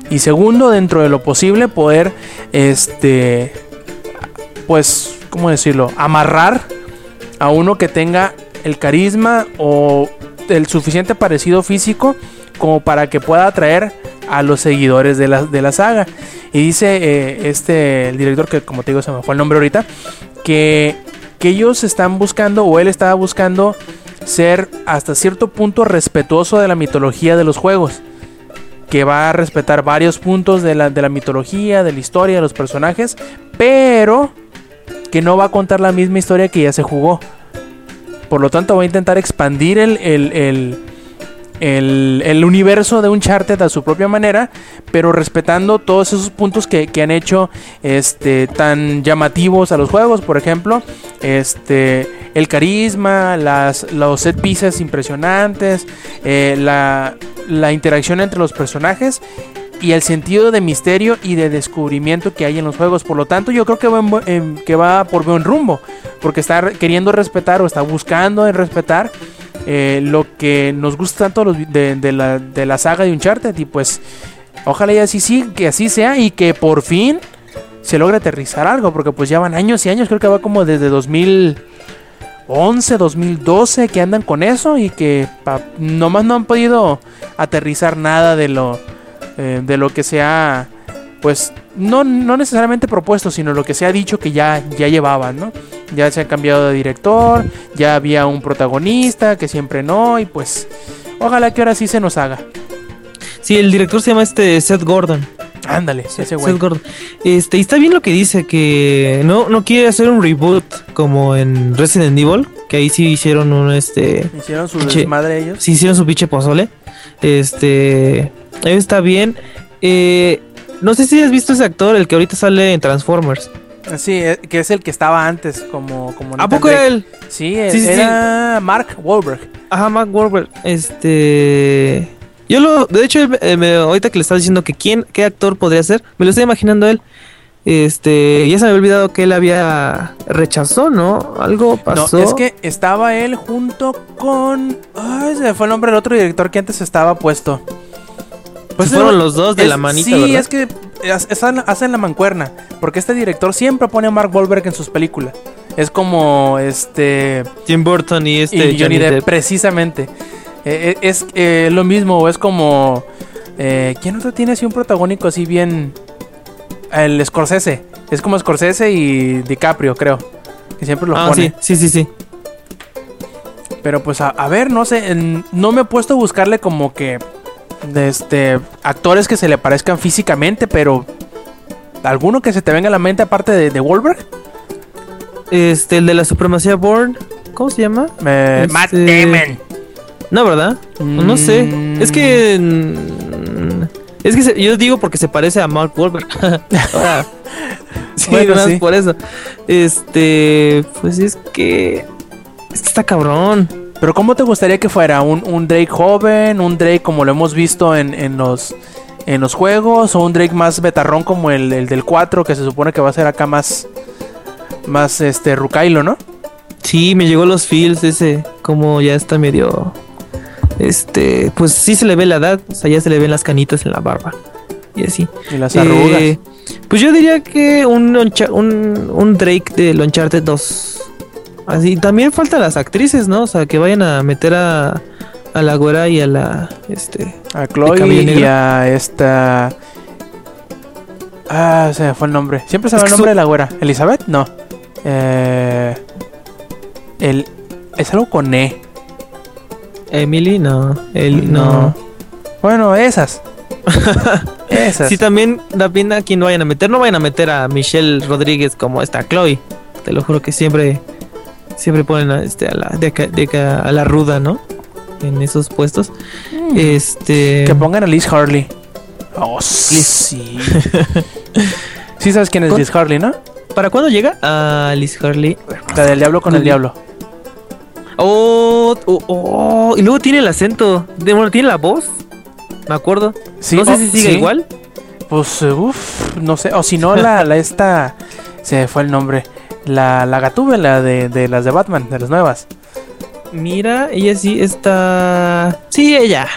Y segundo, dentro de lo posible, poder, este, pues, ¿cómo decirlo? Amarrar a uno que tenga el carisma o el suficiente parecido físico como para que pueda atraer a los seguidores de la, de la saga. Y dice eh, este, el director, que como te digo se me fue el nombre ahorita, que, que ellos están buscando, o él estaba buscando, ser hasta cierto punto respetuoso de la mitología de los juegos. Que va a respetar varios puntos de la, de la mitología, de la historia, de los personajes, pero que no va a contar la misma historia que ya se jugó. Por lo tanto, va a intentar expandir el, el, el, el- universo de Uncharted a su propia manera, pero respetando todos esos puntos que, que han hecho este, tan llamativos a los juegos. Por ejemplo, este, el carisma, las, los set pieces impresionantes, eh, la, la interacción entre los personajes y el sentido de misterio y de descubrimiento que hay en los juegos. Por lo tanto, yo creo que va, en en- que va por buen rumbo, porque está queriendo respetar o está buscando en respetar eh, lo que nos gusta tanto de, la, de la saga de Uncharted. Y pues, ojalá y así sí, que así sea y que por fin se logra aterrizar algo, porque pues ya van años y años, creo que va como desde 2011, 2012 que andan con eso y que pa- nomás no han podido aterrizar nada de lo, eh, de lo que se ha, pues no, no necesariamente propuesto, sino lo que se ha dicho que ya, ya llevaban, ¿no? Ya se ha cambiado de director, ya había un protagonista que siempre no, y pues ojalá que ahora sí se nos haga. Sí, el director se llama este Seth Gordon. Ándale, ese güey. Seth Gordon. Este, y está bien lo que dice, que no, no quiere hacer un reboot como en Resident Evil, que ahí sí hicieron un este. Hicieron su Che. desmadre ellos. Sí hicieron su pinche pozole. Este. ahí Está bien. Eh, no sé si has visto ese actor, el que ahorita sale en Transformers. Sí, eh, que es el que estaba antes como... como ¿A poco era él? Sí, eh, Sí, sí, sí. era Mark Wahlberg. Ajá, Mark Wahlberg. Este. Yo lo. De hecho, eh, me- ahorita que le estaba diciendo que quién, qué actor podría ser, me lo estoy imaginando él. Este. Ya se me había olvidado que él había. Rechazó, ¿no? Algo pasó. No, es que estaba él junto con... Ay, se me fue el nombre del otro director que antes estaba puesto. Pues fueron los dos de es- la manita, Sí, ¿verdad? es que es- hacen la mancuerna. Porque este director siempre pone a Mark Wahlberg en sus películas. Es como este... Tim Burton y este. y Johnny, Depp, precisamente. Eh, eh, es eh, lo mismo, es como... Eh, ¿Quién otro tiene así un protagónico así bien... El Scorsese. Es como Scorsese y DiCaprio, creo. Que siempre lo Ah, pone. sí, sí, sí, sí. Pero pues a, a ver, no sé, en- no me he puesto a buscarle como que este actores que se le parezcan físicamente, pero alguno que se te venga a la mente aparte de, de Wahlberg, Este, el de la supremacía Born. ¿Cómo se llama? Eh, Este- Matt Damon. No, ¿verdad? No sé. Mm. Es que. mm, Es que se- yo digo porque se parece a Mark Wahlberg. [LAUGHS] Ahora, [LAUGHS] sí, Bueno, sí. por eso. Este. Pues es que. Es que está cabrón. Pero ¿cómo te gustaría que fuera? ¿Un, un Drake joven? ¿Un Drake como lo hemos visto en, en los en los juegos? ¿O un Drake más betarrón como el, el del 4 que se supone que va a ser acá más más este Rukailo, ¿no? Sí, me llegó los feels ese. Como ya está medio. Este. Pues sí se le ve la edad. O sea, ya se le ven las canitas en la barba. Y así. Y las arrugas. Eh, pues yo diría que un, un, un Drake de Uncharted 2. Así, también faltan las actrices, ¿no? O sea, que vayan a meter a, a la güera y a la. Este. A Chloe y a esta. Ah, se me fue el nombre. Siempre se me va el nombre su- de la güera. ¿Elizabeth? No. Eh, el, es algo con E. Emily, no. El, no. Bueno, esas. [LAUGHS] esas. Sí, también da pena a quien no vayan a meter. No vayan a meter a Michelle Rodríguez como esta Chloe. Te lo juro que siempre. Siempre ponen a, este, a, la, de acá- de acá- a la ruda, ¿no? En esos puestos. Este. Que pongan a Liz Harley. Oh, sí. [LAUGHS] sí sabes quién es Con- Liz Harley, ¿no? ¿Para cuándo llega? A Liz Harley. La del diablo con el diablo. Oh, oh, oh, y luego tiene el acento. De, bueno, tiene la voz. Me acuerdo. Sí, no sé oh, si sigue sí. igual. Pues, uff, no sé. O si no, la, la esta. Se me fue el nombre. La, la gatúbela de, de las de Batman, de las nuevas. Mira, ella sí está. Sí, ella.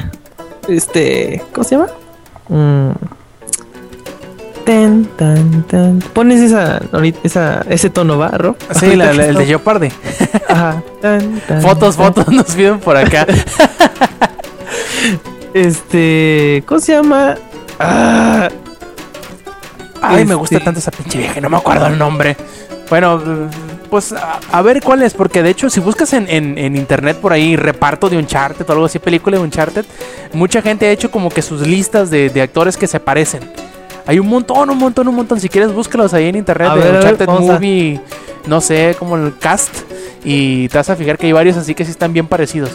Este. ¿Cómo se llama? Mm. Tan, tan, tan. Pones esa, esa, ese tono, ¿va, Ro? Sí, la, la- el de Jeopardy. [LAUGHS] Ajá. Tan, tan, Fotos, tan. fotos nos piden por acá. [LAUGHS] Este. ¿Cómo se llama? Ah, Ay, me Este- gusta tanto esa pinche vieja, no me acuerdo el nombre. Bueno, pues a, a ver cuál es, porque de hecho, si buscas en, en- en internet por ahí reparto de Uncharted o algo así, película de Uncharted, mucha gente ha hecho como que sus listas de, de actores que se parecen. Hay un montón, un montón, un montón. Si quieres, búscalos ahí en internet A de ver, Uncharted a- Movie, no sé, como el cast, y te vas a fijar que hay varios así que sí están bien parecidos.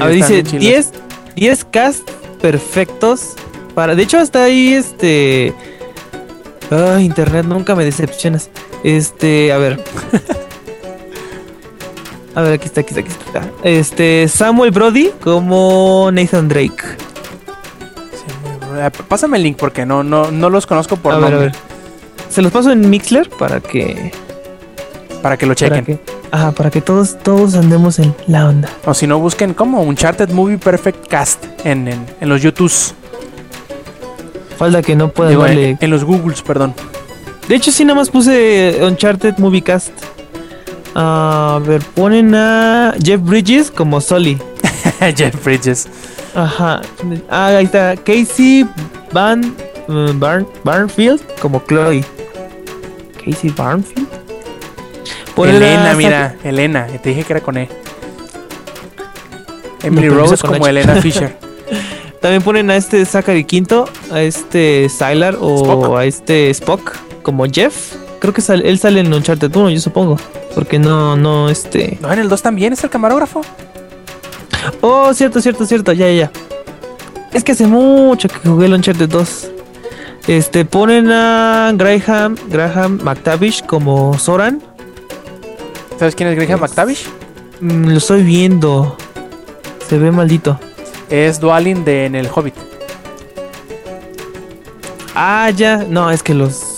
A ver, dice bien chilos. 10, 10 cast perfectos para. De hecho, hasta ahí este. Ay, internet, nunca me decepcionas. Este, a ver. A ver, aquí está, aquí está, aquí está. Este, Samuel Brody como Nathan Drake. Sí, eh, Pásame el link porque no, no, no los conozco por a ver, a nombre. ver. Se los paso en Mixler para que. Para que lo Para chequen. que, ajá, para que todos, todos andemos en la onda. O si no, busquen como Uncharted Movie Perfect Cast en, en, en los YouTubes. Falta que no Digo, en, darle. en los Googles, perdón. De hecho, sí, nada más puse Uncharted Movie Cast. A ver, ponen a Jeff Bridges como Sully. [LAUGHS] Jeff Bridges. Ajá. Ah, ahí está. Casey Van uh, Barn, Barnfield como Chloe. Casey Barnfield. Elena, mira, Elena. Te dije que era con E. Emily No, Rose con como H. Elena [LAUGHS] Fisher. También ponen a este Zachary Quinto, a este Sylar o Spock. a este Spock como Jeff. Creo que sale- él sale en Uncharted 1, yo supongo. Porque no, no, este. No, en el 2 también es el camarógrafo. Oh, cierto, cierto, cierto, ya, ya, ya. Es que hace mucho que jugué el Uncharted 2. Este, ponen a Graham, Graham McTavish como Soran. ¿Sabes quién es Graham McTavish? Mm, lo estoy viendo. Se ve maldito. Es Dualin de en el Hobbit. Ah, ya. No, es que los.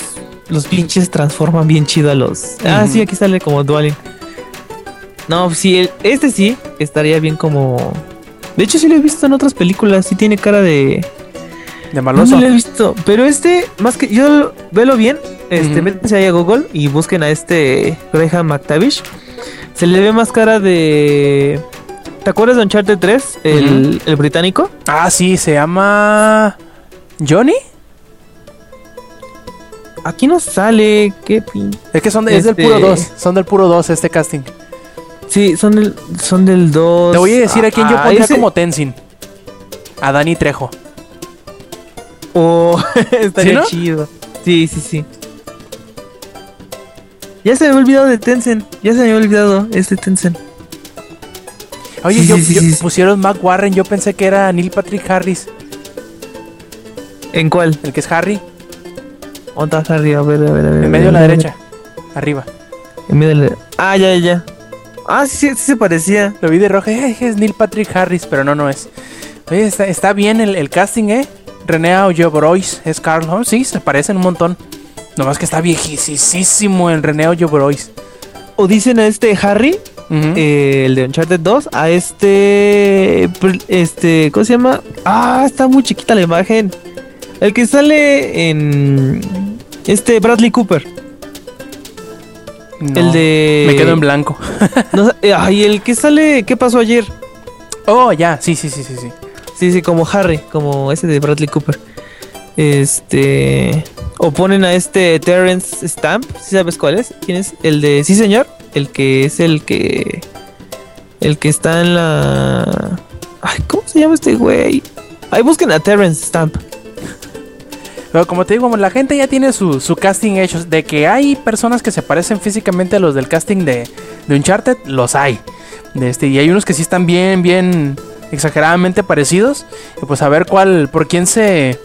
Los pinches transforman bien chido a los. Ah, sí, aquí sale como Dualin. No, sí, el- este sí estaría bien como. De hecho, sí lo he visto en otras películas. Sí tiene cara de. De No maloso. lo he visto. Pero este, más que. Yo velo bien. Este, Ujú. métanse ahí a Google y busquen a este Graham McTavish. Se le ve más cara de. ¿Te acuerdas de Uncharted 3? El, el británico. Ah, sí, se llama. ¿Johnny? Aquí no sale. Qué pin. Es que son de- es del Este- puro 2. Son del puro 2 este casting. Sí, son del, son del 2. Te voy a decir a quién yo Ah, pondría ese- como Tenzin. A Dani Trejo. Oh, [LAUGHS] estaría ¿Sí, no? chido. Sí, sí, sí. Ya se me había olvidado de Tencent. Ya se me había olvidado este Tencent. Oye, Sí, yo, sí, sí, yo- sí, sí. pusieron Mac Warren. Yo pensé que era Neil Patrick Harris. ¿En cuál? El que es Harry. ¿Dónde está Harry? A ver, a ver, a ver. En medio a la derecha. Arriba. En medio de la... Ah, ya, ya, ya. Ah, sí, sí, se parecía. Lo vi de rojo. eh, es Neil Patrick Harris, pero no, no es. Oye, está, está bien el, el casting, ¿eh? René Aujobrois es Carl. Oh, sí, se parecen un montón. Nomás que está viejísimo el René Aujobrois. O dicen a este Harry, Eh, el de Uncharted 2, a este... Este... ¿Cómo se llama? Ah, está muy chiquita la imagen. El que sale en... Este Bradley Cooper. No, El de... Me quedo en blanco. [LAUGHS] No, eh, ay, el que sale... ¿Qué pasó ayer? Oh, ya, sí, sí, sí, sí, sí. Sí, sí, como Harry, como ese de Bradley Cooper. Este. O ponen a este Terrence Stamp, si sabes cuál es? ¿Quién es? El de. Sí, señor. El que es el que. El que está en la. Ay, ¿cómo se llama este güey? Ahí busquen a Terrence Stamp. Pero como te digo, la gente ya tiene su, su casting hecho. De que hay personas que se parecen físicamente a los del casting de, de Uncharted, los hay. De este, y hay unos que sí están bien, bien exageradamente parecidos. Y pues a ver cuál, por quién se.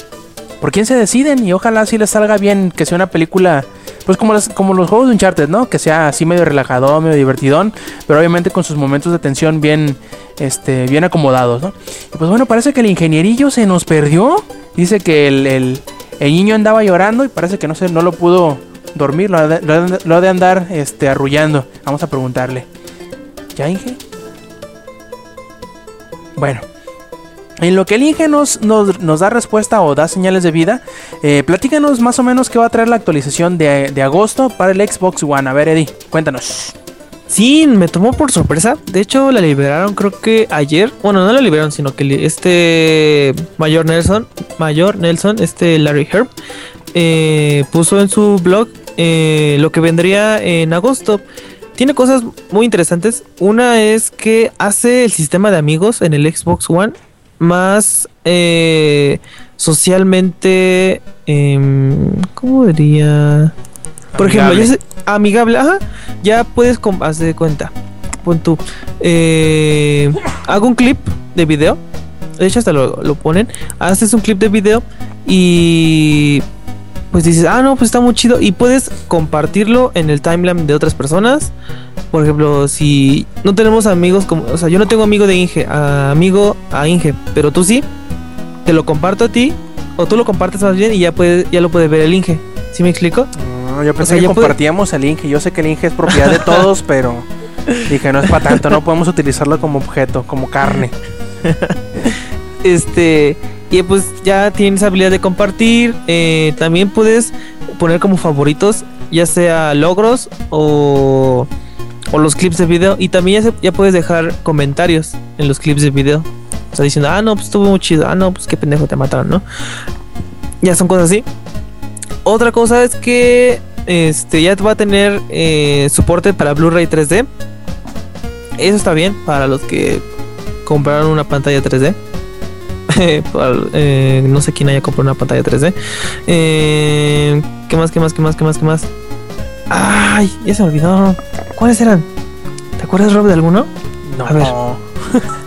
Por quién se deciden. Y ojalá sí les salga bien. Que sea una película. Pues como, las, como los juegos de Uncharted, ¿no? Que sea así medio relajado, medio divertidón. Pero obviamente con sus momentos de tensión bien. Este. bien acomodados, ¿no? Y pues bueno, parece que el ingenierillo se nos perdió. Dice que el, el- niño andaba llorando y parece que no se, no lo pudo dormir, lo de, lo de andar este, arrullando. Vamos a preguntarle. ¿Ya, Inge? Bueno. En lo que el Inge nos, da respuesta o da señales de vida, eh, platícanos más o menos qué va a traer la actualización de, agosto para el Xbox One. A ver, Eddie, cuéntanos. Sí, me tomó por sorpresa. De hecho, la liberaron creo que ayer. Bueno, no la liberaron, sino que este Mayor Nelson, Mayor Nelson, este Larry Herb, eh, puso en su blog eh, lo que vendría en agosto. Tiene cosas muy interesantes. Una es que hace el sistema de amigos en el Xbox One más eh, socialmente, em, ¿cómo diría? Por ejemplo, ya Amigable. se- amigable, ajá, ya puedes hacer de cuenta. Pon tú, eh, hago un clip de video, de hecho hasta lo, lo ponen, haces un clip de video y pues dices, ah, no, pues está muy chido y puedes compartirlo en el timeline de otras personas. Por ejemplo, si no tenemos amigos como, o sea, yo no tengo amigo de Inge, a- amigo a Inge, pero tú sí, te lo comparto a ti o tú lo compartes más bien y ya puede, ya lo puede ver el Inge. ¿Sí me explico? No, yo pensé sea, que puede- compartíamos el Inge. Yo sé que el Inge es propiedad de todos, [LAUGHS] pero dije, no es para tanto. No podemos utilizarlo como objeto, como carne. Este, Y pues ya tienes habilidad de compartir. eh, también puedes poner como favoritos, ya sea logros o, o los clips de video. Y también ya, puedes dejar comentarios en los clips de video. O sea, diciendo, ah, no, pues estuvo muy chido. Ah, no, pues qué pendejo te mataron, ¿no? Ya son cosas así. Otra cosa es que este ya va a tener eh, soporte para Blu-ray 3D. Eso está bien para los que compraron una pantalla 3D. [LAUGHS] Para- eh, no sé quién haya comprado una pantalla 3D. Eh, ¿Qué más? ¿Qué más? ¿Qué más? ¿Qué más? ¿Qué más? Ay, ya se me olvidó. ¿Cuáles eran? ¿Te acuerdas, Rob, de alguno? No. A ver. [LAUGHS]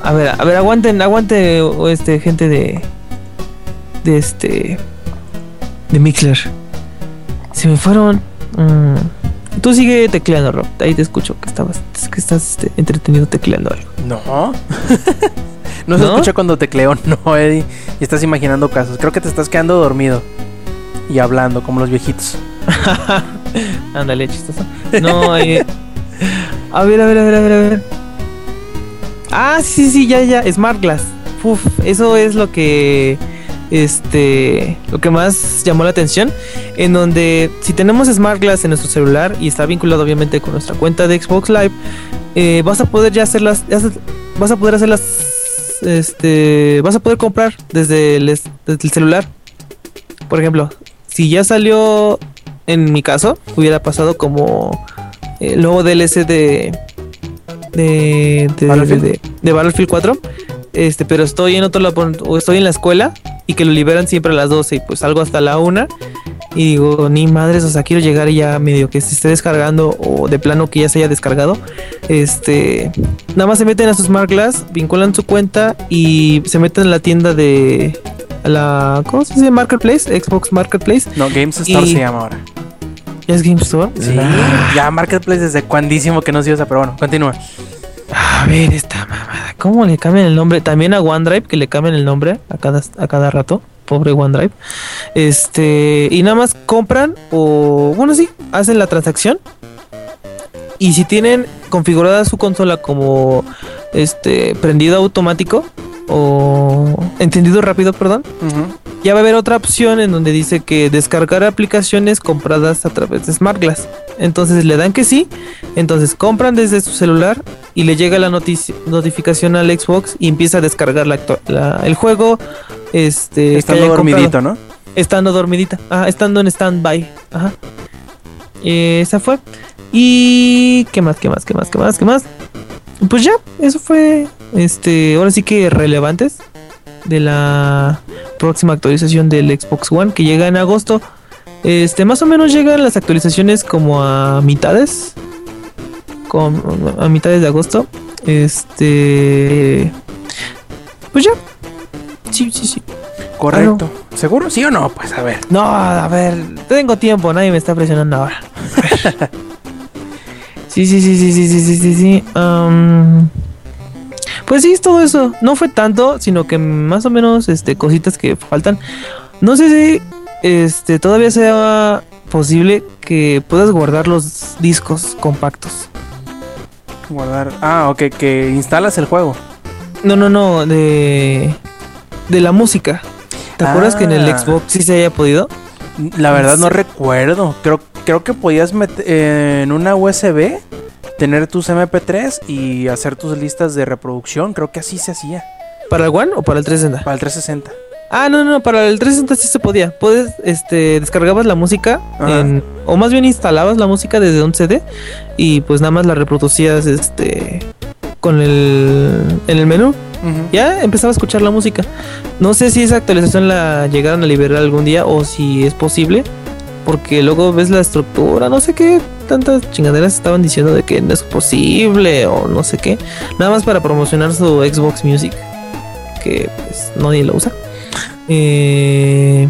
A ver, a ver, aguanten, aguante, este, gente de. De este. De Mixler. Se me fueron. mm, Tú sigue tecleando, Rob. Ahí te escucho que estabas. Es que estás este, entretenido tecleando algo. No. [LAUGHS] no se ¿No? escucha cuando tecleo, [LAUGHS] no, Eddie. Y estás imaginando casos. Creo que te estás quedando dormido. Y hablando como los viejitos. [LAUGHS] Ándale, chistoso. No, eh, a ver, a ver, a ver, a ver, a ver. Ah, sí, sí, ya, ya. Smart Glass. Uf, eso es lo que. Este. Lo que más llamó la atención. En donde, si tenemos Smart Glass en nuestro celular y está vinculado, obviamente, con nuestra cuenta de Xbox Live, eh, vas a poder ya hacerlas. ya se- vas a poder Este. Vas a poder comprar desde el, es- desde el celular. Por ejemplo, si ya salió en mi caso, hubiera pasado como el nuevo DLC de. de. de. Battlefield. de, de Battlefield 4. Este, pero estoy en otro lado, o estoy en la escuela y que lo liberan siempre a las 12 y pues salgo hasta la 1 y digo, ni madres, o sea, quiero llegar y ya medio que se esté descargando o de plano que ya se haya descargado. Este, nada más se meten a su Smart Glass, vinculan su cuenta y se meten en la tienda de a la ¿cómo se dice? Marketplace, Xbox Marketplace. No, Games Store Y- se llama ahora. ¿Ya es Game Store? Sí, Ah, ya Marketplace desde cuandísimo que no se usa, pero bueno, continúa. A ver, esta mamada. ¿Cómo le cambian el nombre? También a OneDrive, que le cambian el nombre a cada, a cada rato. Pobre OneDrive. Este. Y nada más compran o. Bueno, sí, hacen la transacción. Y si tienen configurada su consola como este prendido automático o encendido rápido, perdón, ya va a haber otra opción en donde dice que descargar aplicaciones compradas a través de Smart Glass. Entonces le dan que sí, entonces compran desde su celular y le llega la notificación al Xbox y empieza a descargar la el juego. Este, Estando comprado. dormidito, ¿no? Estando dormidita, ajá, estando en stand-by. Ajá. Eh, esa fue. Y. ¿Qué más? ¿Qué más? ¿Qué más? ¿Qué más? ¿Qué más? Pues ya, eso fue este, ahora sí que relevantes de la próxima actualización del Xbox One que llega en agosto. Este, más o menos llegan las actualizaciones como a mitades. Con, a mitades de agosto. Este. Pues ya. Sí, sí, sí. Correcto. Ah, ¿Seguro? ¿Sí o no? Pues a ver. No, a ver. Tengo tiempo, nadie me está presionando ahora. [LAUGHS] sí, sí, sí, sí, sí, sí, sí, sí. Um, pues sí, es todo eso. No fue tanto, sino que más o menos este cositas que faltan. No sé si este todavía sea posible que puedas guardar los discos compactos. Guardar. Ah, ok, que instalas el juego. No, no, no, de de la música. ¿Te acuerdas que en el Ah. Xbox sí se haya podido? La verdad no Sí. recuerdo. Creo, creo que podías meter en una USB, tener tus MP3 y hacer tus listas de reproducción. Creo que así se hacía. ¿Para el One o para el 360? Para el 360. Ah, no, no, para el 360 sí se podía. Puedes, este, descargabas la música en- o más bien instalabas la música desde un CD y pues nada más la reproducías, este, con el, en el menú. Ya empezaba a escuchar la música. No sé si esa actualización la llegaron a liberar algún día o si es posible, porque luego ves la estructura, no sé qué tantas chingaderas estaban diciendo de que no es posible o no sé qué, nada más para promocionar su Xbox Music, que pues nadie lo usa. Eh,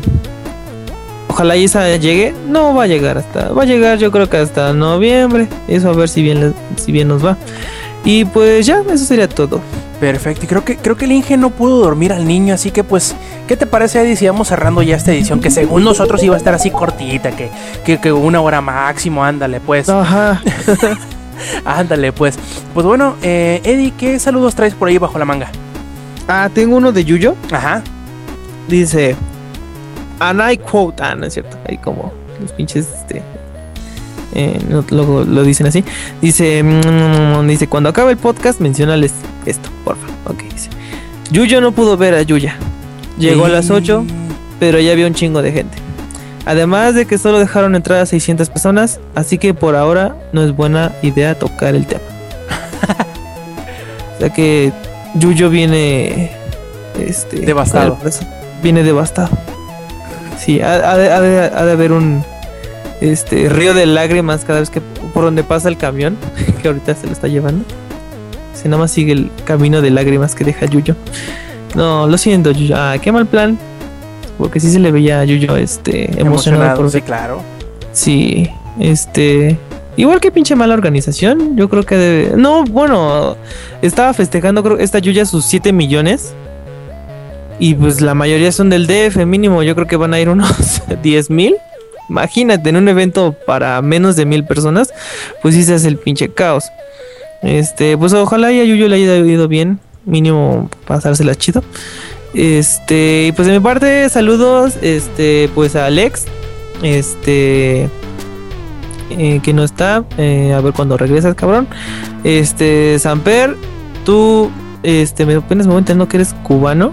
ojalá esa llegue, no va a llegar hasta, va a llegar yo creo que hasta noviembre, eso a ver si bien, si bien nos va. Y pues ya, eso sería todo. Perfecto. Y creo que, creo que el Inge no pudo dormir al niño. Así que, pues, ¿qué te parece, Eddie, si vamos cerrando ya esta edición? Que según nosotros iba a estar así cortita, que, que, que una hora máximo. Ándale, pues. Ajá. [LAUGHS] Ándale, pues. Pues bueno, eh, Eddie, ¿qué saludos traes por ahí bajo la manga? Ah, tengo uno de Yuyo. Ajá. dice, and I quote, ah, no es cierto, ahí como los pinches, este, eh, luego lo dicen así, dice, mm, dice, cuando acabe el podcast, mencionales esto, porfa, ok, dice, Yuyo no pudo ver a Yuya, llegó a las 8, pero ya había un chingo de gente. Además de que solo dejaron entrar a 600 personas, así que por ahora no es buena idea tocar el tema. [LAUGHS] o sea que Yuyo viene este Devastado. Viene devastado. Sí, ha, ha de, ha de- ha de haber un este río de lágrimas cada vez que por donde pasa el camión, [LAUGHS] que ahorita se lo está llevando. Si nada más sigue el camino de lágrimas que deja Yuyo. No, lo siento, Yuyo. Ah, qué mal plan. Porque sí se le veía a Yuyo este emocionado, por sí, claro. Sí, este. Igual que pinche mala organización, yo creo que debe. No, bueno, estaba festejando, creo, esta Yuya sus 7 millones. Y pues la mayoría son del DF, mínimo. Yo creo que van a ir unos [LAUGHS] 10 mil. Imagínate, en un evento para menos de mil personas, pues sí el pinche caos. Este, pues ojalá y a Yuyo le haya ido bien, mínimo pasársela chido. Este, pues de mi parte, saludos, este, pues a Alex, este, eh, que no está, eh, a ver cuando regresas, cabrón. Este, Samper, tú, este, me apenas me voy enterando que eres cubano.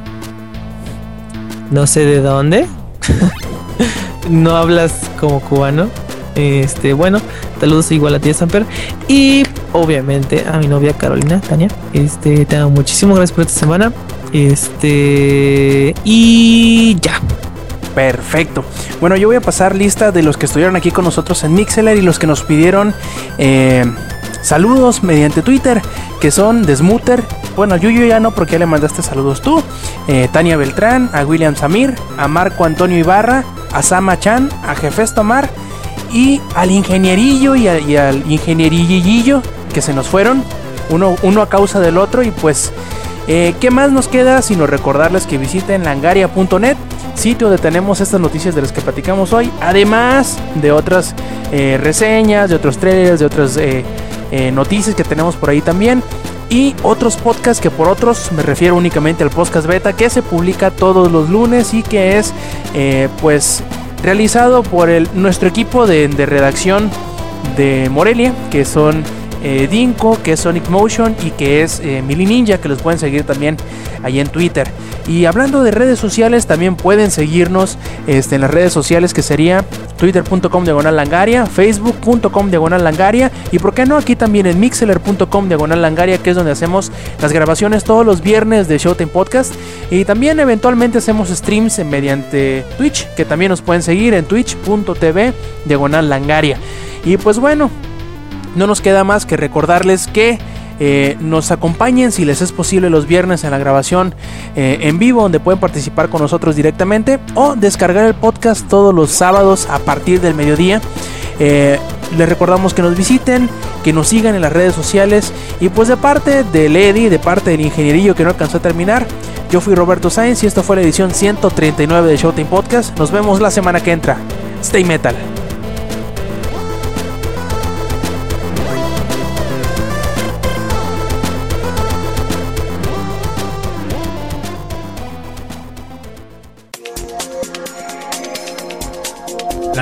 No sé de dónde. [LAUGHS] no hablas como cubano. Este, bueno, saludos igual a ti, Samper. Y obviamente a mi novia Carolina, Tania. Este, te amo muchísimas gracias por esta semana. Este, y ya. Perfecto. Bueno, yo voy a pasar lista de los que estuvieron aquí con nosotros en Mixeler y los que nos pidieron eh, saludos mediante Twitter, que son Desmuter. Bueno, Yuyo ya no, porque ya le mandaste saludos tú. Eh, Tania Beltrán, a William Samir, a Marco Antonio Ibarra, a Sama Chan, a Jefes Tomar y al ingenierillo y, al ingenierillillo que se nos fueron, uno, a causa del otro. Y pues, eh, ¿qué más nos queda sino recordarles que visiten langaria.net, sitio donde tenemos estas noticias de las que platicamos hoy, además de otras eh, reseñas, de otros trailers, de otras eh, eh, noticias que tenemos por ahí también. Y otros podcasts que por otros me refiero únicamente al podcast beta que se publica todos los lunes y que es eh, pues realizado por el, nuestro equipo de, de redacción de Morelia, que son eh, Dinko, que es Sonic Motion y que es eh, Mili Ninja, que los pueden seguir también ahí en Twitter. Y hablando de redes sociales, también pueden seguirnos este, en las redes sociales que sería twitter.com diagonal langaria, facebook.com diagonal langaria y por qué no aquí también en mixeler.com diagonal langaria, que es donde hacemos las grabaciones todos los viernes de Showtime Podcast. Y también eventualmente hacemos streams mediante Twitch, que también nos pueden seguir en twitch.tv diagonal langaria. Y pues bueno, no nos queda más que recordarles que eh, nos acompañen si les es posible los viernes en la grabación eh, en vivo donde pueden participar con nosotros directamente o descargar el podcast todos los sábados a partir del mediodía. Eh, les recordamos que nos visiten, que nos sigan en las redes sociales y pues de parte de Lady, de parte del ingenierillo que no alcanzó a terminar, yo fui Roberto Sainz y esto fue la edición 139 de Showtime Podcast. Nos vemos la semana que entra. Stay metal.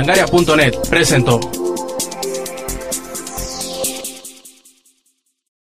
Langaria.net presentó